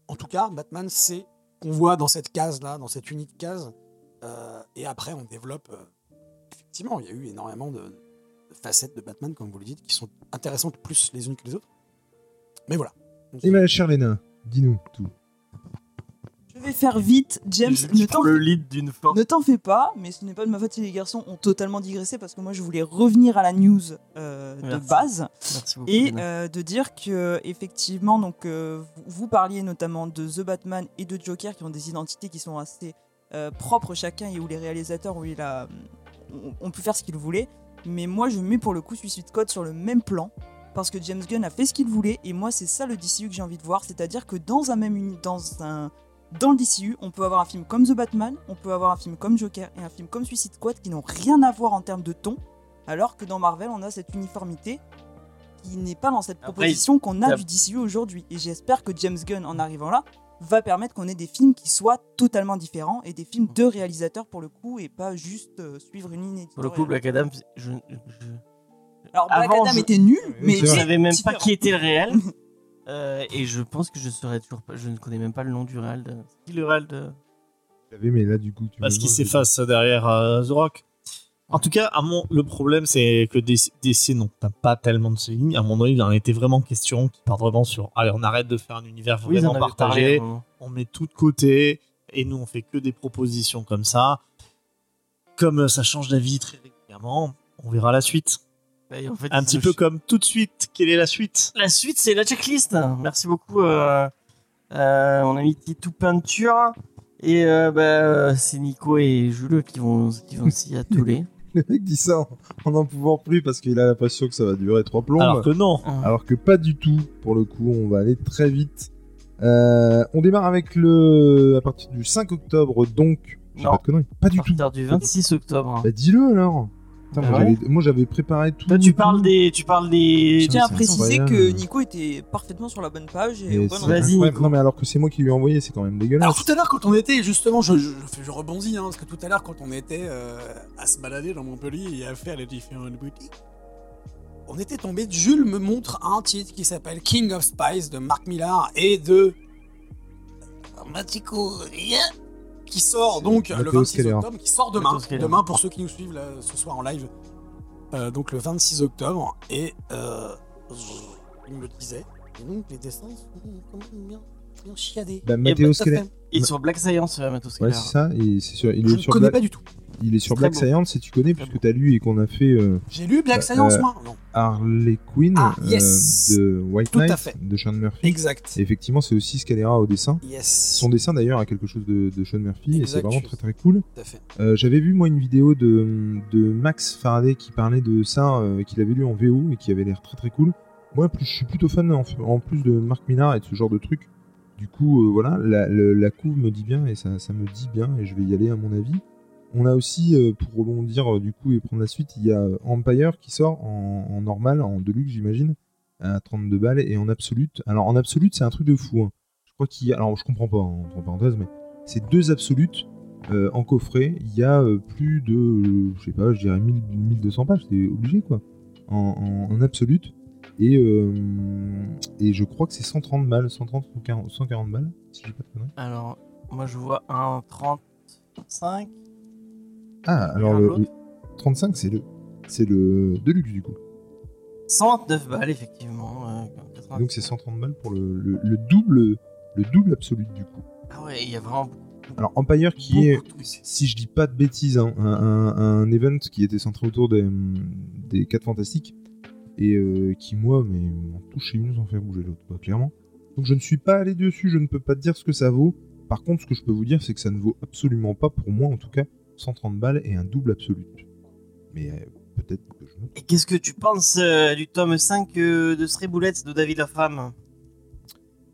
en tout cas, Batman, c'est qu'on voit dans cette case-là, dans cette unique case. Euh, et après, on développe. euh, effectivement, il y a eu énormément de, de facettes de Batman, comme vous le dites, qui sont intéressantes plus les unes que les autres. Mais voilà. Et ma chère Léna, dis-nous tout. Faire vite. James, Je- ne le lead d'une force. Ne t'en fais pas, mais ce n'est pas de ma faute si les garçons ont totalement digressé parce que moi je voulais revenir à la news euh, de base Merci beaucoup. et euh, de dire que effectivement donc euh, vous, vous parliez notamment de The Batman et de Joker qui ont des identités qui sont assez euh, propres chacun et où les réalisateurs où il a ont, ont pu faire ce qu'ils voulaient, mais moi je mets pour le coup Suicide Code sur le même plan parce que James Gunn a fait ce qu'il voulait et moi c'est ça le DCU que j'ai envie de voir, c'est-à-dire que dans un même uni- dans un dans le DCU, on peut avoir un film comme The Batman, on peut avoir un film comme Joker et un film comme Suicide Squad qui n'ont rien à voir en termes de ton, alors que dans Marvel, on a cette uniformité qui n'est pas dans cette proposition qu'on a du DCU aujourd'hui. Et j'espère que James Gunn, en arrivant là, va permettre qu'on ait des films qui soient totalement différents et des films de réalisateurs pour le coup et pas juste euh, suivre une ligne Pour le coup. Black Adam, je, je- Alors Black Avant, Adam je- était nul, mais je savais même pas qui était le réel. Euh, et je pense que je saurais toujours pas. Je ne connais même pas le nom du. De... C'est qui le réel de? Mais là, du coup, tu Parce qu'il s'efface derrière euh, The Rock. En tout cas, à mon, le problème, c'est que DC, DC non, t'as pas tellement de ces lignes. À mon avis, il en était vraiment question qui part vraiment sur allez, on arrête de faire un univers Oui, vraiment parlé partagé, on met tout de côté, et nous, on fait que des propositions comme ça. Comme ça change d'avis très régulièrement, on verra la suite. Et en fait, Un petit peu comme tout de suite, quelle est la suite La suite, c'est la checklist. Merci beaucoup, euh, euh, mon ami Titou Peinture. Et euh, bah, c'est Nico et Jules qui vont, qui vont s'y atteler. Le mec dit ça en- en n'en pouvant plus parce qu'il a l'impression que ça va durer trois plombes. Alors que non. Alors que pas du tout, pour le coup, on va aller très vite. Euh, on démarre avec le. à partir du 5 octobre, donc. J'ai Non. pas de conneries. Pas du à tout. partir du 26 octobre. Bah dis-le alors. Putain, moi, Ah j'avais- moi j'avais préparé tout. Toi, tu parles des. Tu parles des. Je tiens à c'est préciser que Nico était parfaitement sur la bonne page et Et au c'est bon Vas-y. Non mais alors que c'est moi qui lui ai envoyé, c'est quand même dégueulasse. Alors tout à l'heure quand on était justement, je, je, rebondis hein, parce que tout à l'heure quand on était euh, à se balader dans Montpellier et à faire les différentes boutiques, on était tombé. Jules me montre un titre qui s'appelle King of Spice de Mark Millar et de Matico qui sort donc le Matteo 26 Scalera. octobre, qui sort demain. Demain pour ceux qui nous suivent là, ce soir en live. Euh, donc le 26 octobre et euh, il me disait. Et donc les dessins sont quand même bien, bien chiadés. Bah, Matteo bah, Scalera. Et sur Black Science, euh, Matos Ouais, Keller. c'est ça. Et c'est sur, il Je est ne sur connais Black, pas du tout. Il est sur Black. Science et tu connais puisque t'as lu et qu'on a fait euh, J'ai lu Black Euh, Science, moi Non. Harley Quinn Ah, euh, yes. de White Tout Knight de Sean Murphy. Exact. Et effectivement, c'est aussi Scalera au dessin. Yes. Son dessin d'ailleurs a quelque chose de, de Sean Murphy et c'est vraiment très très cool. Tout à fait. J'avais vu moi une vidéo de, de Max Faraday qui parlait de ça, qu'il avait lu en VO et qui avait l'air très très cool. Moi plus, je suis plutôt fan en, en plus de Marc Minard et de ce genre de truc. Du coup euh, voilà, la, couve me dit bien et ça, ça me dit bien et je vais y aller à mon avis. On a aussi, euh, pour rebondir euh, du coup et prendre la suite, il y a euh, Empire qui sort en, normal, en deluxe j'imagine, à 32 balles et en absolute. Alors en absolute c'est un truc de fou. hein. Je crois qu'il y a, alors je comprends pas hein, entre parenthèses, mais c'est deux absolutes en coffret, il y a plus de, je sais pas, je dirais 1000, 1200 pages, c'est obligé quoi, en, absolute. Et, et je crois que c'est 130 balles, 130 ou 40, 140 balles, si j'ai pas de conneries. Alors, moi je vois un 35. Ah, alors le, l'autre. le 35, c'est le, c'est le Deluxe du coup. 129 balles, effectivement. euh, 80. Donc c'est 130 balles pour le, le, le double, le double absolute du coup. Ah ouais, il y a vraiment Alors Empire qui est, beaucoup si je dis pas de bêtises, hein, un, un- un event qui était centré autour des, des 4 fantastiques et euh, qui, moi, mais m'en touche une sans faire bouger l'autre, quoi, clairement. Donc je ne suis pas allé dessus, je ne peux pas te dire ce que ça vaut. Par contre, ce que je peux vous dire, c'est que ça ne vaut absolument pas, pour moi en tout cas, 130 balles et un double absolu. Mais euh, peut-être que je me Et qu'est-ce que tu penses euh, du tome 5 euh, de Stray Bullets de David Lafemme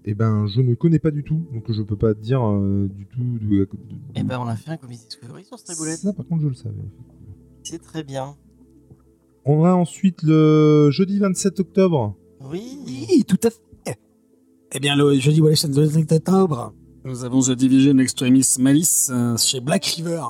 Eh ben, je ne connais pas du tout, donc je peux pas te dire euh, du tout. De, de- Eh ben, on a fait un Comics Discovery sur Stray Bullets. Ça, par contre, je le savais. C'est très bien. On a ensuite le jeudi 27 octobre. Oui. Oui, tout à fait. Eh bien, le jeudi Wallace de 5 octobre, nous avons The Division Extremis Malice euh, chez Black River.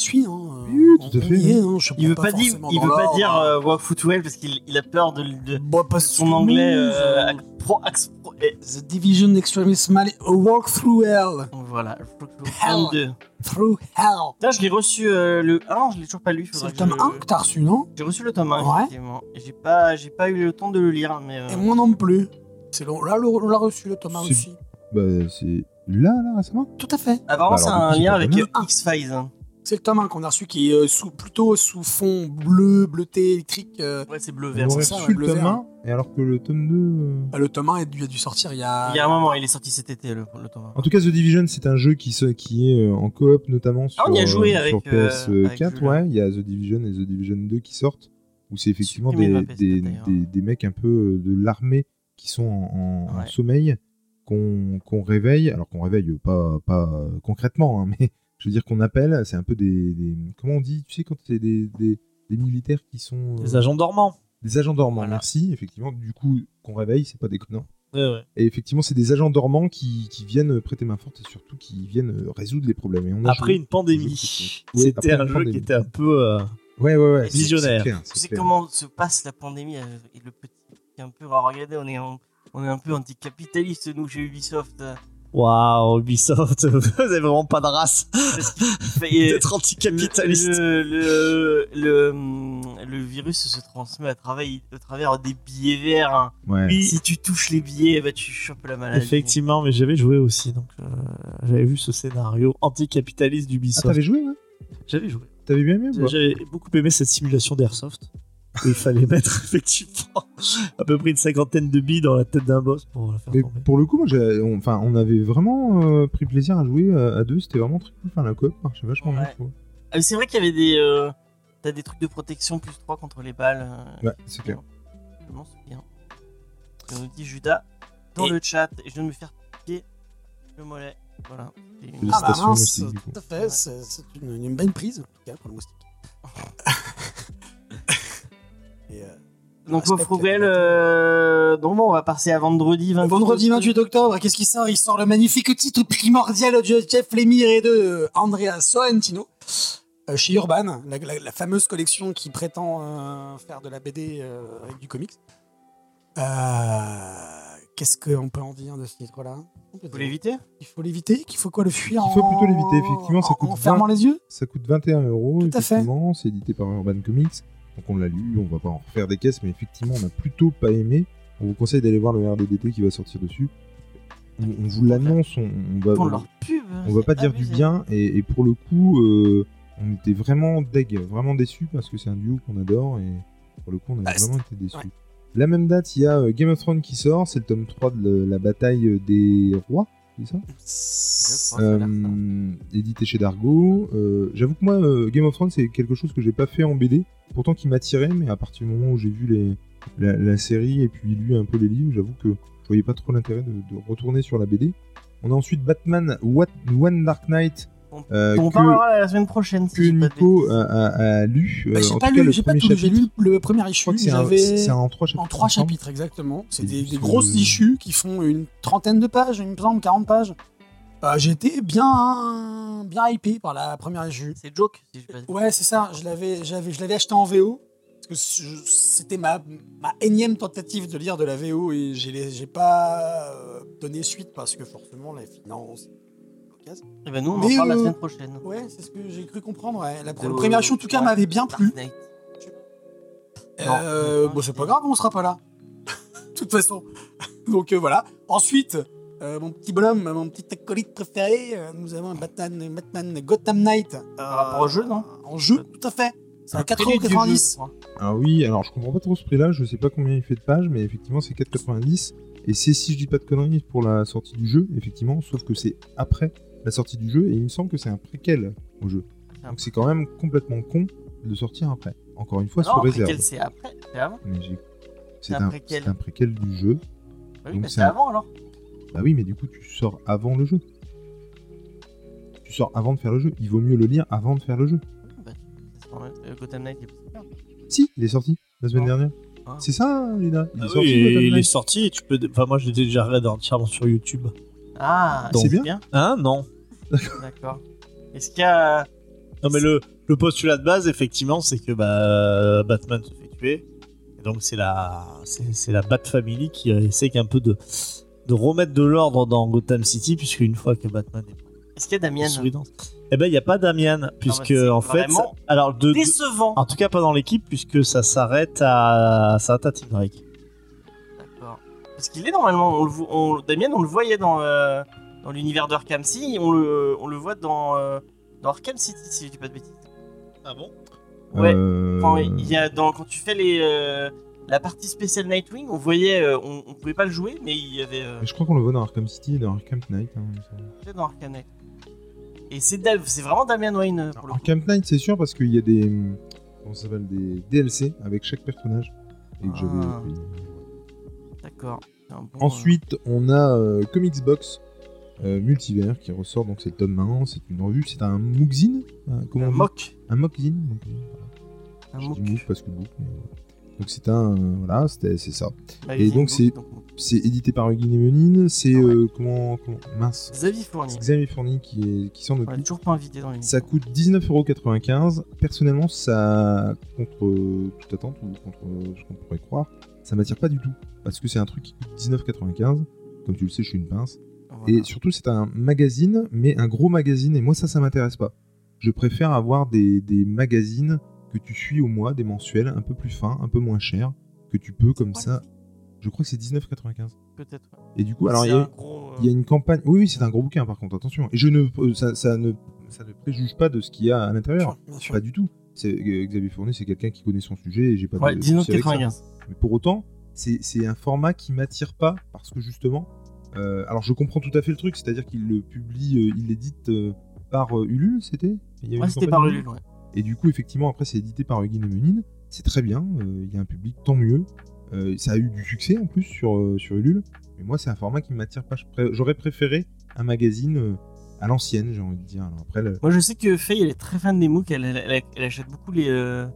Euh, J'y suis, hein. euh, Oui, tout à on fait, y est, oui. hein, je Il veut pas dire, il veut pas dire euh, Walk Footwell parce qu'il il a peur de, de Bah, parce son anglais euh, euh, pro, ax- pro- eh, The Division Extremis Malice, a walk through hell. voilà. Hell. 22. Through hell. Là, je l'ai reçu euh, le 1, je l'ai toujours pas lu. C'est le tome je- 1 que t'as reçu, non? J'ai reçu le tome 1, Ouais. effectivement. J'ai pas, j'ai pas eu le temps de le lire, mais. euh, Et moi non plus. C'est long. Là, on l'a reçu, le tome 1 C'est- aussi. Bah, c'est là, là, récemment? Tout à fait. Apparemment, Bah, c'est un lien avec euh. X-Files. C'est le tome 1 qu'on a reçu qui est euh, sous, plutôt sous fond bleu, bleuté, électrique. euh. Ouais, c'est bleu On vert. aurait c'est ça, reçu ouais, le le tome vert. 1, et alors que le tome 2. euh, Bah, le tome 1 a dû, a dû sortir il y a. Il y a un moment, il est sorti cet été, le, le tome 1. En tout cas, The Division, c'est un jeu qui, se, qui est euh, en coop, notamment sur, Ah, on y a joué euh, avec, sur euh, PS4. avec Jules. ouais, il y a The Division et The Division 2 qui sortent, où c'est effectivement Supprimé des, de ma PS4, des, d'ailleurs. des, des mecs un peu euh, de l'armée qui sont en, en- en Ouais. sommeil, qu'on qu'on réveille, alors qu'on réveille pas, pas concrètement, hein, mais je veux dire qu'on appelle, c'est un peu des, des- Comment on dit Tu sais, quand c'est des, des, des militaires qui sont. euh, Les agents dormants. des agents dormants, Voilà. merci, effectivement. Du coup, qu'on réveille, c'est pas déconnant. Ouais, ouais. Et effectivement, c'est des agents dormants qui, qui viennent prêter main forte et surtout qui viennent euh, résoudre les problèmes. Et on a Après joué- une pandémie. Oui, C'était un jeu pandémie. qui était un peu. euh, Ouais, ouais, ouais. Visionnaire. clair, Tu sais clair. comment se passe la pandémie euh, et le petit qui est un peu alors, regardez on est en- on est un peu anticapitaliste nous chez Ubisoft euh, Waouh, Ubisoft, vous avez vraiment pas de race fait- d'être anticapitaliste. le, le, le, le virus se transmet à travers, à travers des billets verts. hein. Ouais. Si tu touches les billets, bah, tu chopes la maladie. Effectivement, mais j'avais joué aussi, donc euh, j'avais vu ce scénario anticapitaliste Ah, d'Ubisoft. t'avais joué, ouais? J'avais joué. T'avais bien aimé ou pas? J'avais beaucoup aimé cette simulation d'airsoft. Il fallait mettre effectivement à peu près une cinquantaine de billes dans la tête d'un boss pour la faire Mais tomber. pour le coup, moi, on, enfin, on avait vraiment euh, pris plaisir à jouer à, à deux. C'était vraiment très cool. Enfin, la coop marchait vachement bien. Ouais. trouve. Ah, c'est vrai qu'il y avait des. euh, T'as des trucs de protection plus 3 contre les balles. euh, Ouais, c'est clair. Je m'en souviens. Que nous dit Judas dans Et- le chat. Et je viens de me faire piquer le mollet. Voilà. C'est une- Ah bah mince, tout à fait, c'est c'est une, une bonne prise, en tout cas, pour le moustique. Et, euh, Donc, au Frugal, euh... donc bon, on va passer à vendredi 28 Vendredi 28 octobre, qu'est-ce qui sort? Il sort le magnifique titre primordial de Jeff Lemire et de euh, Andrea Sorrentino euh, chez Urban, la, la- la fameuse collection qui prétend euh, faire de la BD euh, avec du comics. Euh, Qu'est-ce qu'on peut en dire de ce titre-là? Peut Faut l'éviter Il faut l'éviter, qu'il faut quoi le fuir Il faut en- plutôt l'éviter, effectivement, ça en- coûte En fermant 20. les yeux? Ça coûte 21 euros, Tout à fait. C'est édité par Urban Comics. Donc on l'a lu, on va pas en refaire des caisses, mais effectivement, on a plutôt pas aimé. On vous conseille d'aller voir le RDDT qui va sortir dessus. On, on vous l'annonce, on, on va, Pour leur pub. on va pas dire du bien, et, et pour le coup, euh, on était vraiment deg, vraiment déçus parce que c'est un duo qu'on adore, et pour le coup, on a Ah, vraiment été déçus. ouais. La même date, il y a euh, Game of Thrones qui sort, c'est le tome 3 de la bataille des rois, ça euh, édité chez Dargo. Euh, J'avoue que moi, euh, Game of Thrones, c'est quelque chose que j'ai pas fait en BD, pourtant qui m'attirait, mais à partir du moment où j'ai vu les, la, la série et puis lu un peu les livres, j'avoue que je voyais pas trop l'intérêt de, de retourner sur la BD. On a ensuite Batman What, One Dark Knight On- euh, On que, parlera la semaine prochaine. Si que Nico bêtises. a, a- a lu. Bah, euh, J'ai pas lu, le j'ai pas tout lu, j'ai chapitre. lu le premier Je issue. c'est en trois chapitres. En trois chapitres, exactement. C'est des, grosses euh, issues qui font une trentaine de pages, il me semble, 40 pages. Euh, J'ai été bien, bien hypé par la première issue. C'est Joke, si pas Ouais, c'est ça. Je l'avais, j'avais, je l'avais acheté en VO. C'était ma, ma énième tentative de lire de la VO et j'ai, pas euh, donné suite parce que forcément, les finances. L'occasion. Eh ben nous, on Mais, en parle la euh, semaine prochaine. Ouais, c'est ce que j'ai cru comprendre. Ouais. La, De- le premier en tout cas, m'avait bien plu. Euh, bon, c'est pas grave, on sera pas là. De toute façon. Donc euh, voilà. Ensuite, euh, mon petit bonhomme, mon petit acolyte préféré, euh, nous avons un Batman, Batman Gotham Knight. euh, Par rapport au jeu, non En jeu, tout à fait. C'est à Un prélude du jeu, je 4,90€. crois. Ah oui, alors je comprends pas trop ce prix-là, je sais pas combien il fait de pages, mais effectivement c'est 4,90. Et c'est, si je dis pas de conneries, pour la sortie du jeu, effectivement, sauf que c'est après la sortie du jeu, et il me semble que c'est un préquel au jeu. Donc c'est quand même complètement con de sortir après. Encore une fois, Non, sous réserve. c'est après C'est avant Mais j'ai- C'est un un, préquel. c'est un préquel du jeu. Oui, Donc mais c'est c'est un- avant alors. Bah oui, mais du coup, tu sors avant le jeu. Tu sors avant de faire le jeu. Il vaut mieux le lire avant de faire le jeu. C'est dans le- Gotham Knight, il est pas super. Si, il est sorti la semaine Ah. dernière. Ah. C'est ça, Lina Il est Ah sorti. oui, il est sorti tu peux. Enfin, moi, je l'ai déjà regardé entièrement sur YouTube. Ah, c'est bien. Hein Non. D'accord. Est-ce qu'il y a. Non, mais le, le postulat de base, effectivement, c'est que bah, Batman se fait tuer. Et donc, c'est la, c'est, c'est la Bat Family qui euh, essaie un peu de, de remettre de l'ordre dans Gotham City, puisque une fois que Batman est Est-ce qu'il y a Damien Eh ben, il n'y a pas Damian, puisque en fait. vraiment Alors, de, de- Décevant. en tout cas, pas dans l'équipe, puisque ça s'arrête à, ça s'arrête à Tim Drake. Parce qu'il est normalement. On le, on- Damien, on le voyait dans, euh, dans l'univers d'Arkham City. On le, on le voit dans, euh, dans Arkham City, si je dis pas de bêtises. Ah bon? Ouais. Euh, Enfin, il y a dans, quand tu fais les, euh, la partie spéciale Nightwing, on voyait. euh, on, on pouvait pas le jouer, mais il y avait. euh, mais je crois qu'on le voit dans Arkham City et dans Arkham Knight. hein, dans Arkham Knight. Et c'est vraiment Damian Wayne pour le coup. Arkham Knight, c'est sûr, parce qu'il y a des. Comment ça s'appelle Des DLC avec chaque personnage. Et que j'avais Ah. D'accord. Un bon, Ensuite, on a euh, Comics Box euh, Multivers qui ressort, donc c'est le tome 1, c'est une revue, c'est un mookzine euh, euh, comment un mock. Un mockzine. donc, euh, voilà. Un mock. mook parce que book, mais voilà. Donc c'est un voilà, c'était c'est ça. Magazine donc, Book, c'est- donc, C'est édité par Hugues Menine, c'est ouais. euh, comment, comment mince, Xavier Fournier. Xavier Fournier qui est qui s'en occupe. toujours pas invité dans. Ça coûte 19,95€. Personnellement, ça, contre toute attente, ou contre ce qu'on pourrait croire, ça m'attire pas du tout. Parce que c'est un truc qui coûte 19,95€. Comme tu le sais, je suis une pince. Voilà. Et surtout, c'est un magazine, mais un gros magazine. Et moi, ça, ça m'intéresse pas. Je préfère avoir des, des magazines que tu suis au mois, des mensuels, un peu plus fins, un peu moins chers, que tu peux comme ça. Je crois que c'est 19,95€. Peut-être. Et du coup, alors il y C'est a- un gros, euh, il y a une campagne. Oui, oui, c'est un gros bouquin par contre, attention. Et je ne, euh, ça, ça ne, ça ne préjuge pas de ce qu'il y a à l'intérieur. Pas du tout. C'est euh, Xavier Fournier, c'est quelqu'un qui connaît son sujet et j'ai pas Ouais, de souci avec ça. 19,95. Mais pour autant, c'est un format qui m'attire pas parce que justement, euh, alors je comprends tout à fait le truc, c'est-à-dire qu'il le publie, euh, il l'édite euh, par Ulule, c'était? Ouais, c'était par Ulule ouais. Et du coup, effectivement, après, c'est édité par Guy Menine. C'est très bien. Il y a un public, tant mieux. Ça a eu du succès en plus sur, sur Ulule. Mais moi, c'est un format qui m'attire pas. J'aurais préféré un magazine à l'ancienne, j'ai envie de dire. Alors après, le- Moi, je sais que Faye, elle est très fan des MOOC. Elle, elle, elle- elle achète beaucoup les. euh,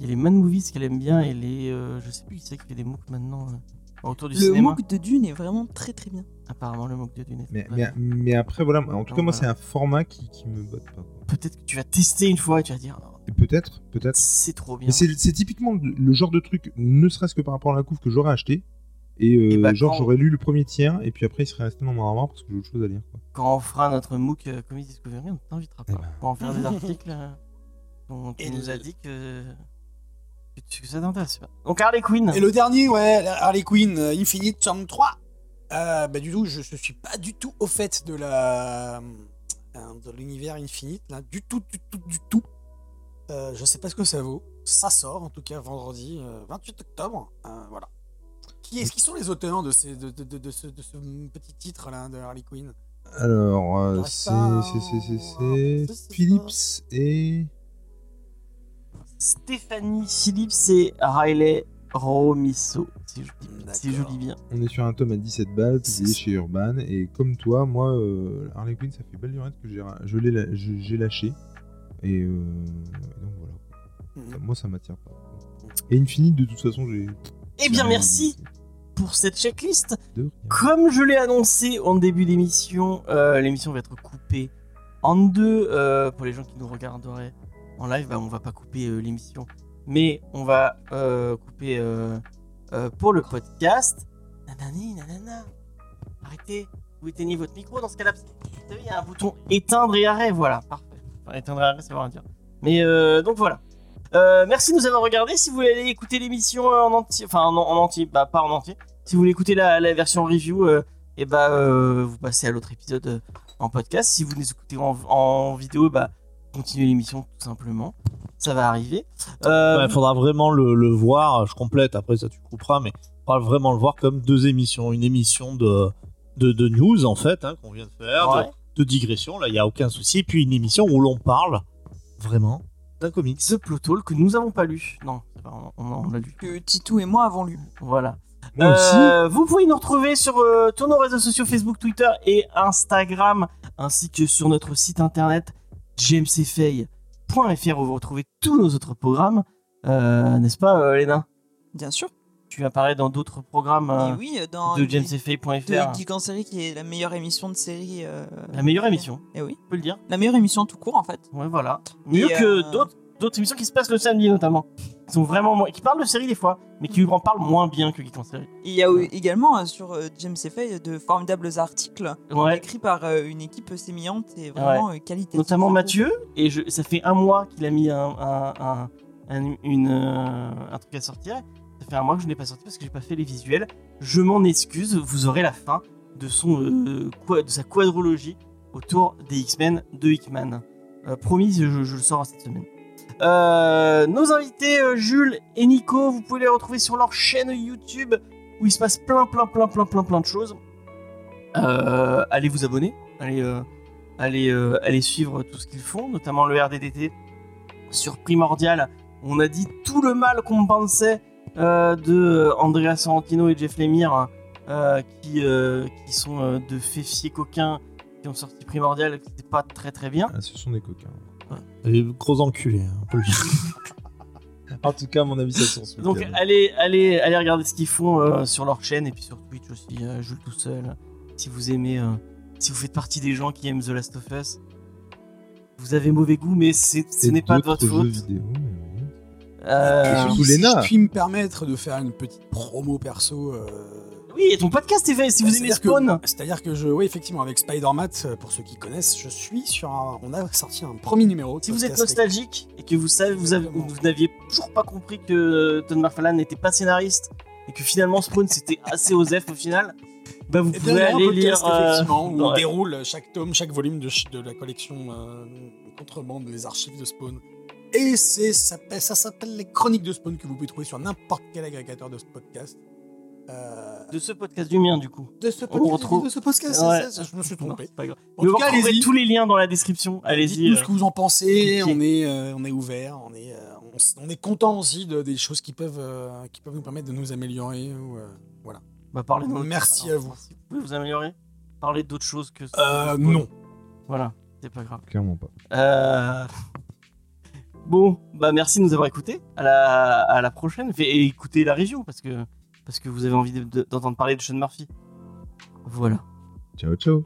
Il y a les Man Movies qu'elle aime bien et les. euh, Je sais plus qui c'est qui fait des MOOC maintenant euh, autour du Le cinéma. MOOC de Dune est vraiment très très bien. Apparemment, le MOOC de Dune. est mais, très mais, bien. mais après, voilà. En tout cas, moi, voilà. c'est un format qui, qui me botte pas. Peut-être que tu vas tester une fois et tu vas dire. oh, peut-être, peut-être. C'est trop bien. C'est typiquement le le genre de truc, ne serait-ce que par rapport à la couve, que j'aurais acheté. Et, euh, Et bah, genre, quand- j'aurais lu le premier tiers, et puis après, il serait resté dans mon armoire parce que j'ai autre chose à lire. Quoi. Quand on fera notre MOOC euh, Comics Discovery, on t'invitera pas. Eh ben. Pour en faire des articles euh, dont tu Et nous as dit que. que, tu- que ça t'intéresse pas. Donc Harley Quinn. Et le dernier, ouais, Harley Quinn, euh, Infinite 3. Euh, bah, du tout, je, je suis pas du tout au fait de la de l'univers Infinite, là, du tout, du tout, du tout. Euh, je sais pas ce que ça vaut. Ça sort en tout cas vendredi euh, 28 octobre. Euh, voilà. Qui est-ce qui sont les auteurs de, ces, de, de, de, de ce, de ce petit titre là de Harley Quinn? Alors, euh, c'est. Philips et. Stéphanie Phillips et Riley Romisso. Si je, dis- si je lis bien. On est sur un tome à 17 balles, publié chez Urban. Et comme toi, moi, euh, Harley Quinn, ça fait belle lurette que j'ai je l'ai j'ai lâché. Et euh, donc voilà. Ça- Mhm. moi, ça m'attire pas. Et Infinite, de toute façon, j'ai. Eh bien, merci pour cette checklist. Comme je l'ai annoncé en début d'émission, euh, l'émission va être coupée en deux. euh, pour les gens qui nous regarderaient en live, bah, on va pas couper euh, l'émission, mais on va couper pour le podcast. Nanani, nanana. Arrêtez, vous éteignez votre micro dans ce cas-là. Vous savez, il y a un bouton éteindre et arrêt, voilà, parfait. Enfin, éteindre et arrêt, ça veut rien dire. Mais donc voilà. Euh, merci de nous avoir regardé. Si vous voulez aller écouter l'émission euh, en entier, enfin en, en entier, bah pas en entier. Si vous voulez écouter la, la version review, euh, et bah euh, vous passez à l'autre épisode en podcast. Si vous nous écoutez en, en vidéo, bah continuez l'émission tout simplement. Ça va arriver. Il faudra vraiment le, le voir. Je complète, après ça tu couperas, mais il faudra vraiment le voir comme deux émissions. Une émission de, de, de news, en fait, hein, qu'on vient de faire, ouais. de, digression, là, il n'y a aucun souci. Et puis une émission où l'on parle vraiment d'un comics. The Plot Hole que nous avons pas lu. Non, on, on- on l'a lu. Que Titou et moi avons lu. Voilà. Moi aussi. Euh, vous pouvez nous retrouver sur euh, tous nos réseaux sociaux Facebook, Twitter et Instagram, ainsi que sur notre site internet jamesfay.fr où vous retrouvez tous nos autres programmes. Euh, N'est-ce pas, euh, Léna Bien sûr. Tu apparais dans d'autres programmes euh, oui, dans de jamesfay.fr. Geek en série qui est la meilleure émission de série. euh, La meilleure émission, Et oui. on peut le dire. La meilleure émission tout court en fait. Ouais, voilà. Mieux Et, que euh, d'autres d'autres émissions qui se passent le samedi notamment. Qui sont vraiment qui parlent de séries des fois, mais qui en parlent moins bien que Geek en série. Il y a également euh, sur euh, James F. de formidables articles Ouais. écrits par euh, une équipe sémillante et vraiment euh, qualitative. notamment. Mathieu et je, ça fait un mois qu'il a mis un, un, un, un- une, un truc à sortir ça fait un mois que je n'ai pas sorti parce que j'ai pas fait les visuels. Je m'en excuse vous aurez la fin de son euh, de sa quadrologie autour des X-Men de Hickman. Euh, promis je, le sors cette semaine. Euh, nos invités euh, Jules et Nico vous pouvez les retrouver sur leur chaîne YouTube où il se passe plein plein plein plein plein plein de choses. Allez vous abonner allez allez, allez suivre tout ce qu'ils font, notamment le RDDT sur Primordial. On a dit tout le mal qu'on pensait de Andrea Sorrentino et Jeff Lemire, euh, qui, euh, qui sont euh, de féfiers coquins qui ont sorti Primordial, qui n'était pas très très bien. Ah, ce sont des coquins. Et gros enculé, hein, on peut le dire. En tout cas, à mon avis, ça ce Donc allez, allez, allez regarder ce qu'ils font euh, sur leur chaîne et puis sur Twitch aussi. Euh, Jules tout seul. Si vous aimez, euh, si vous faites partie des gens qui aiment The Last of Us, vous avez mauvais goût, mais ce n'est pas de votre faute. vidéo, mais oui. Euh, surtout si je puis me permettre de faire une petite promo perso. euh, oui, et ton podcast est fait. Si vous aimez Spawn, C'est-à-dire que je, oui, effectivement, avec Spider-Mat, euh, pour ceux qui connaissent, je suis sur un. On a sorti un premier numéro. si vous êtes nostalgique et que vous savez, vous, avez- vous n'aviez toujours pas compris que Todd McFarlane n'était pas scénariste et que finalement Spawn c'était assez osef au final, bah vous pouvez aller podcast, lire. euh, effectivement, où on ouais. déroule chaque tome, chaque volume de, de la collection euh, Contrebande, les archives de Spawn. Et ça, s'appelle- ça s'appelle les chroniques de Spawn que vous pouvez trouver sur n'importe quel agrégateur de ce podcast. Euh, de ce podcast du mien du coup. de ce On podcast, retrouve- de ce podcast, Ouais. ça, ça, je me suis Non, trompé. c'est pas grave. En Mais tout vous cas, retrouverez allez-y. tous les liens dans la description. Allez-y. Dites-nous euh, ce que vous en pensez. On est, euh, on est ouvert. On est, euh, on, on est content aussi de, des choses qui peuvent, euh, qui peuvent nous permettre de nous améliorer. Ou, euh, bah, parlez Merci à vous. Si vous pouvez vous améliorer, parlez d'autres choses que. Euh, non. Voilà, c'est pas grave. Clairement pas. Euh, Bon, bah merci de nous avoir écoutés. À la, prochaine. Et écoutez la review parce que, vous avez envie de- de- d'entendre parler de Sean Murphy. Voilà. Ciao, ciao.